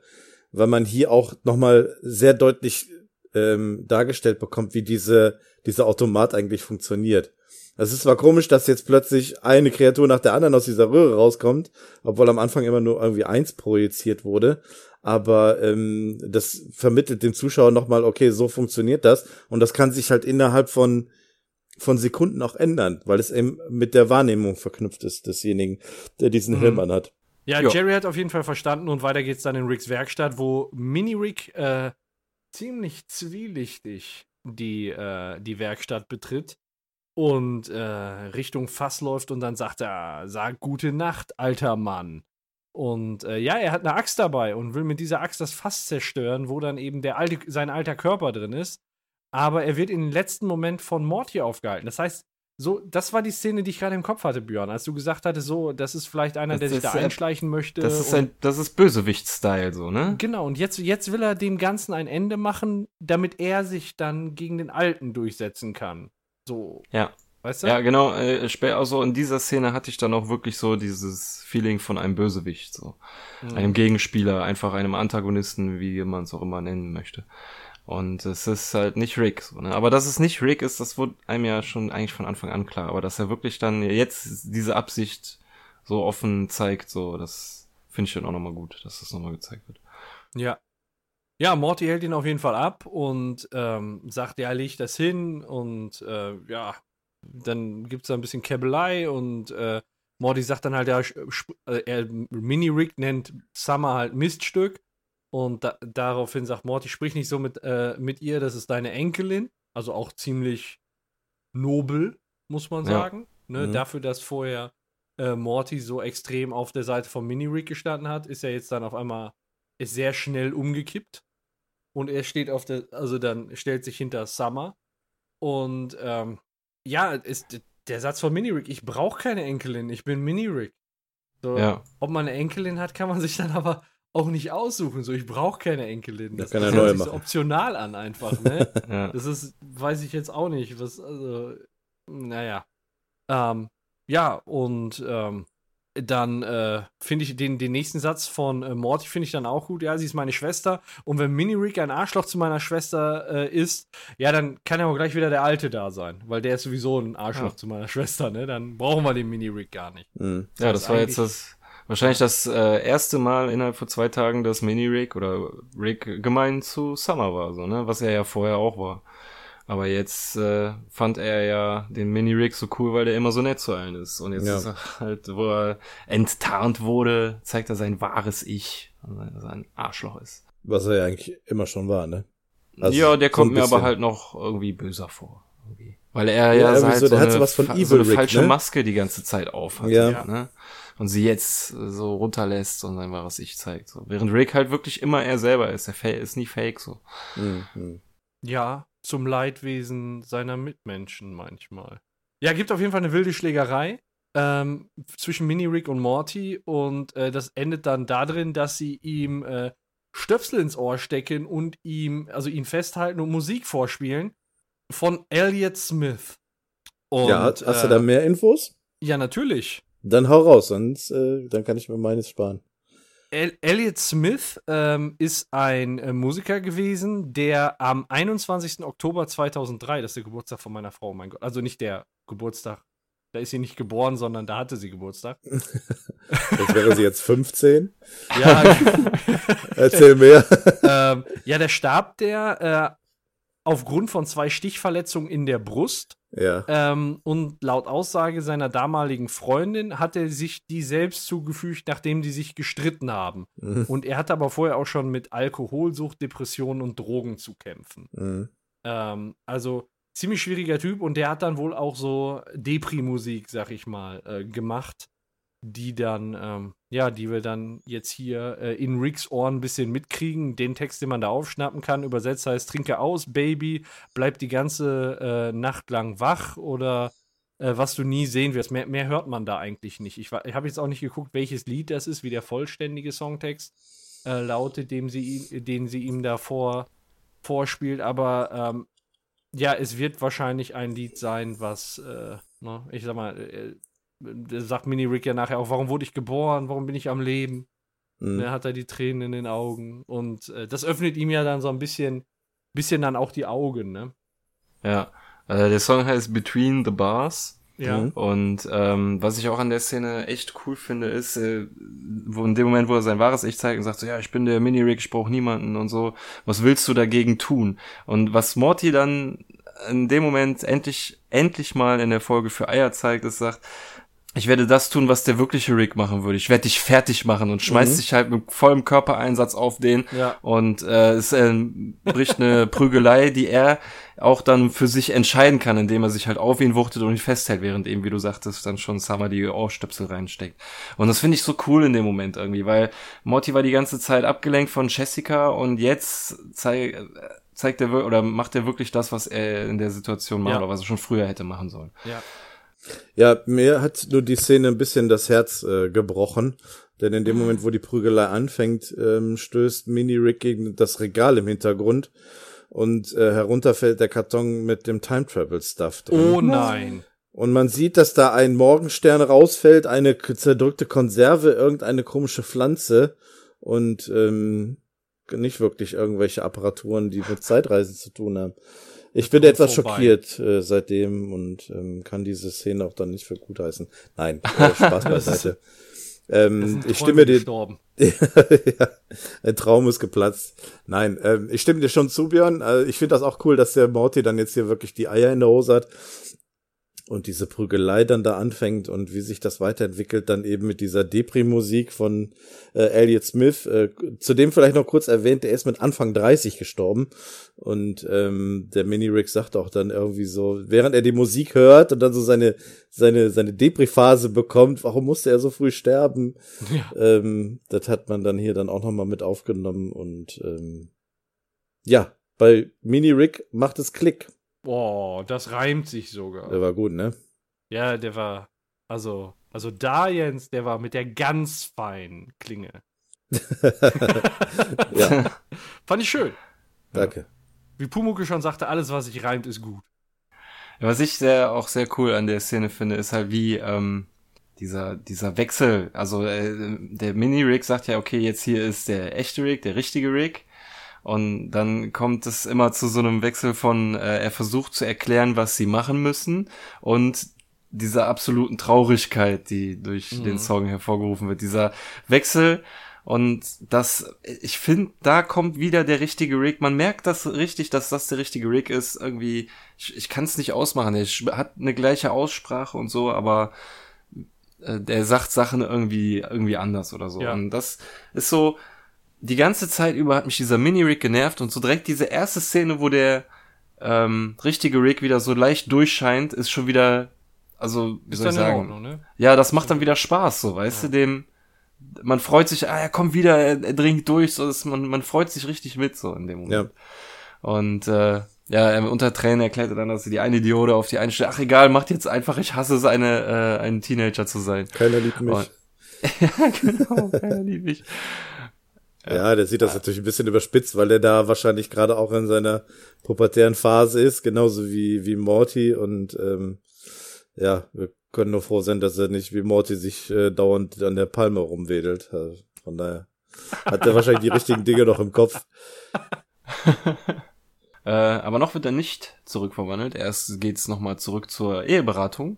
weil man hier auch nochmal sehr deutlich ähm, dargestellt bekommt, wie diese, dieser Automat eigentlich funktioniert. Es ist zwar komisch, dass jetzt plötzlich eine Kreatur nach der anderen aus dieser Röhre rauskommt, obwohl am Anfang immer nur irgendwie eins projiziert wurde, aber ähm, das vermittelt dem Zuschauer nochmal, okay, so funktioniert das und das kann sich halt innerhalb von von Sekunden auch ändern, weil es eben mit der Wahrnehmung verknüpft ist desjenigen, der diesen Mhm. Helm anhat. Ja, Ja. Jerry hat auf jeden Fall verstanden und weiter geht's dann in Ricks Werkstatt, wo Mini-Rick äh, ziemlich zwielichtig die, äh, die Werkstatt betritt und äh, Richtung Fass läuft und dann sagt er, sag gute Nacht, alter Mann. Und äh, ja, er hat eine Axt dabei und will mit dieser Axt das Fass zerstören, wo dann eben der alte, sein alter Körper drin ist. Aber er wird in den letzten Moment von Morty aufgehalten. Das heißt, so, das war die Szene, die ich gerade im Kopf hatte, Björn, als du gesagt hattest, so, das ist vielleicht einer, Das der sich da einschleichen möchte. Das ist ein, das ist Bösewicht-Style, so, ne? Genau, und jetzt, jetzt will er dem Ganzen ein Ende machen, damit er sich dann gegen den Alten durchsetzen kann. So, Ja. weißt du? Ja, genau, äh, also in dieser Szene hatte ich dann auch wirklich so dieses Feeling von einem Bösewicht, so. Mhm. Einem Gegenspieler, einfach einem Antagonisten, wie man es auch immer nennen möchte. Und es ist halt nicht Rick, so, ne? Aber dass es nicht Rick ist, das wurde einem ja schon eigentlich von Anfang an klar. Aber dass er wirklich dann jetzt diese Absicht so offen zeigt, so, das finde ich dann auch nochmal gut, dass das nochmal gezeigt wird. Ja. Ja, Morty hält ihn auf jeden Fall ab und ähm, sagt, ja, leg das hin und äh, ja, dann gibt's da ein bisschen Käbelei und äh, Morty sagt dann halt, ja, äh, Mini-Rick nennt Summer halt Miststück und da, daraufhin sagt Morty, sprich nicht so mit, äh, mit ihr, das ist deine Enkelin, also auch ziemlich nobel, muss man Ja. sagen, ne? Mhm. dafür, dass vorher äh, Morty so extrem auf der Seite von Mini-Rick gestanden hat, ist er jetzt dann auf einmal sehr schnell umgekippt und er steht auf der, also dann stellt sich hinter Summer und ähm, ja, ist der Satz von Mini-Rick, ich brauche keine Enkelin, ich bin Mini-Rick. So, Ja. Ob man eine Enkelin hat, kann man sich dann aber auch nicht aussuchen. So, ich brauche keine Enkelin. Da Das, kann das er neue hört sich so machen. optional an einfach, ne? Ja. Das ist, weiß ich jetzt auch nicht. Was, also, naja. Ähm, ja, und ähm, dann äh, finde ich den, den nächsten Satz von äh, Morty finde ich dann auch gut. Ja, sie ist meine Schwester. Und wenn Mini-Rick ein Arschloch zu meiner Schwester äh, ist, ja, dann kann ja auch gleich wieder der Alte da sein. Weil der ist sowieso ein Arschloch Ja. zu meiner Schwester, ne? Dann brauchen wir den Mini-Rick gar nicht. Mhm. Ja, Das das war jetzt das, wahrscheinlich das äh, erste Mal innerhalb von zwei Tagen, dass Mini-Rick oder Rick gemein zu Summer war, so, ne? Was er ja vorher auch war. Aber jetzt äh, fand er ja den Mini-Rick so cool, weil der immer so nett zu allen ist. Und jetzt Ja. ist er halt, wo er enttarnt wurde, zeigt er sein wahres Ich, dass er ein Arschloch ist. Was er ja eigentlich immer schon war, ne? Also, ja, der so kommt mir aber halt noch irgendwie böser vor. Irgendwie. Weil er Ja, ja, irgendwie halt so, so, der hat eine, so so eine Rick, falsche ne? Maske die ganze Zeit auf hat. Ja. Ne? Und sie jetzt äh, so runterlässt und sein wahres Ich zeigt. So. Während Rick halt wirklich immer er selber ist. Er ist nie fake so. Mhm. Mhm. Ja, zum Leidwesen seiner Mitmenschen manchmal. Ja, gibt auf jeden Fall eine wilde Schlägerei ähm, zwischen Mini-Rick und Morty und äh, das endet dann darin, dass sie ihm äh, Stöpsel ins Ohr stecken und ihm, also ihn festhalten und Musik vorspielen von Elliot Smith. Und, ja, hast äh, du da mehr Infos? Ja, natürlich. Dann hau raus, sonst äh, dann kann ich mir meines sparen. El Elliot Smith ähm, ist ein äh, Musiker gewesen, der am 21. Oktober 2003, das ist der Geburtstag von meiner Frau, mein Gott, also nicht der Geburtstag, da ist sie nicht geboren, sondern da hatte sie Geburtstag. Jetzt wäre sie jetzt 15. Ja, Erzähl mehr. ähm, ja, der starb der äh, aufgrund von zwei Stichverletzungen in der Brust. Ja. Ähm, und laut Aussage seiner damaligen Freundin hat er sich die selbst zugefügt, nachdem die sich gestritten haben. Mhm. Und er hatte aber vorher auch schon mit Alkoholsucht, Depressionen und Drogen zu kämpfen. Mhm. Ähm, also ziemlich schwieriger Typ und der hat dann wohl auch so Depri-Musik, sag ich mal, äh, gemacht, die dann, ähm, ja, die wir dann jetzt hier äh, in Ricks Ohren ein bisschen mitkriegen. Den Text, den man da aufschnappen kann, übersetzt heißt: Trinke aus, Baby, bleib die ganze äh, Nacht lang wach oder äh, was du nie sehen wirst. Mehr, mehr hört man da eigentlich nicht. Ich, ich habe jetzt auch nicht geguckt, welches Lied das ist, wie der vollständige Songtext äh, lautet, dem sie, den sie ihm da vor, vorspielt, aber ähm, ja, es wird wahrscheinlich ein Lied sein, was, äh, ne, ich sag mal, äh, sagt Mini Rick ja nachher auch, warum wurde ich geboren, warum bin ich am Leben? Mhm. Ne, hat er die Tränen in den Augen und äh, das öffnet ihm ja dann so ein bisschen, bisschen dann auch die Augen, ne? Ja. Äh, der Song heißt Between the Bars. Ja. Mhm. Und ähm, was ich auch an der Szene echt cool finde, ist, äh, wo in dem Moment, wo er sein wahres Ich zeigt und sagt so, ja, ich bin der Mini-Rick, ich brauche niemanden und so, was willst du dagegen tun? Und was Morty dann in dem Moment endlich, endlich mal in der Folge für Eier zeigt, es sagt, ich werde das tun, was der wirkliche Rick machen würde. Ich werde dich fertig machen und schmeißt Mhm. sich halt mit vollem Körpereinsatz auf den Ja. und äh, es äh, bricht eine Prügelei, die er auch dann für sich entscheiden kann, indem er sich halt auf ihn wuchtet und ihn festhält, während eben, wie du sagtest, dann schon Summer die Ohrstöpsel reinsteckt. Und das finde ich so cool in dem Moment irgendwie, weil Morty war die ganze Zeit abgelenkt von Jessica und jetzt zei äh, zeigt er oder macht er wirklich das, was er in der Situation macht Ja. oder was er schon früher hätte machen sollen. Ja. Ja, mir hat nur die Szene ein bisschen das Herz äh, gebrochen. Denn in dem Mhm. Moment, wo die Prügelei anfängt, ähm, stößt Mini-Rick gegen das Regal im Hintergrund und äh, herunterfällt der Karton mit dem Time-Travel-Stuff drin. Oh nein. Und man sieht, dass da ein Morgenstern rausfällt, eine zerdrückte Konserve, irgendeine komische Pflanze und ähm, nicht wirklich irgendwelche Apparaturen, die mit Zeitreisen zu tun haben. Ich bin etwas vorbei. schockiert äh, seitdem und ähm, kann diese Szene auch dann nicht für gut heißen. Nein, äh, Spaß beiseite. Ähm, ich stimme dir, gestorben. ja, ein Traum ist geplatzt. Nein, ähm, ich stimme dir schon zu, Björn. Äh, ich finde das auch cool, dass der Morty dann jetzt hier wirklich die Eier in der Hose hat und diese Prügelei dann da anfängt und wie sich das weiterentwickelt, dann eben mit dieser Depri-Musik von äh, Elliot Smith. Äh, zudem vielleicht noch kurz erwähnt, der ist mit Anfang 30 gestorben und ähm, der Mini-Rick sagt auch dann irgendwie so, während er die Musik hört und dann so seine seine seine Depri-Phase bekommt, warum musste er so früh sterben? Ja. Ähm, das hat man dann hier dann auch nochmal mit aufgenommen und ähm, ja, bei Mini Rick macht es Klick. Boah, das reimt sich sogar. Der war gut, ne? Ja, der war, also, also da Jens, der war mit der ganz feinen Klinge. Ja, Fand ich schön. danke. Wie Pumuke schon sagte, alles, was sich reimt, ist gut. Was ich sehr, auch sehr cool an der Szene finde, ist halt wie ähm, dieser, dieser Wechsel. Also äh, der Mini-Rick sagt ja, okay, jetzt hier ist der echte Rick, der richtige Rick. Und dann kommt es immer zu so einem Wechsel von, äh, er versucht zu erklären, was sie machen müssen und dieser absoluten Traurigkeit, die durch Mhm. den Song hervorgerufen wird. Dieser Wechsel und das, ich finde, da kommt wieder der richtige Rick. Man merkt das richtig, dass das der richtige Rick ist. Irgendwie, ich, ich kann es nicht ausmachen. Er hat eine gleiche Aussprache und so, aber äh, der sagt Sachen irgendwie, irgendwie anders oder so. Ja. Und das ist so, die ganze Zeit über hat mich dieser Mini-Rick genervt und so direkt diese erste Szene, wo der ähm, richtige Rick wieder so leicht durchscheint, ist schon wieder, also, wie Ist soll ich sagen? Ordnung, ne? Ja, das macht dann wieder Spaß, so, weißt du, dem, man freut sich, ah, er kommt wieder, er, er dringt durch, so, dass man, man freut sich richtig mit, so, in dem Moment. Und, äh, ja, er- unter Tränen erklärt er dann, dass sie die eine Diode auf die eine Stelle, ach egal, macht jetzt einfach, ich hasse es, eine, äh, ein Teenager zu sein. Keiner liebt mich. Und- ja, genau, keiner liebt mich. Ja, der sieht das natürlich ein bisschen überspitzt, weil der da wahrscheinlich gerade auch in seiner pubertären Phase ist, genauso wie, wie Morty und ähm, ja, wir können nur froh sein, dass er nicht wie Morty sich äh, dauernd an der Palme rumwedelt. Also von daher hat er wahrscheinlich die richtigen Dinge noch im Kopf. Äh, aber noch wird er nicht zurückverwandelt. Erst geht's nochmal zurück zur Eheberatung,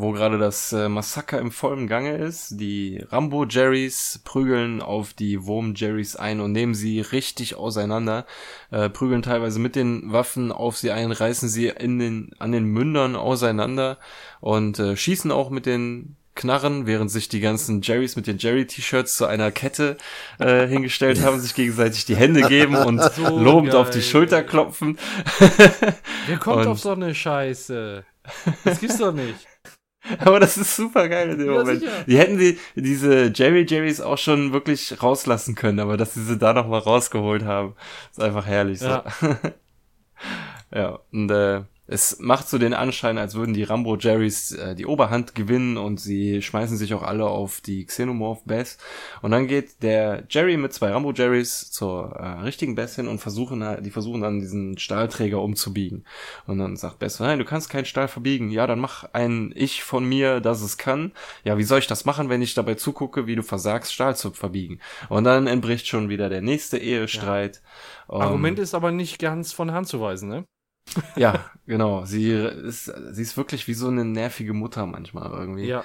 wo gerade das äh, Massaker im vollen Gange ist. Die Rambo-Jerrys prügeln auf die Wurm-Jerrys ein und nehmen sie richtig auseinander, äh, prügeln teilweise mit den Waffen auf sie ein, reißen sie in den, an den Mündern auseinander und äh, schießen auch mit den Knarren, während sich die ganzen Jerrys mit den Jerry-T-Shirts zu einer Kette äh, hingestellt haben, sich gegenseitig die Hände geben und So lobend auf die geil. Schulter klopfen. Wer kommt Und- auf so eine Scheiße? Das gibt's doch nicht. Aber das ist super geil in dem Ja, Moment. sicher. Die hätten die, diese Jerry Jerrys auch schon wirklich rauslassen können, aber dass sie sie da nochmal rausgeholt haben, ist einfach herrlich. So. Ja. Ja, und äh, es macht so den Anschein, als würden die Rambo Jerrys äh, die Oberhand gewinnen und sie schmeißen sich auch alle auf die Xenomorph Bess. Und dann geht der Jerry mit zwei Rambo Jerrys zur äh, richtigen Bess hin und versuchen, halt- die versuchen dann diesen Stahlträger umzubiegen. Und dann sagt Bess, nein, du kannst keinen Stahl verbiegen. Ja, dann mach ein Ich von mir, das es kann. Ja, wie soll ich das machen, wenn ich dabei zugucke, wie du versagst, Stahl zu verbiegen? Und dann entbricht schon wieder der nächste Ehestreit. Ähm, Argument ist aber nicht ganz von Hand zu weisen, ne? Ja, genau. Sie ist, sie ist wirklich wie so eine nervige Mutter manchmal irgendwie. Ja.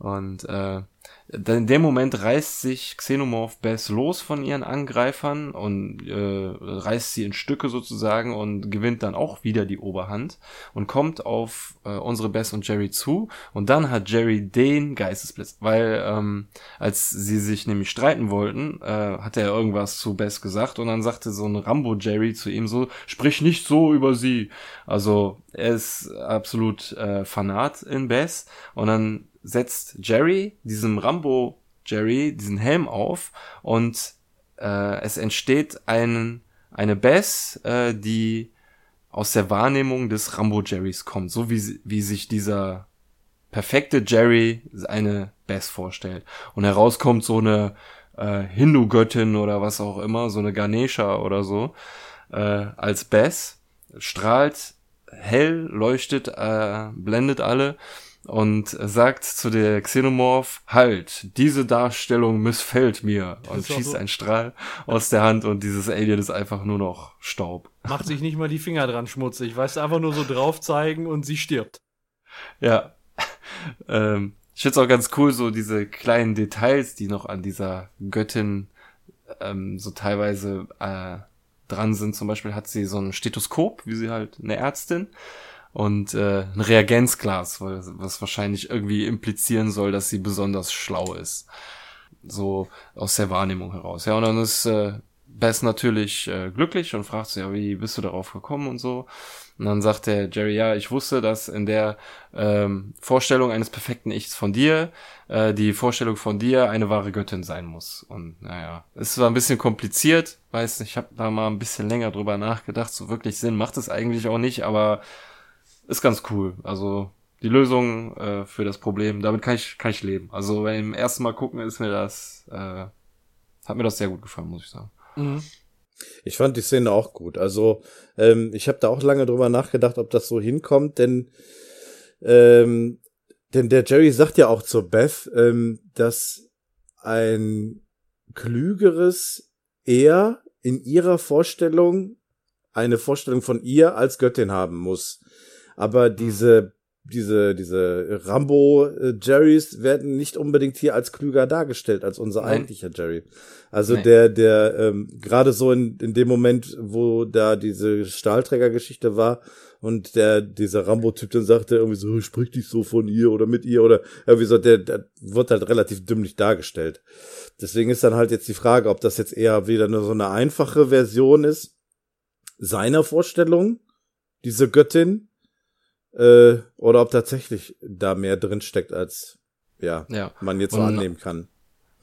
Und äh, in dem Moment reißt sich Xenomorph Bess los von ihren Angreifern und äh, reißt sie in Stücke sozusagen und gewinnt dann auch wieder die Oberhand und kommt auf äh, unsere Bess und Jerry zu und dann hat Jerry den Geistesblitz, weil ähm, als sie sich nämlich streiten wollten, äh, hat er irgendwas zu Bess gesagt und dann sagte so ein Rambo Jerry zu ihm so, sprich nicht so über sie. Also er ist absolut äh, Fanat in Bess und dann setzt Jerry diesem Rambo Jerry diesen Helm auf und äh, es entsteht ein, eine Bass, äh, die aus der Wahrnehmung des Rambo Jerrys kommt, so wie, wie sich dieser perfekte Jerry eine Bass vorstellt. Und herauskommt so eine äh, Hindu-Göttin oder was auch immer, so eine Ganesha oder so, äh, als Bass, strahlt hell, leuchtet, äh, blendet alle und sagt zu der Xenomorph, halt, diese Darstellung missfällt mir und schießt so. einen Strahl aus der Hand und dieses Alien ist einfach nur noch Staub. Macht sich nicht mal die Finger dran schmutzig, weißt du, einfach nur so drauf zeigen und sie stirbt. Ja. ähm, ich find's auch ganz cool, so diese kleinen Details, die noch an dieser Göttin ähm, so teilweise äh, dran sind. Zum Beispiel hat sie so ein Stethoskop, wie sie halt eine Ärztin und äh, ein Reagenzglas, was wahrscheinlich irgendwie implizieren soll, dass sie besonders schlau ist. So aus der Wahrnehmung heraus. Ja, und dann ist äh, Bess natürlich äh, glücklich und fragt sie, ja, wie bist du darauf gekommen und so. Und dann sagt der Jerry, ja, ich wusste, dass in der ähm, Vorstellung eines perfekten Ichs von dir äh, die Vorstellung von dir eine wahre Göttin sein muss. Und naja, es war ein bisschen kompliziert, weiß nicht, ich habe da mal ein bisschen länger drüber nachgedacht. So wirklich Sinn macht es eigentlich auch nicht, aber ist ganz cool. Also die Lösung äh, für das Problem, damit kann ich, kann ich leben. Also beim ersten Mal gucken ist mir das, äh, hat mir das sehr gut gefallen, muss ich sagen. Mhm. Ich fand die Szene auch gut. Also ähm, ich habe da auch lange drüber nachgedacht, ob das so hinkommt, denn ähm, denn der Jerry sagt ja auch zur Beth, ähm, dass ein klügeres er in ihrer Vorstellung eine Vorstellung von ihr als Göttin haben muss aber diese diese diese Rambo äh, Jerrys werden nicht unbedingt hier als klüger dargestellt als unser Nein. eigentlicher Jerry. Also Nein. der der ähm, gerade so in in dem Moment, wo da diese Stahlträgergeschichte war und der dieser Rambo Typ dann sagte irgendwie so sprich dich so von ihr oder mit ihr oder irgendwie so der, der wird halt relativ dümmlich dargestellt. Deswegen ist dann halt jetzt die Frage, ob das jetzt eher wieder nur so eine einfache Version ist seiner Vorstellung diese Göttin äh, oder ob tatsächlich da mehr drin steckt, als ja, ja. man jetzt so annehmen kann.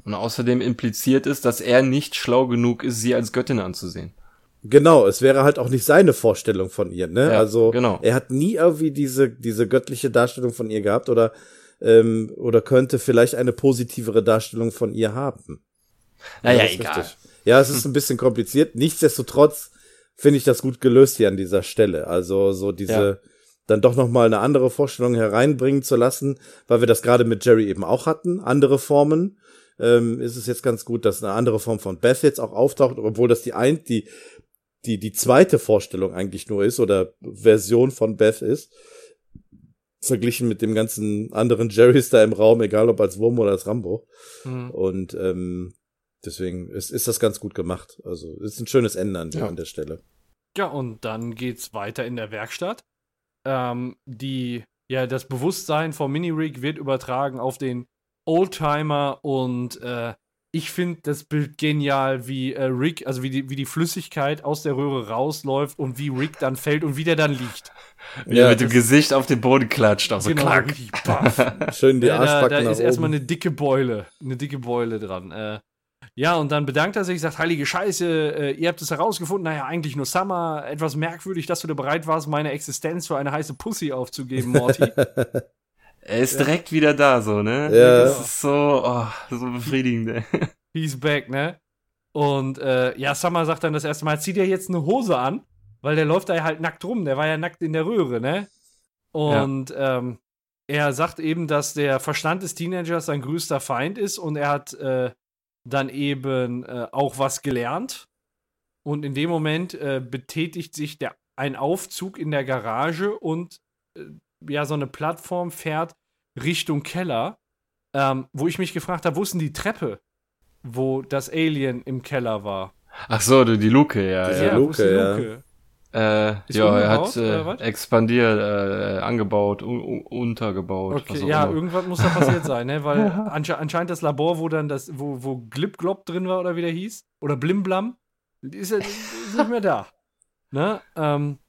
Und außerdem impliziert ist, dass er nicht schlau genug ist, sie als Göttin anzusehen. Genau, es wäre halt auch nicht seine Vorstellung von ihr, ne? Ja, also genau. er hat nie irgendwie diese diese göttliche Darstellung von ihr gehabt oder ähm, oder könnte vielleicht eine positivere Darstellung von ihr haben. Naja, ja, egal. Richtig. Ja, es ist ein bisschen kompliziert. Nichtsdestotrotz finde ich das gut gelöst hier an dieser Stelle. Also so diese ja dann doch noch mal eine andere Vorstellung hereinbringen zu lassen, weil wir das gerade mit Jerry eben auch hatten, andere Formen. Ähm, ist es jetzt ganz gut, dass eine andere Form von Beth jetzt auch auftaucht, obwohl das die ein, die, die, die zweite Vorstellung eigentlich nur ist oder Version von Beth ist. Verglichen mit dem ganzen anderen Jerrys da im Raum, egal ob als Wurm oder als Rambo. Mhm. Und ähm, deswegen ist, ist das ganz gut gemacht. Also ist ein schönes Ende an, ja. an der Stelle. Ja, und dann geht's weiter in der Werkstatt ähm, die, ja, das Bewusstsein vom Mini-Rig wird übertragen auf den Oldtimer und äh, ich finde das Bild genial, wie äh, Rick, also wie die, wie die Flüssigkeit aus der Röhre rausläuft und wie Rick dann fällt und wie der dann liegt. Wie ja, mit dem Gesicht auf den Boden klatscht, auch so genau, klack. Schön die Arschbacken Da, da ist erstmal eine dicke Beule, eine dicke Beule dran. Äh, ja, und dann bedankt er sich, sagt, heilige Scheiße, äh, ihr habt es herausgefunden, naja, eigentlich nur Summer. Etwas merkwürdig, dass du da bereit warst, meine Existenz für eine heiße Pussy aufzugeben, Morty. er ist ja. direkt wieder da, so, ne? Ja. Das ist so, oh, so befriedigend, ey. He's back, ne? Und äh, ja, Summer sagt dann das erste Mal, zieh dir jetzt eine Hose an, weil der läuft da ja halt nackt rum, der war ja nackt in der Röhre, ne? Und ja. ähm, er sagt eben, dass der Verstand des Teenagers sein größter Feind ist und er hat äh, dann eben äh, auch was gelernt. Und in dem Moment äh, betätigt sich der, ein Aufzug in der Garage und äh, ja, so eine Plattform fährt Richtung Keller. Ähm, wo ich mich gefragt habe, wo ist denn die Treppe, wo das Alien im Keller war? Ach so, die die Luke, ja. Diese ja. wo ist die Luke, ja. Äh, ja, er hat äh, expandiert, äh, angebaut, un un untergebaut. was Okay, auch ja, immer. irgendwas muss da passiert sein, ne? Weil ansche anscheinend das Labor, wo dann das, wo, wo Glip Glop drin war oder wie der hieß, oder Blimblam, ist, ja- ist nicht mehr da. Ne? Ähm,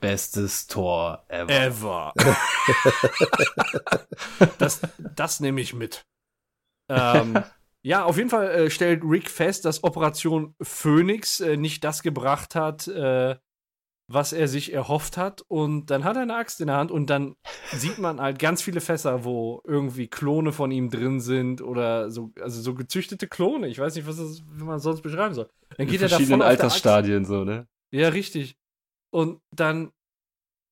Bestes Tor ever. ever. das, das nehme ich mit. Ähm, ja, auf jeden Fall äh, stellt Rick fest, dass Operation Phoenix äh, nicht das gebracht hat, äh, was er sich erhofft hat. Und dann hat er eine Axt in der Hand und dann sieht man halt ganz viele Fässer, wo irgendwie Klone von ihm drin sind oder so, also so gezüchtete Klone. Ich weiß nicht, was das, wie man sonst beschreiben soll. Dann In geht er da verschiedenen. Altersstadien so, ne? Ja, richtig. Und dann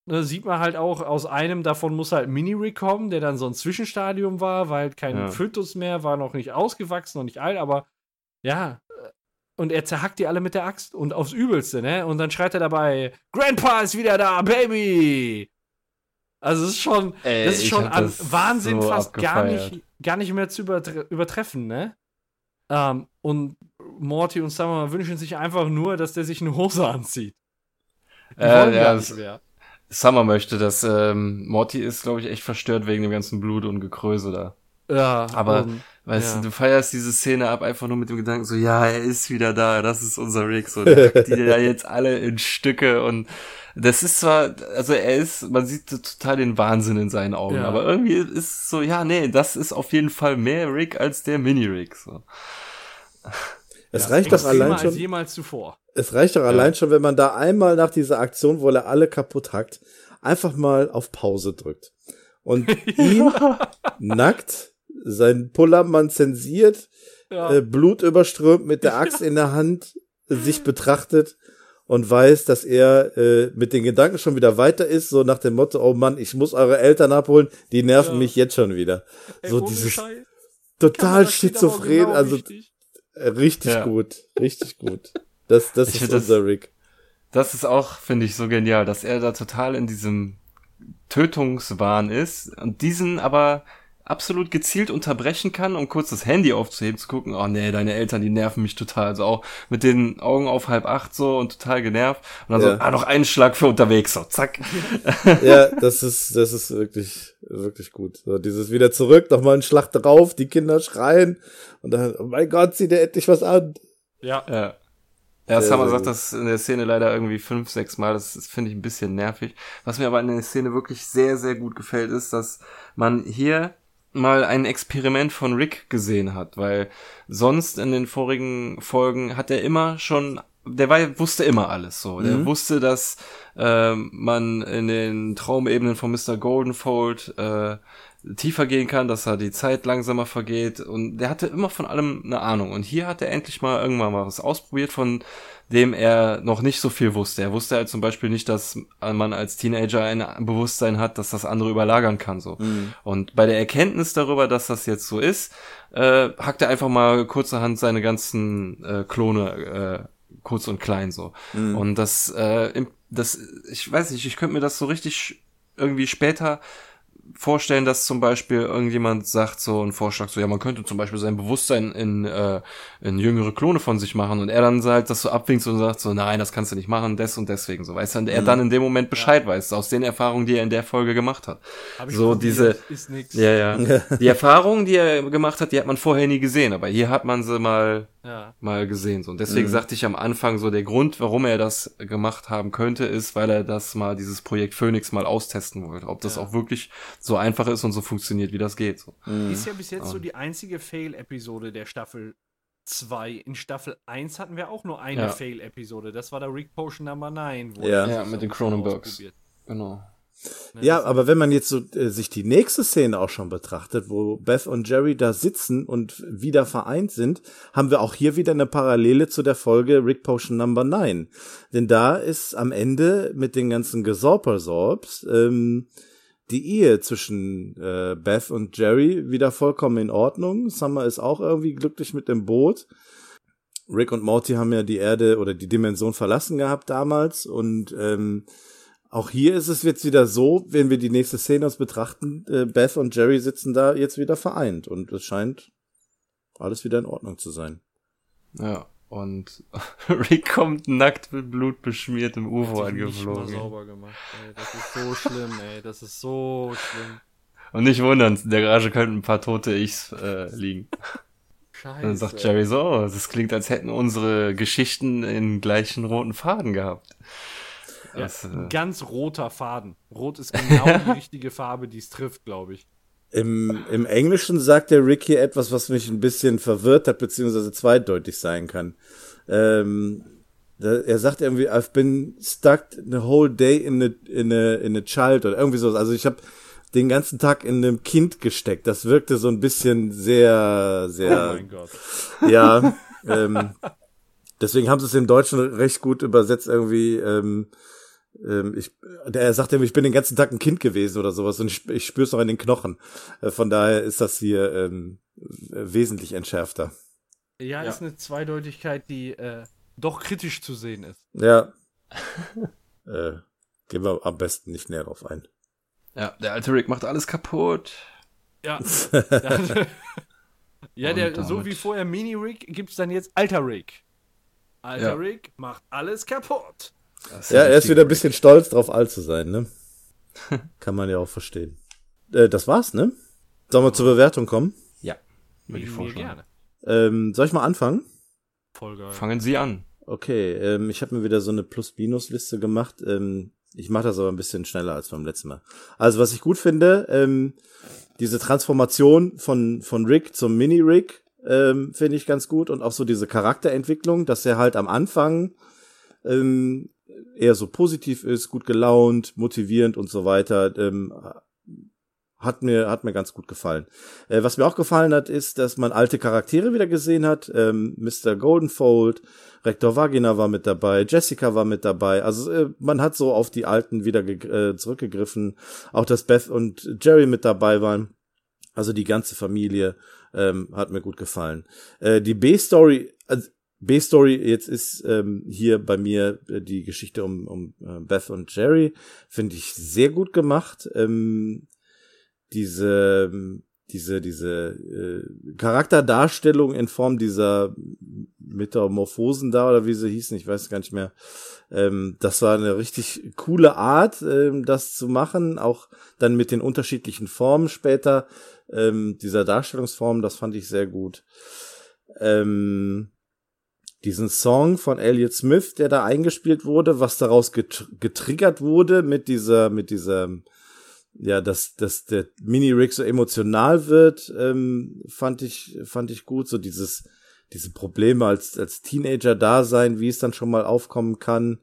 ne, sieht man halt auch, aus einem davon muss halt Mini-Rig kommen, der dann so ein Zwischenstadium war, weil halt kein Ja. Fötus mehr, war noch nicht ausgewachsen, noch nicht alt, aber ja. Und er zerhackt die alle mit der Axt und aufs Übelste, ne? Und dann schreit er dabei: Grandpa ist wieder da, Baby! Also, es ist schon, Ey, das ist schon an Wahnsinn so fast gar nicht, gar nicht mehr zu übertre übertreffen, ne? Ähm, und Morty und Summer wünschen sich einfach nur, dass der sich eine Hose anzieht. Die Äh, ja, das-. Summer möchte, dass ähm, Morty ist, glaube ich, echt verstört wegen dem ganzen Blut und Gekröse da. Ja, Aber- und, Weißt Ja. du, du feierst diese Szene ab einfach nur mit dem Gedanken so, ja, er ist wieder da, das ist unser Rick, so, der die da jetzt alle in Stücke und das ist zwar, also er ist, man sieht total den Wahnsinn in seinen Augen, Ja. aber irgendwie ist es so, ja, nee, das ist auf jeden Fall mehr Rick als der Mini-Rick, so. Es ja, reicht doch allein als schon, jemals zuvor. es reicht doch allein schon, wenn man da einmal nach dieser Aktion, wo er alle kaputt hackt, einfach mal auf Pause drückt. Und ihn nackt, sein Pullermann zensiert, Ja. äh, Blut überströmt mit der Axt in der Hand, sich betrachtet und weiß, dass er äh, mit den Gedanken schon wieder weiter ist, so nach dem Motto, oh Mann, ich muss eure Eltern abholen, die nerven Ja. mich jetzt schon wieder. Ey, so dieses Scheiß, total schizophren, genau also richtig. äh, richtig Ja. gut, richtig gut. Das, das Ich ist find das- unser Rick. Das ist auch, finde ich, so genial, dass er da total in diesem Tötungswahn ist und diesen aber absolut gezielt unterbrechen kann, um kurz das Handy aufzuheben, zu gucken, oh nee, deine Eltern, die nerven mich total. Also auch mit den Augen auf halb acht so und total genervt. Und dann Ja. so, ah, noch einen Schlag für unterwegs, so, zack. Ja, das ist, das ist wirklich, wirklich gut. So, dieses wieder zurück, nochmal ein Schlag drauf, die Kinder schreien und dann, oh mein Gott, zieh dir endlich was an. Ja, Ja. Ja, Sehr, Summer sehr sagt gut. das in der Szene leider irgendwie fünf, sechs Mal. Das, das finde ich ein bisschen nervig. Was mir aber in der Szene wirklich sehr, sehr gut gefällt, ist, dass man hier mal ein Experiment von Rick gesehen hat, weil sonst in den vorigen Folgen hat er immer schon, der war, wusste immer alles so. Der Mhm. wusste, dass ähm, man in den Traumebenen von Mr. Goldenfold äh, tiefer gehen kann, dass er die Zeit langsamer vergeht und der hatte immer von allem eine Ahnung und hier hat er endlich mal irgendwann mal was ausprobiert, von dem er noch nicht so viel wusste. Er wusste halt zum Beispiel nicht, dass man als Teenager ein Bewusstsein hat, dass das andere überlagern kann so. Und bei der Erkenntnis darüber, dass das jetzt so ist, äh, hackt er einfach mal kurzerhand seine ganzen äh, Klone äh, kurz und klein so. Und das, äh, das, ich weiß nicht, ich könnte mir das so richtig irgendwie später vorstellen, dass zum Beispiel irgendjemand sagt so einen Vorschlag so, ja, man könnte zum Beispiel sein Bewusstsein in, äh, in jüngere Klone von sich machen. Und er dann halt das so abwinkt und sagt so, nein, das kannst du nicht machen, des und deswegen so, weißt du, und er dann in dem Moment Bescheid weiß, aus den Erfahrungen, die er in der Folge gemacht hat. So diese, ja, ja, die Erfahrungen, die er gemacht hat, die hat man vorher nie gesehen, aber hier hat man sie mal Ja. mal gesehen. So. Und deswegen sagte ich am Anfang so, der Grund, warum er das gemacht haben könnte, ist, weil er das mal, dieses Projekt Phoenix mal austesten wollte. Ob das Ja. auch wirklich so einfach ist und so funktioniert, wie das geht. So. Ist ja bis jetzt so die einzige Fail-Episode der Staffel 2. In Staffel 1 hatten wir auch nur eine Ja. Fail-Episode. Das war der Rick Potion Number 9. wo Ja. er Ja, mit den Cronenbergs. Genau. Ja, aber wenn man jetzt so äh, sich die nächste Szene auch schon betrachtet, wo Beth und Jerry da sitzen und wieder vereint sind, haben wir auch hier wieder eine Parallele zu der Folge Rick Potion Number 9. Denn da ist am Ende mit den ganzen Gesorpersorbs ähm, die Ehe zwischen äh, Beth und Jerry wieder vollkommen in Ordnung. Summer ist auch irgendwie glücklich mit dem Boot. Rick und Morty haben ja die Erde oder die Dimension verlassen gehabt damals und ähm, Auch hier ist es jetzt wieder so, wenn wir die nächste Szene uns betrachten, äh, Beth und Jerry sitzen da jetzt wieder vereint und es scheint alles wieder in Ordnung zu sein. Ja, und Rick kommt nackt mit Blut beschmiert im UFO angeflogen. Nicht mal sauber gemacht, ey. Das ist so schlimm, ey. Das ist so schlimm. Und nicht wundern, in der Garage könnten ein paar tote Ichs äh, liegen. Scheiße. Dann sagt Jerry so, oh, das klingt, als hätten unsere Geschichten in gleichen roten Faden gehabt. Ja, Das, äh, ein ganz roter Faden. Rot ist genau die richtige Farbe, die es trifft, glaube ich. Im, Im Englischen sagt der Rick hier etwas, was mich ein bisschen verwirrt hat, beziehungsweise zweideutig sein kann. Ähm, da, er sagt irgendwie, I've been stuck the whole day in a, in a, in a child oder irgendwie so. Also ich habe den ganzen Tag in einem Kind gesteckt. Das wirkte so ein bisschen sehr, Oh sehr, mein Gott. ja. ähm, deswegen haben sie es im Deutschen recht gut übersetzt irgendwie. Ähm, ähm, ich, der, er sagt nämlich, ich bin den ganzen Tag ein Kind gewesen oder sowas und ich, ich spüre es noch in den Knochen. Äh, von daher ist das hier ähm, wesentlich entschärfter. Ja, Ja. ist eine Zweideutigkeit, die äh, doch kritisch zu sehen ist. Ja. äh, gehen wir am besten nicht näher drauf ein. ja, der alte Rick macht alles kaputt. Ja. ja, der, so wie vorher Mini-Rick gibt's dann jetzt Alter Rick. Alter Ja. Rick macht alles kaputt. Ja, er ist wieder ein bisschen stolz drauf, alt zu sein, ne? Kann man ja auch verstehen. Äh, das war's, ne? Sollen wir zur Bewertung kommen? Ja, würde ich vorschlagen. gerne. Ähm, soll ich mal anfangen? Voll geil. Fangen Sie an. Okay, ähm, ich habe mir wieder so eine Plus-Minus-Liste gemacht. Ähm, ich mache das aber ein bisschen schneller als beim letzten Mal. Also was ich gut finde, ähm, diese Transformation von von Rick zum Mini-Rick ähm, finde ich ganz gut und auch so diese Charakterentwicklung, dass er halt am Anfang ähm, eher so positiv ist, gut gelaunt, motivierend und so weiter. Ähm, hat mir hat mir ganz gut gefallen. Äh, was mir auch gefallen hat, ist, dass man alte Charaktere wieder gesehen hat. Ähm, Mr. Goldenfold, Rektor Vagina war mit dabei, Jessica war mit dabei. Also äh, man hat so auf die alten wieder äh, zurückgegriffen. Auch dass Beth und Jerry mit dabei waren. Also die ganze Familie ähm, hat mir gut gefallen. Äh, die B-Story, also B-Story jetzt ist ähm, hier bei mir äh, die Geschichte um, um äh, Beth und Jerry, finde ich sehr gut gemacht. Ähm, diese diese diese äh, Charakterdarstellung in Form dieser Metamorphosen da oder wie sie hießen, ich weiß gar nicht mehr. Ähm, das war eine richtig coole Art, ähm, das zu machen, auch dann mit den unterschiedlichen Formen später ähm, dieser Darstellungsform, das fand ich sehr gut. Ähm, diesen Song von Elliott Smith, der da eingespielt wurde, was daraus getr getriggert wurde mit dieser mit dieser ja, dass, dass der Mini-Rig so emotional wird, ähm, fand ich, fand ich gut. So dieses, diese Probleme als, als Teenager da sein, wie es dann schon mal aufkommen kann,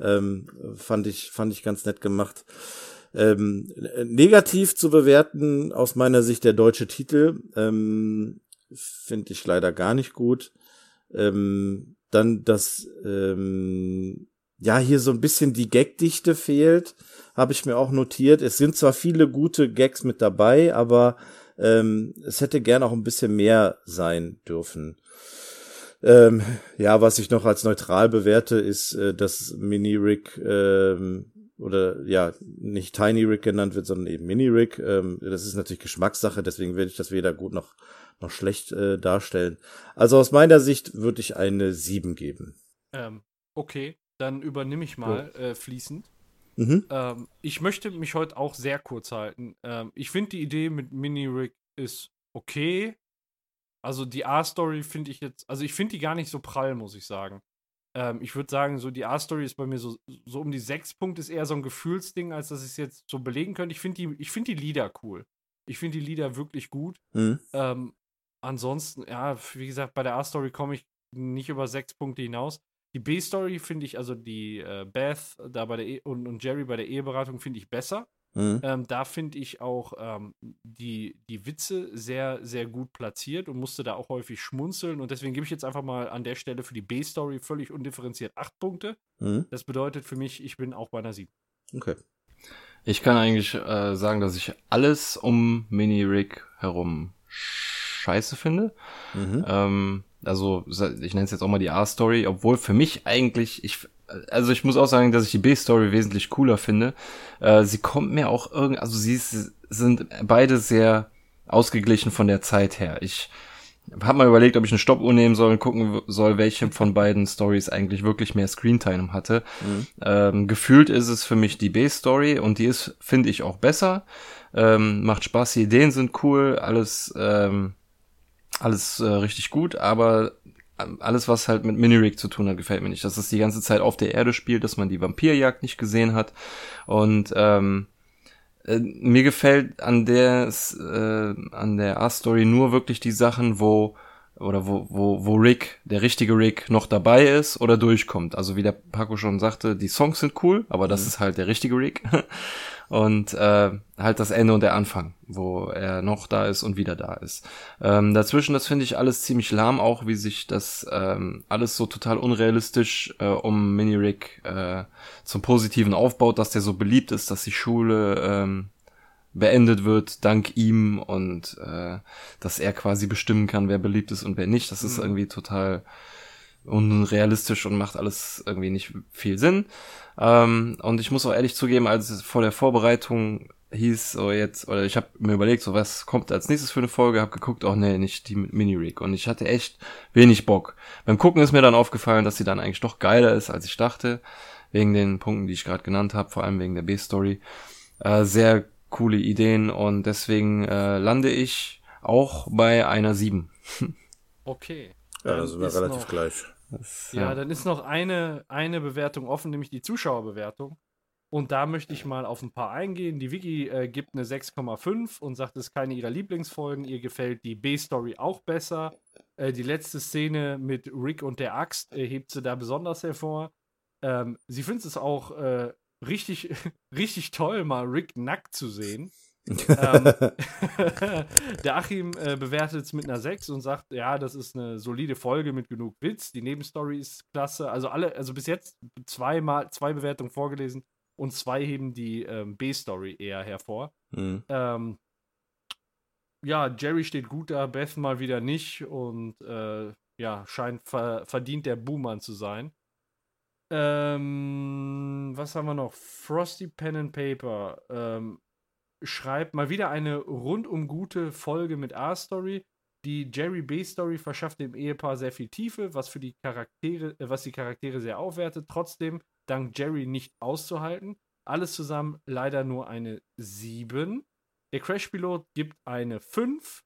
ähm, fand ich, fand ich ganz nett gemacht. Ähm, negativ zu bewerten aus meiner Sicht der deutsche Titel, ähm, finde ich leider gar nicht gut. Ähm, dann das, ähm, ja, hier so ein bisschen die Gagdichte fehlt, habe ich mir auch notiert. Es sind zwar viele gute Gags mit dabei, aber ähm, es hätte gern auch ein bisschen mehr sein dürfen. Ähm, ja, was ich noch als neutral bewerte, ist, äh, dass Mini Rick ähm, oder ja nicht Tiny Rick genannt wird, sondern eben Mini Rick. Ähm, das ist natürlich Geschmackssache, deswegen werde ich das weder gut noch noch schlecht äh, darstellen. Also aus meiner Sicht würde ich eine 7 geben. Ähm, okay, dann übernehme ich mal äh, fließend. Mhm. Ähm, ich möchte mich heute auch sehr kurz halten. Ähm, ich finde die Idee mit Mini-Rig ist okay. Also die A-Story finde ich jetzt, also ich finde die gar nicht so prall, muss ich sagen. Ähm, ich würde sagen, so die A-Story ist bei mir so, so um die sechs Punkte, ist eher so ein Gefühlsding, als dass ich es jetzt so belegen könnte. Ich finde die, ich finde die Lieder cool. Ich finde die Lieder wirklich gut. Mhm. Ähm, ansonsten, ja, wie gesagt, bei der A-Story komme ich nicht über sechs Punkte hinaus. Die B-Story finde ich, also die äh, Beth da bei der e und, und Jerry bei der Eheberatung finde ich besser. Mhm. Ähm, da finde ich auch ähm, die, die Witze sehr, sehr gut platziert und musste da auch häufig schmunzeln. Und deswegen gebe ich jetzt einfach mal an der Stelle für die B-Story völlig undifferenziert acht Punkte. Mhm. Das bedeutet für mich, ich bin auch bei einer 7. Okay. Ich kann eigentlich äh, sagen, dass ich alles um Mini Rick herum scheiße finde. Mhm. Ähm, also ich nenne es jetzt auch mal die A-Story, obwohl für mich eigentlich, ich, also ich muss auch sagen, dass ich die B-Story wesentlich cooler finde. Äh, sie kommt mir auch irgendwie, also sie ist, sind beide sehr ausgeglichen von der Zeit her. Ich habe mal überlegt, ob ich eine Stoppuhr nehmen soll und gucken soll, welche von beiden Stories eigentlich wirklich mehr Screentime hatte. Mhm. Ähm, gefühlt ist es für mich die B-Story und die ist, finde ich, auch besser. Ähm, macht Spaß, die Ideen sind cool, alles ähm, alles äh, richtig gut, aber ähm, alles, was halt mit Minirig zu tun hat, gefällt mir nicht. Dass es die ganze Zeit auf der Erde spielt, dass man die Vampirjagd nicht gesehen hat. Und ähm, äh, mir gefällt an der äh, an der A-Story nur wirklich die Sachen, wo oder wo, wo, wo Rick, der richtige Rick, noch dabei ist oder durchkommt. Also wie der Paco schon sagte, die Songs sind cool, aber das mhm. ist halt der richtige Rick. und äh, halt das Ende und der Anfang, wo er noch da ist und wieder da ist. Ähm, dazwischen, das finde ich alles ziemlich lahm, auch wie sich das ähm, alles so total unrealistisch äh, um Mini-Rick äh, zum Positiven aufbaut, dass der so beliebt ist, dass die Schule ähm, beendet wird dank ihm und äh, dass er quasi bestimmen kann, wer beliebt ist und wer nicht. Das ist mhm. irgendwie total unrealistisch und macht alles irgendwie nicht viel Sinn. Ähm, und ich muss auch ehrlich zugeben, als es vor der Vorbereitung hieß, so jetzt, oder ich habe mir überlegt, so was kommt als nächstes für eine Folge, habe geguckt, oh nee, nicht die Mini-Rig. Und ich hatte echt wenig Bock. Beim Gucken ist mir dann aufgefallen, dass sie dann eigentlich doch geiler ist, als ich dachte, wegen den Punkten, die ich gerade genannt habe, vor allem wegen der B-Story. Äh, sehr coole Ideen und deswegen äh, lande ich auch bei einer 7. okay. Ja, da sind wir relativ noch, gleich. Das, ja, ja, dann ist noch eine, eine Bewertung offen, nämlich die Zuschauerbewertung. Und da möchte ich mal auf ein paar eingehen. Die Wiki äh, gibt eine 6,5 und sagt, es ist keine ihrer Lieblingsfolgen. Ihr gefällt die B-Story auch besser. Äh, die letzte Szene mit Rick und der Axt äh, hebt sie da besonders hervor. Ähm, sie findet es auch äh, richtig, richtig toll, mal Rick nackt zu sehen ähm, der Achim äh, bewertet es mit einer 6 und sagt, ja, das ist eine solide Folge mit genug Witz. Die Nebenstory ist klasse. Also alle, also bis jetzt zweimal, zwei Bewertungen vorgelesen und zwei heben die ähm, B-Story eher hervor. Mhm. Ähm, ja, Jerry steht gut da, Beth mal wieder nicht und äh, ja, scheint ver verdient der Buhmann zu sein. Ähm, was haben wir noch? Frosty Pen and Paper. Ähm, schreibt mal wieder eine rundum gute Folge mit A-Story. Die Jerry B-Story verschafft dem Ehepaar sehr viel Tiefe, was für die Charaktere, äh, was die Charaktere sehr aufwertet. Trotzdem dank Jerry nicht auszuhalten. Alles zusammen leider nur eine 7. Der Crash-Pilot gibt eine 5.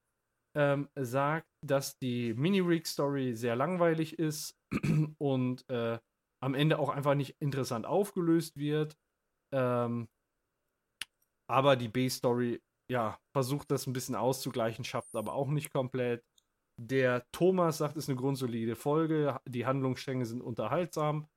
Ähm, sagt, dass die Mini-Rig-Story sehr langweilig ist und äh, am Ende auch einfach nicht interessant aufgelöst wird. Ähm, aber die B-Story, ja, versucht das ein bisschen auszugleichen, schafft aber auch nicht komplett. Der Thomas sagt, es ist eine grundsolide Folge, die Handlungsstränge sind unterhaltsam,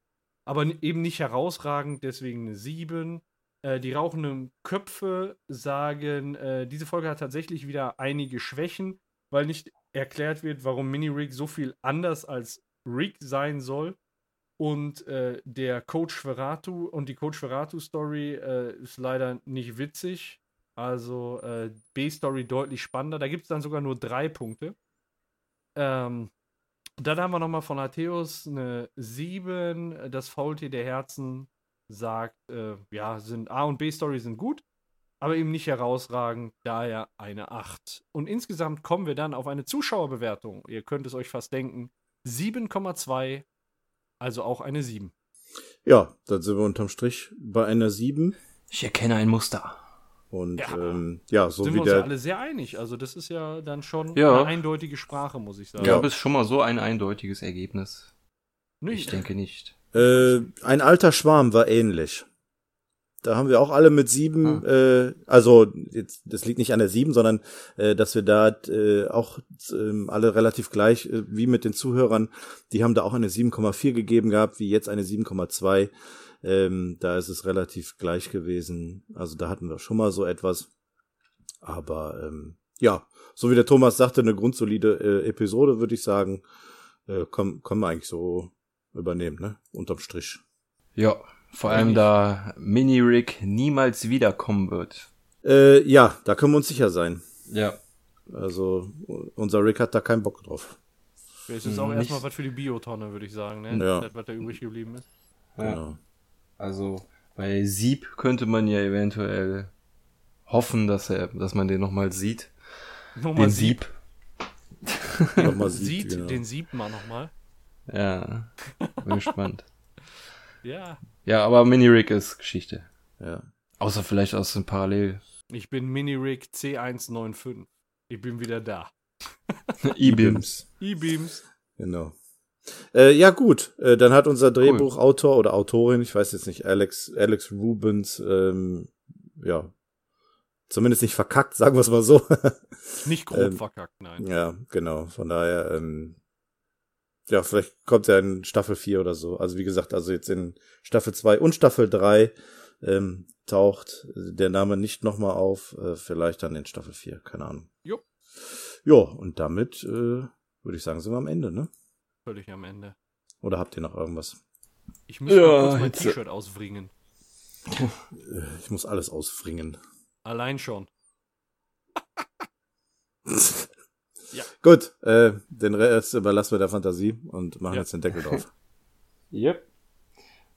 aber eben nicht herausragend, deswegen eine 7. Äh, die rauchenden Köpfe sagen, äh, diese Folge hat tatsächlich wieder einige Schwächen, weil nicht erklärt wird, warum Mini-Rig so viel anders als Rig sein soll. Und äh, der Coach Ferratu und die Coach Ferratu Story äh, ist leider nicht witzig. Also äh, B-Story deutlich spannender. Da gibt es dann sogar nur drei Punkte. Ähm, dann haben wir nochmal von Atheus eine 7. Das Faultier der Herzen sagt, äh, ja, sind A und B-Story sind gut, aber eben nicht herausragend, daher eine 8. Und insgesamt kommen wir dann auf eine Zuschauerbewertung. Ihr könnt es euch fast denken. 7,2 also auch eine 7. Ja, dann sind wir unterm Strich bei einer 7. Ich erkenne ein Muster. Und ja, ähm, ja so sind wie wir uns der. alle sehr einig. Also, das ist ja dann schon ja. eine eindeutige Sprache, muss ich sagen. Gab es schon mal so ein eindeutiges Ergebnis? Nicht. Ich denke nicht. Äh, ein alter Schwarm war ähnlich. Da haben wir auch alle mit sieben, ah. äh, also jetzt, das liegt nicht an der sieben, sondern äh, dass wir da äh, auch äh, alle relativ gleich, äh, wie mit den Zuhörern, die haben da auch eine 7,4 gegeben gehabt, wie jetzt eine 7,2. Ähm, da ist es relativ gleich gewesen. Also da hatten wir schon mal so etwas. Aber ähm, ja, so wie der Thomas sagte, eine grundsolide äh, Episode, würde ich sagen, äh, können, können wir eigentlich so übernehmen, ne? Unterm Strich. Ja, vor allem, da Mini-Rig niemals wiederkommen wird. Äh, ja, da können wir uns sicher sein. Ja. Also unser Rick hat da keinen Bock drauf. Das ist auch erstmal was für die Biotonne, würde ich sagen, ne? Ja. Das, was da übrig geblieben ist. Ja. Genau. Also bei Sieb könnte man ja eventuell hoffen, dass er, dass man den nochmal sieht. Nochmal Den Sieb. Nochmal Sieht, sieht, genau. den sieht man nochmal. Ja. Bin gespannt. Ja. Ja, aber Mini-Rig ist Geschichte. Ja. Außer vielleicht aus dem Parallel. Ich bin Mini-Rig C195. Ich bin wieder da. E-Bims. E-Beams. Genau. Äh, ja, gut. Äh, dann hat unser Drehbuchautor oder Autorin, ich weiß jetzt nicht, Alex, Alex Rubens, ähm, ja, zumindest nicht verkackt, sagen wir es mal so. Nicht grob Ähm, verkackt, nein. ja, genau. Von daher, ähm, ja, vielleicht kommt er in Staffel 4 oder so. Also wie gesagt, also jetzt in Staffel 2 und Staffel 3 ähm, taucht der Name nicht nochmal auf, äh, vielleicht dann in Staffel 4, keine Ahnung. Jo. Ja, und damit äh, würde ich sagen, sind wir am Ende, ne? Völlig am Ende. Oder habt ihr noch irgendwas? Ich muss Ja, kurz mein T-Shirt auswringen. Ich muss alles ausfringen. Allein schon. Ja. Gut, äh, den Rest überlassen wir der Fantasie und machen Ja. jetzt den Deckel drauf. Yep.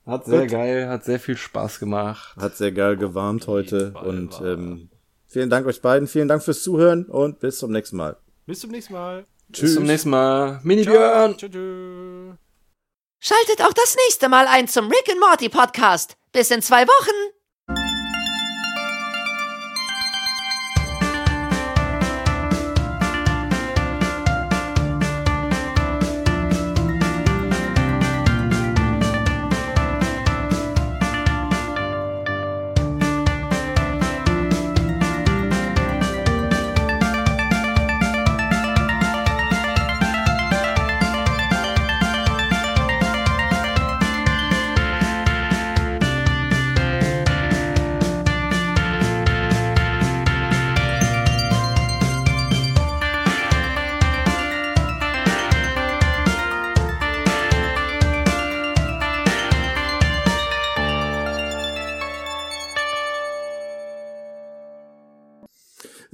Hat sehr Gut. geil, hat sehr viel Spaß gemacht. Hat sehr geil jeden heute Fall und ähm, vielen Dank euch beiden, vielen Dank fürs Zuhören und bis zum nächsten Mal. Bis zum nächsten Mal. Bis zum nächsten Mal. Mini Björn! Tschüss. tschüss. Schaltet auch das nächste Mal ein zum Rick and Morty Podcast. Bis in zwei Wochen.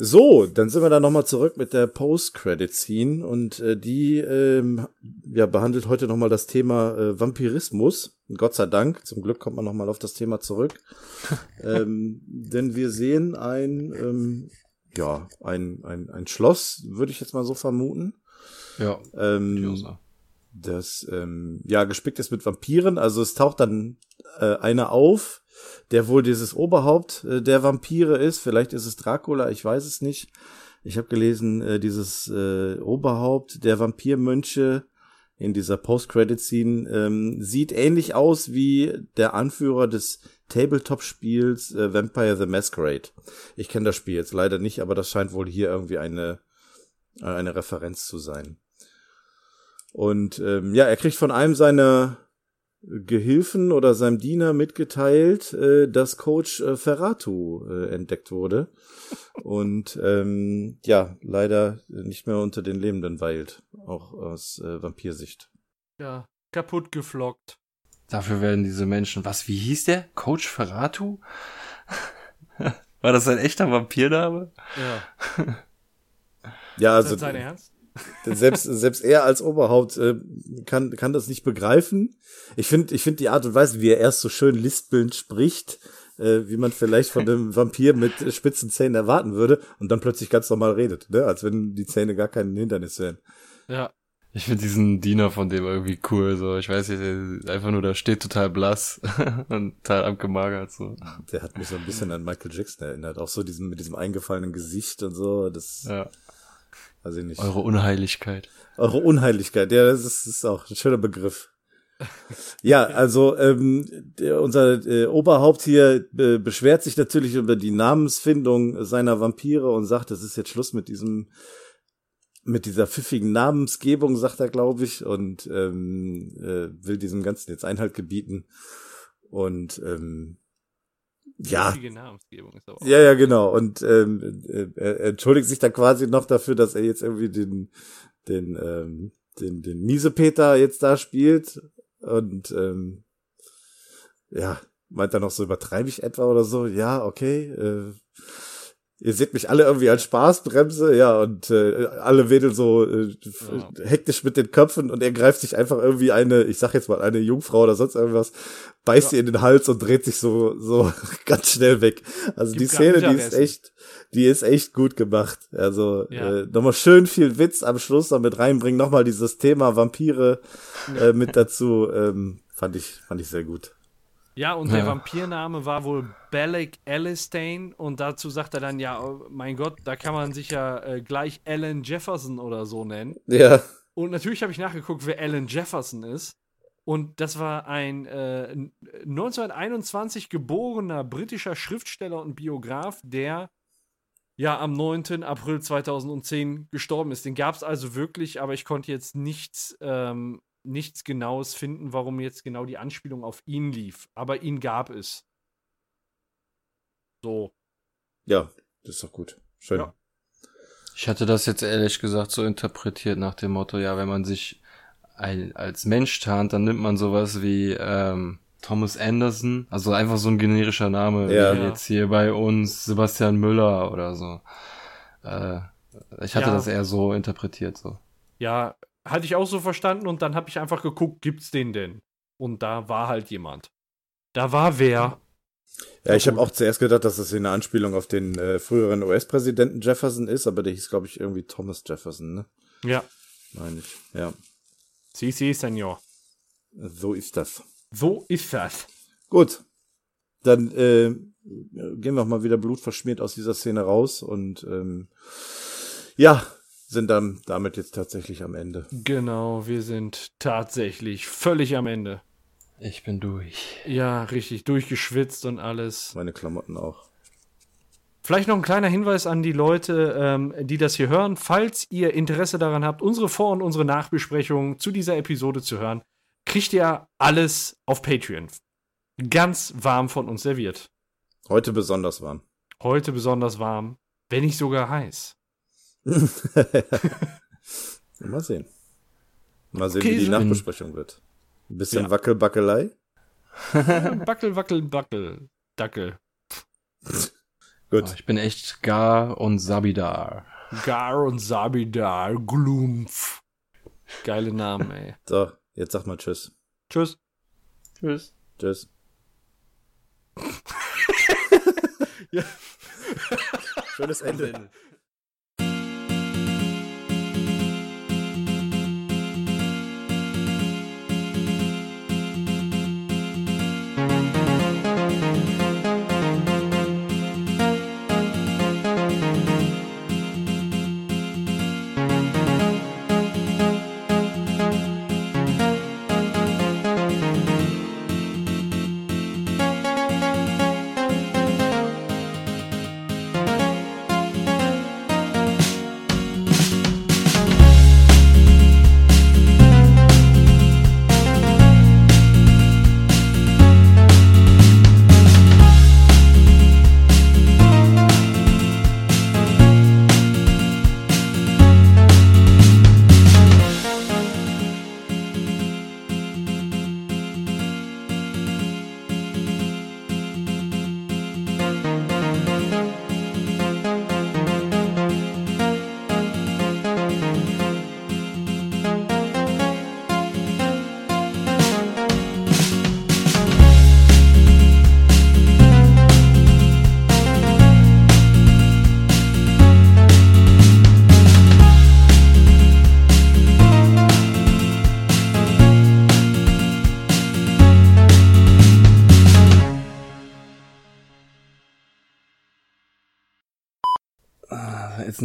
So, dann sind wir da nochmal zurück mit der Post-Credit-Scene und äh, die ähm, ja, behandelt heute nochmal das Thema äh, Vampirismus. Gott sei Dank, zum Glück kommt man nochmal auf das Thema zurück. ähm, denn wir sehen ein, ähm, ja, ein, ein, ein Schloss, würde ich jetzt mal so vermuten. Ja, Ähm, das ähm, ja gespickt ist mit Vampiren. Also es taucht dann äh, einer auf, der wohl dieses Oberhaupt äh, der Vampire ist. Vielleicht ist es Dracula, ich weiß es nicht. Ich habe gelesen, äh, dieses äh, Oberhaupt der Vampirmönche in dieser Post-Credit-Scene ähm, sieht ähnlich aus wie der Anführer des Tabletop-Spiels äh, Vampire the Masquerade. Ich kenne das Spiel jetzt leider nicht, aber das scheint wohl hier irgendwie eine, äh, eine Referenz zu sein. Und ähm, ja, er kriegt von einem seiner Gehilfen oder seinem Diener mitgeteilt, äh, dass Coach äh, Ferratu äh, entdeckt wurde und ähm, ja, leider nicht mehr unter den Lebenden weilt, auch aus äh, Vampirsicht. Ja, kaputt geflockt. Dafür werden diese Menschen, was, wie hieß der? Coach Ferratu? War das ein echter Vampirname? Ja. Ja, Ist also das sein Ernst? Selbst selbst er als Oberhaupt äh, kann kann das nicht begreifen. Ich finde ich finde die Art und Weise, wie er erst so schön lispelnd spricht, äh, wie man vielleicht von einem Vampir mit spitzen Zähnen erwarten würde und dann plötzlich ganz normal redet, ne? als wenn die Zähne gar kein Hindernis wären. Ja. Ich finde diesen Diener von dem irgendwie cool, so. Ich weiß nicht, der einfach nur da steht total blass und total abgemagert, so. Der hat mich so ein bisschen an Michael Jackson erinnert, auch so diesem mit diesem eingefallenen Gesicht und so, das Ja. Weiß ich nicht. Eure Unheiligkeit. Eure Unheiligkeit, ja, das ist, das ist auch ein schöner Begriff. Ja, also ähm, der, unser äh, Oberhaupt hier äh, beschwert sich natürlich über die Namensfindung seiner Vampire und sagt, es ist jetzt Schluss mit diesem mit dieser pfiffigen Namensgebung, sagt er, glaube ich, und ähm, äh, will diesem Ganzen jetzt Einhalt gebieten. Und ähm, ja, Richtige Namensgebung ist aber auch. ja, ja, genau. Und ähm, äh, er entschuldigt sich dann quasi noch dafür, dass er jetzt irgendwie den, den, ähm, den, den Miesepeter jetzt da spielt. Und ähm, ja, meint er noch so, übertreibe ich etwa oder so? Ja, okay. Äh, ihr seht mich alle irgendwie als Spaßbremse, ja, und äh, alle wedeln so äh, Ja. hektisch mit den Köpfen und er greift sich einfach irgendwie eine, ich sag jetzt mal, eine Jungfrau oder sonst irgendwas, beißt Ja. ihr in den Hals und dreht sich so, so ganz schnell weg. Also Gibt die Szene, die ist echt, die ist echt gut gemacht. Also Ja. äh, nochmal schön viel Witz am Schluss noch mit reinbringen, nochmal dieses Thema Vampire äh, mit dazu, ähm, fand ich, fand ich sehr gut. Ja, und der Ja. Vampirname war wohl Balak Alistane und dazu sagt er dann, ja, oh mein Gott, da kann man sich ja äh, gleich Alan Jefferson oder so nennen. Ja. Und natürlich habe ich nachgeguckt, wer Alan Jefferson ist. Und das war ein äh, 1921 geborener britischer Schriftsteller und Biograf, der ja am 9. April 2010 gestorben ist. Den gab es also wirklich, aber ich konnte jetzt nichts, ähm, nichts Genaues finden, warum jetzt genau die Anspielung auf ihn lief. Aber ihn gab es. So. Ja, das ist doch gut. Schön. Ja. Ich hatte das jetzt ehrlich gesagt so interpretiert nach dem Motto, ja, wenn man sich ein, als Mensch tarnt, dann nimmt man sowas wie ähm, Thomas Anderson, also einfach so ein generischer Name, Ja. wie jetzt hier bei uns Sebastian Müller oder so. Äh, ich hatte Ja. das eher so interpretiert so. Ja, hatte ich auch so verstanden und dann habe ich einfach geguckt, gibt's den denn? Und da war halt jemand. Da war wer. Ja, ich habe auch zuerst gedacht, dass das eine Anspielung auf den äh, früheren US-Präsidenten Jefferson ist, aber der hieß, glaube ich, irgendwie Thomas Jefferson, ne? Ja. Meine ich. Ja, Si, si, Senor. so ist das. So ist das. Gut. Dann äh, gehen wir auch mal wieder blutverschmiert aus dieser Szene raus und ähm, ja, sind dann damit jetzt tatsächlich am Ende. Genau, wir sind tatsächlich völlig am Ende. Ich bin durch. Ja, richtig, durchgeschwitzt und alles. Meine Klamotten auch. Vielleicht noch ein kleiner Hinweis an die Leute, ähm, die das hier hören. Falls ihr Interesse daran habt, unsere Vor- und unsere Nachbesprechungen zu dieser Episode zu hören, kriegt ihr alles auf Patreon. Ganz warm von uns serviert. Heute besonders warm. Heute besonders warm, wenn nicht sogar heiß. mal sehen. Mal sehen, Okay, wie die Nachbesprechung wird. Ein bisschen Ja. Wackelbackelei. Backel, wackel, backel. Dackel. Gut. Oh, ich bin echt gar und sabidar. Gar und Sabidar, Glumpf. Geile Namen, ey. So, jetzt sag mal Tschüss. Tschüss. Tschüss. Tschüss. Schönes Ende.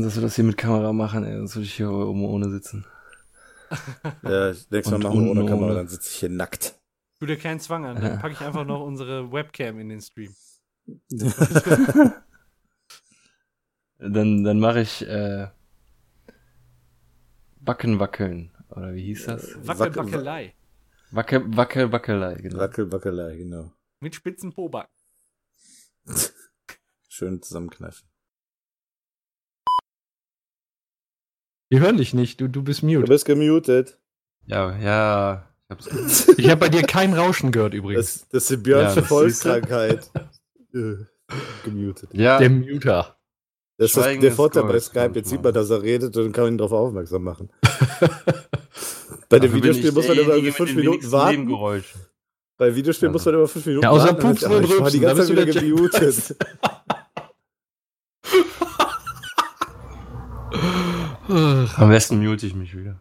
Jetzt, dass wir das hier mit Kamera machen, ey, sonst würde ich hier oben ohne sitzen. Ja, nächstes Mal Und machen wir ohne Kamera, ohne. dann sitze ich hier nackt. Tu dir keinen Zwang an. Dann packe ich einfach noch unsere Webcam in den Stream. Dann, dann mache ich äh, Backen wackeln. Oder wie hieß das? Wackel, Wackel- Wackelei. Wacke, Wacke, Wackelei, genau. Wackel, Wackelei, genau. Mit spitzen Poback. Schön zusammenkneifen. Wir hören dich nicht, du, du bist Du mute. bist gemutet. Ja, ja. Ich habe bei dir kein Rauschen gehört übrigens. Das, das ist die Björnsche Ja, du. Volkskrankheit. Äh, gemutet. ja, Der Muter. Das ist das, Schweigen der ist Vorteil bei Skype. Jetzt sieht man, dass er redet und kann ihn darauf aufmerksam machen. bei dem bin Videospiel muss man immer irgendwie fünf Minuten warten. Bei Videospielen muss man immer fünf Minuten Ja, außer warten. Pupsen und Ich war die ganze Zeit wieder du der gemutet. Am besten mute ich mich wieder.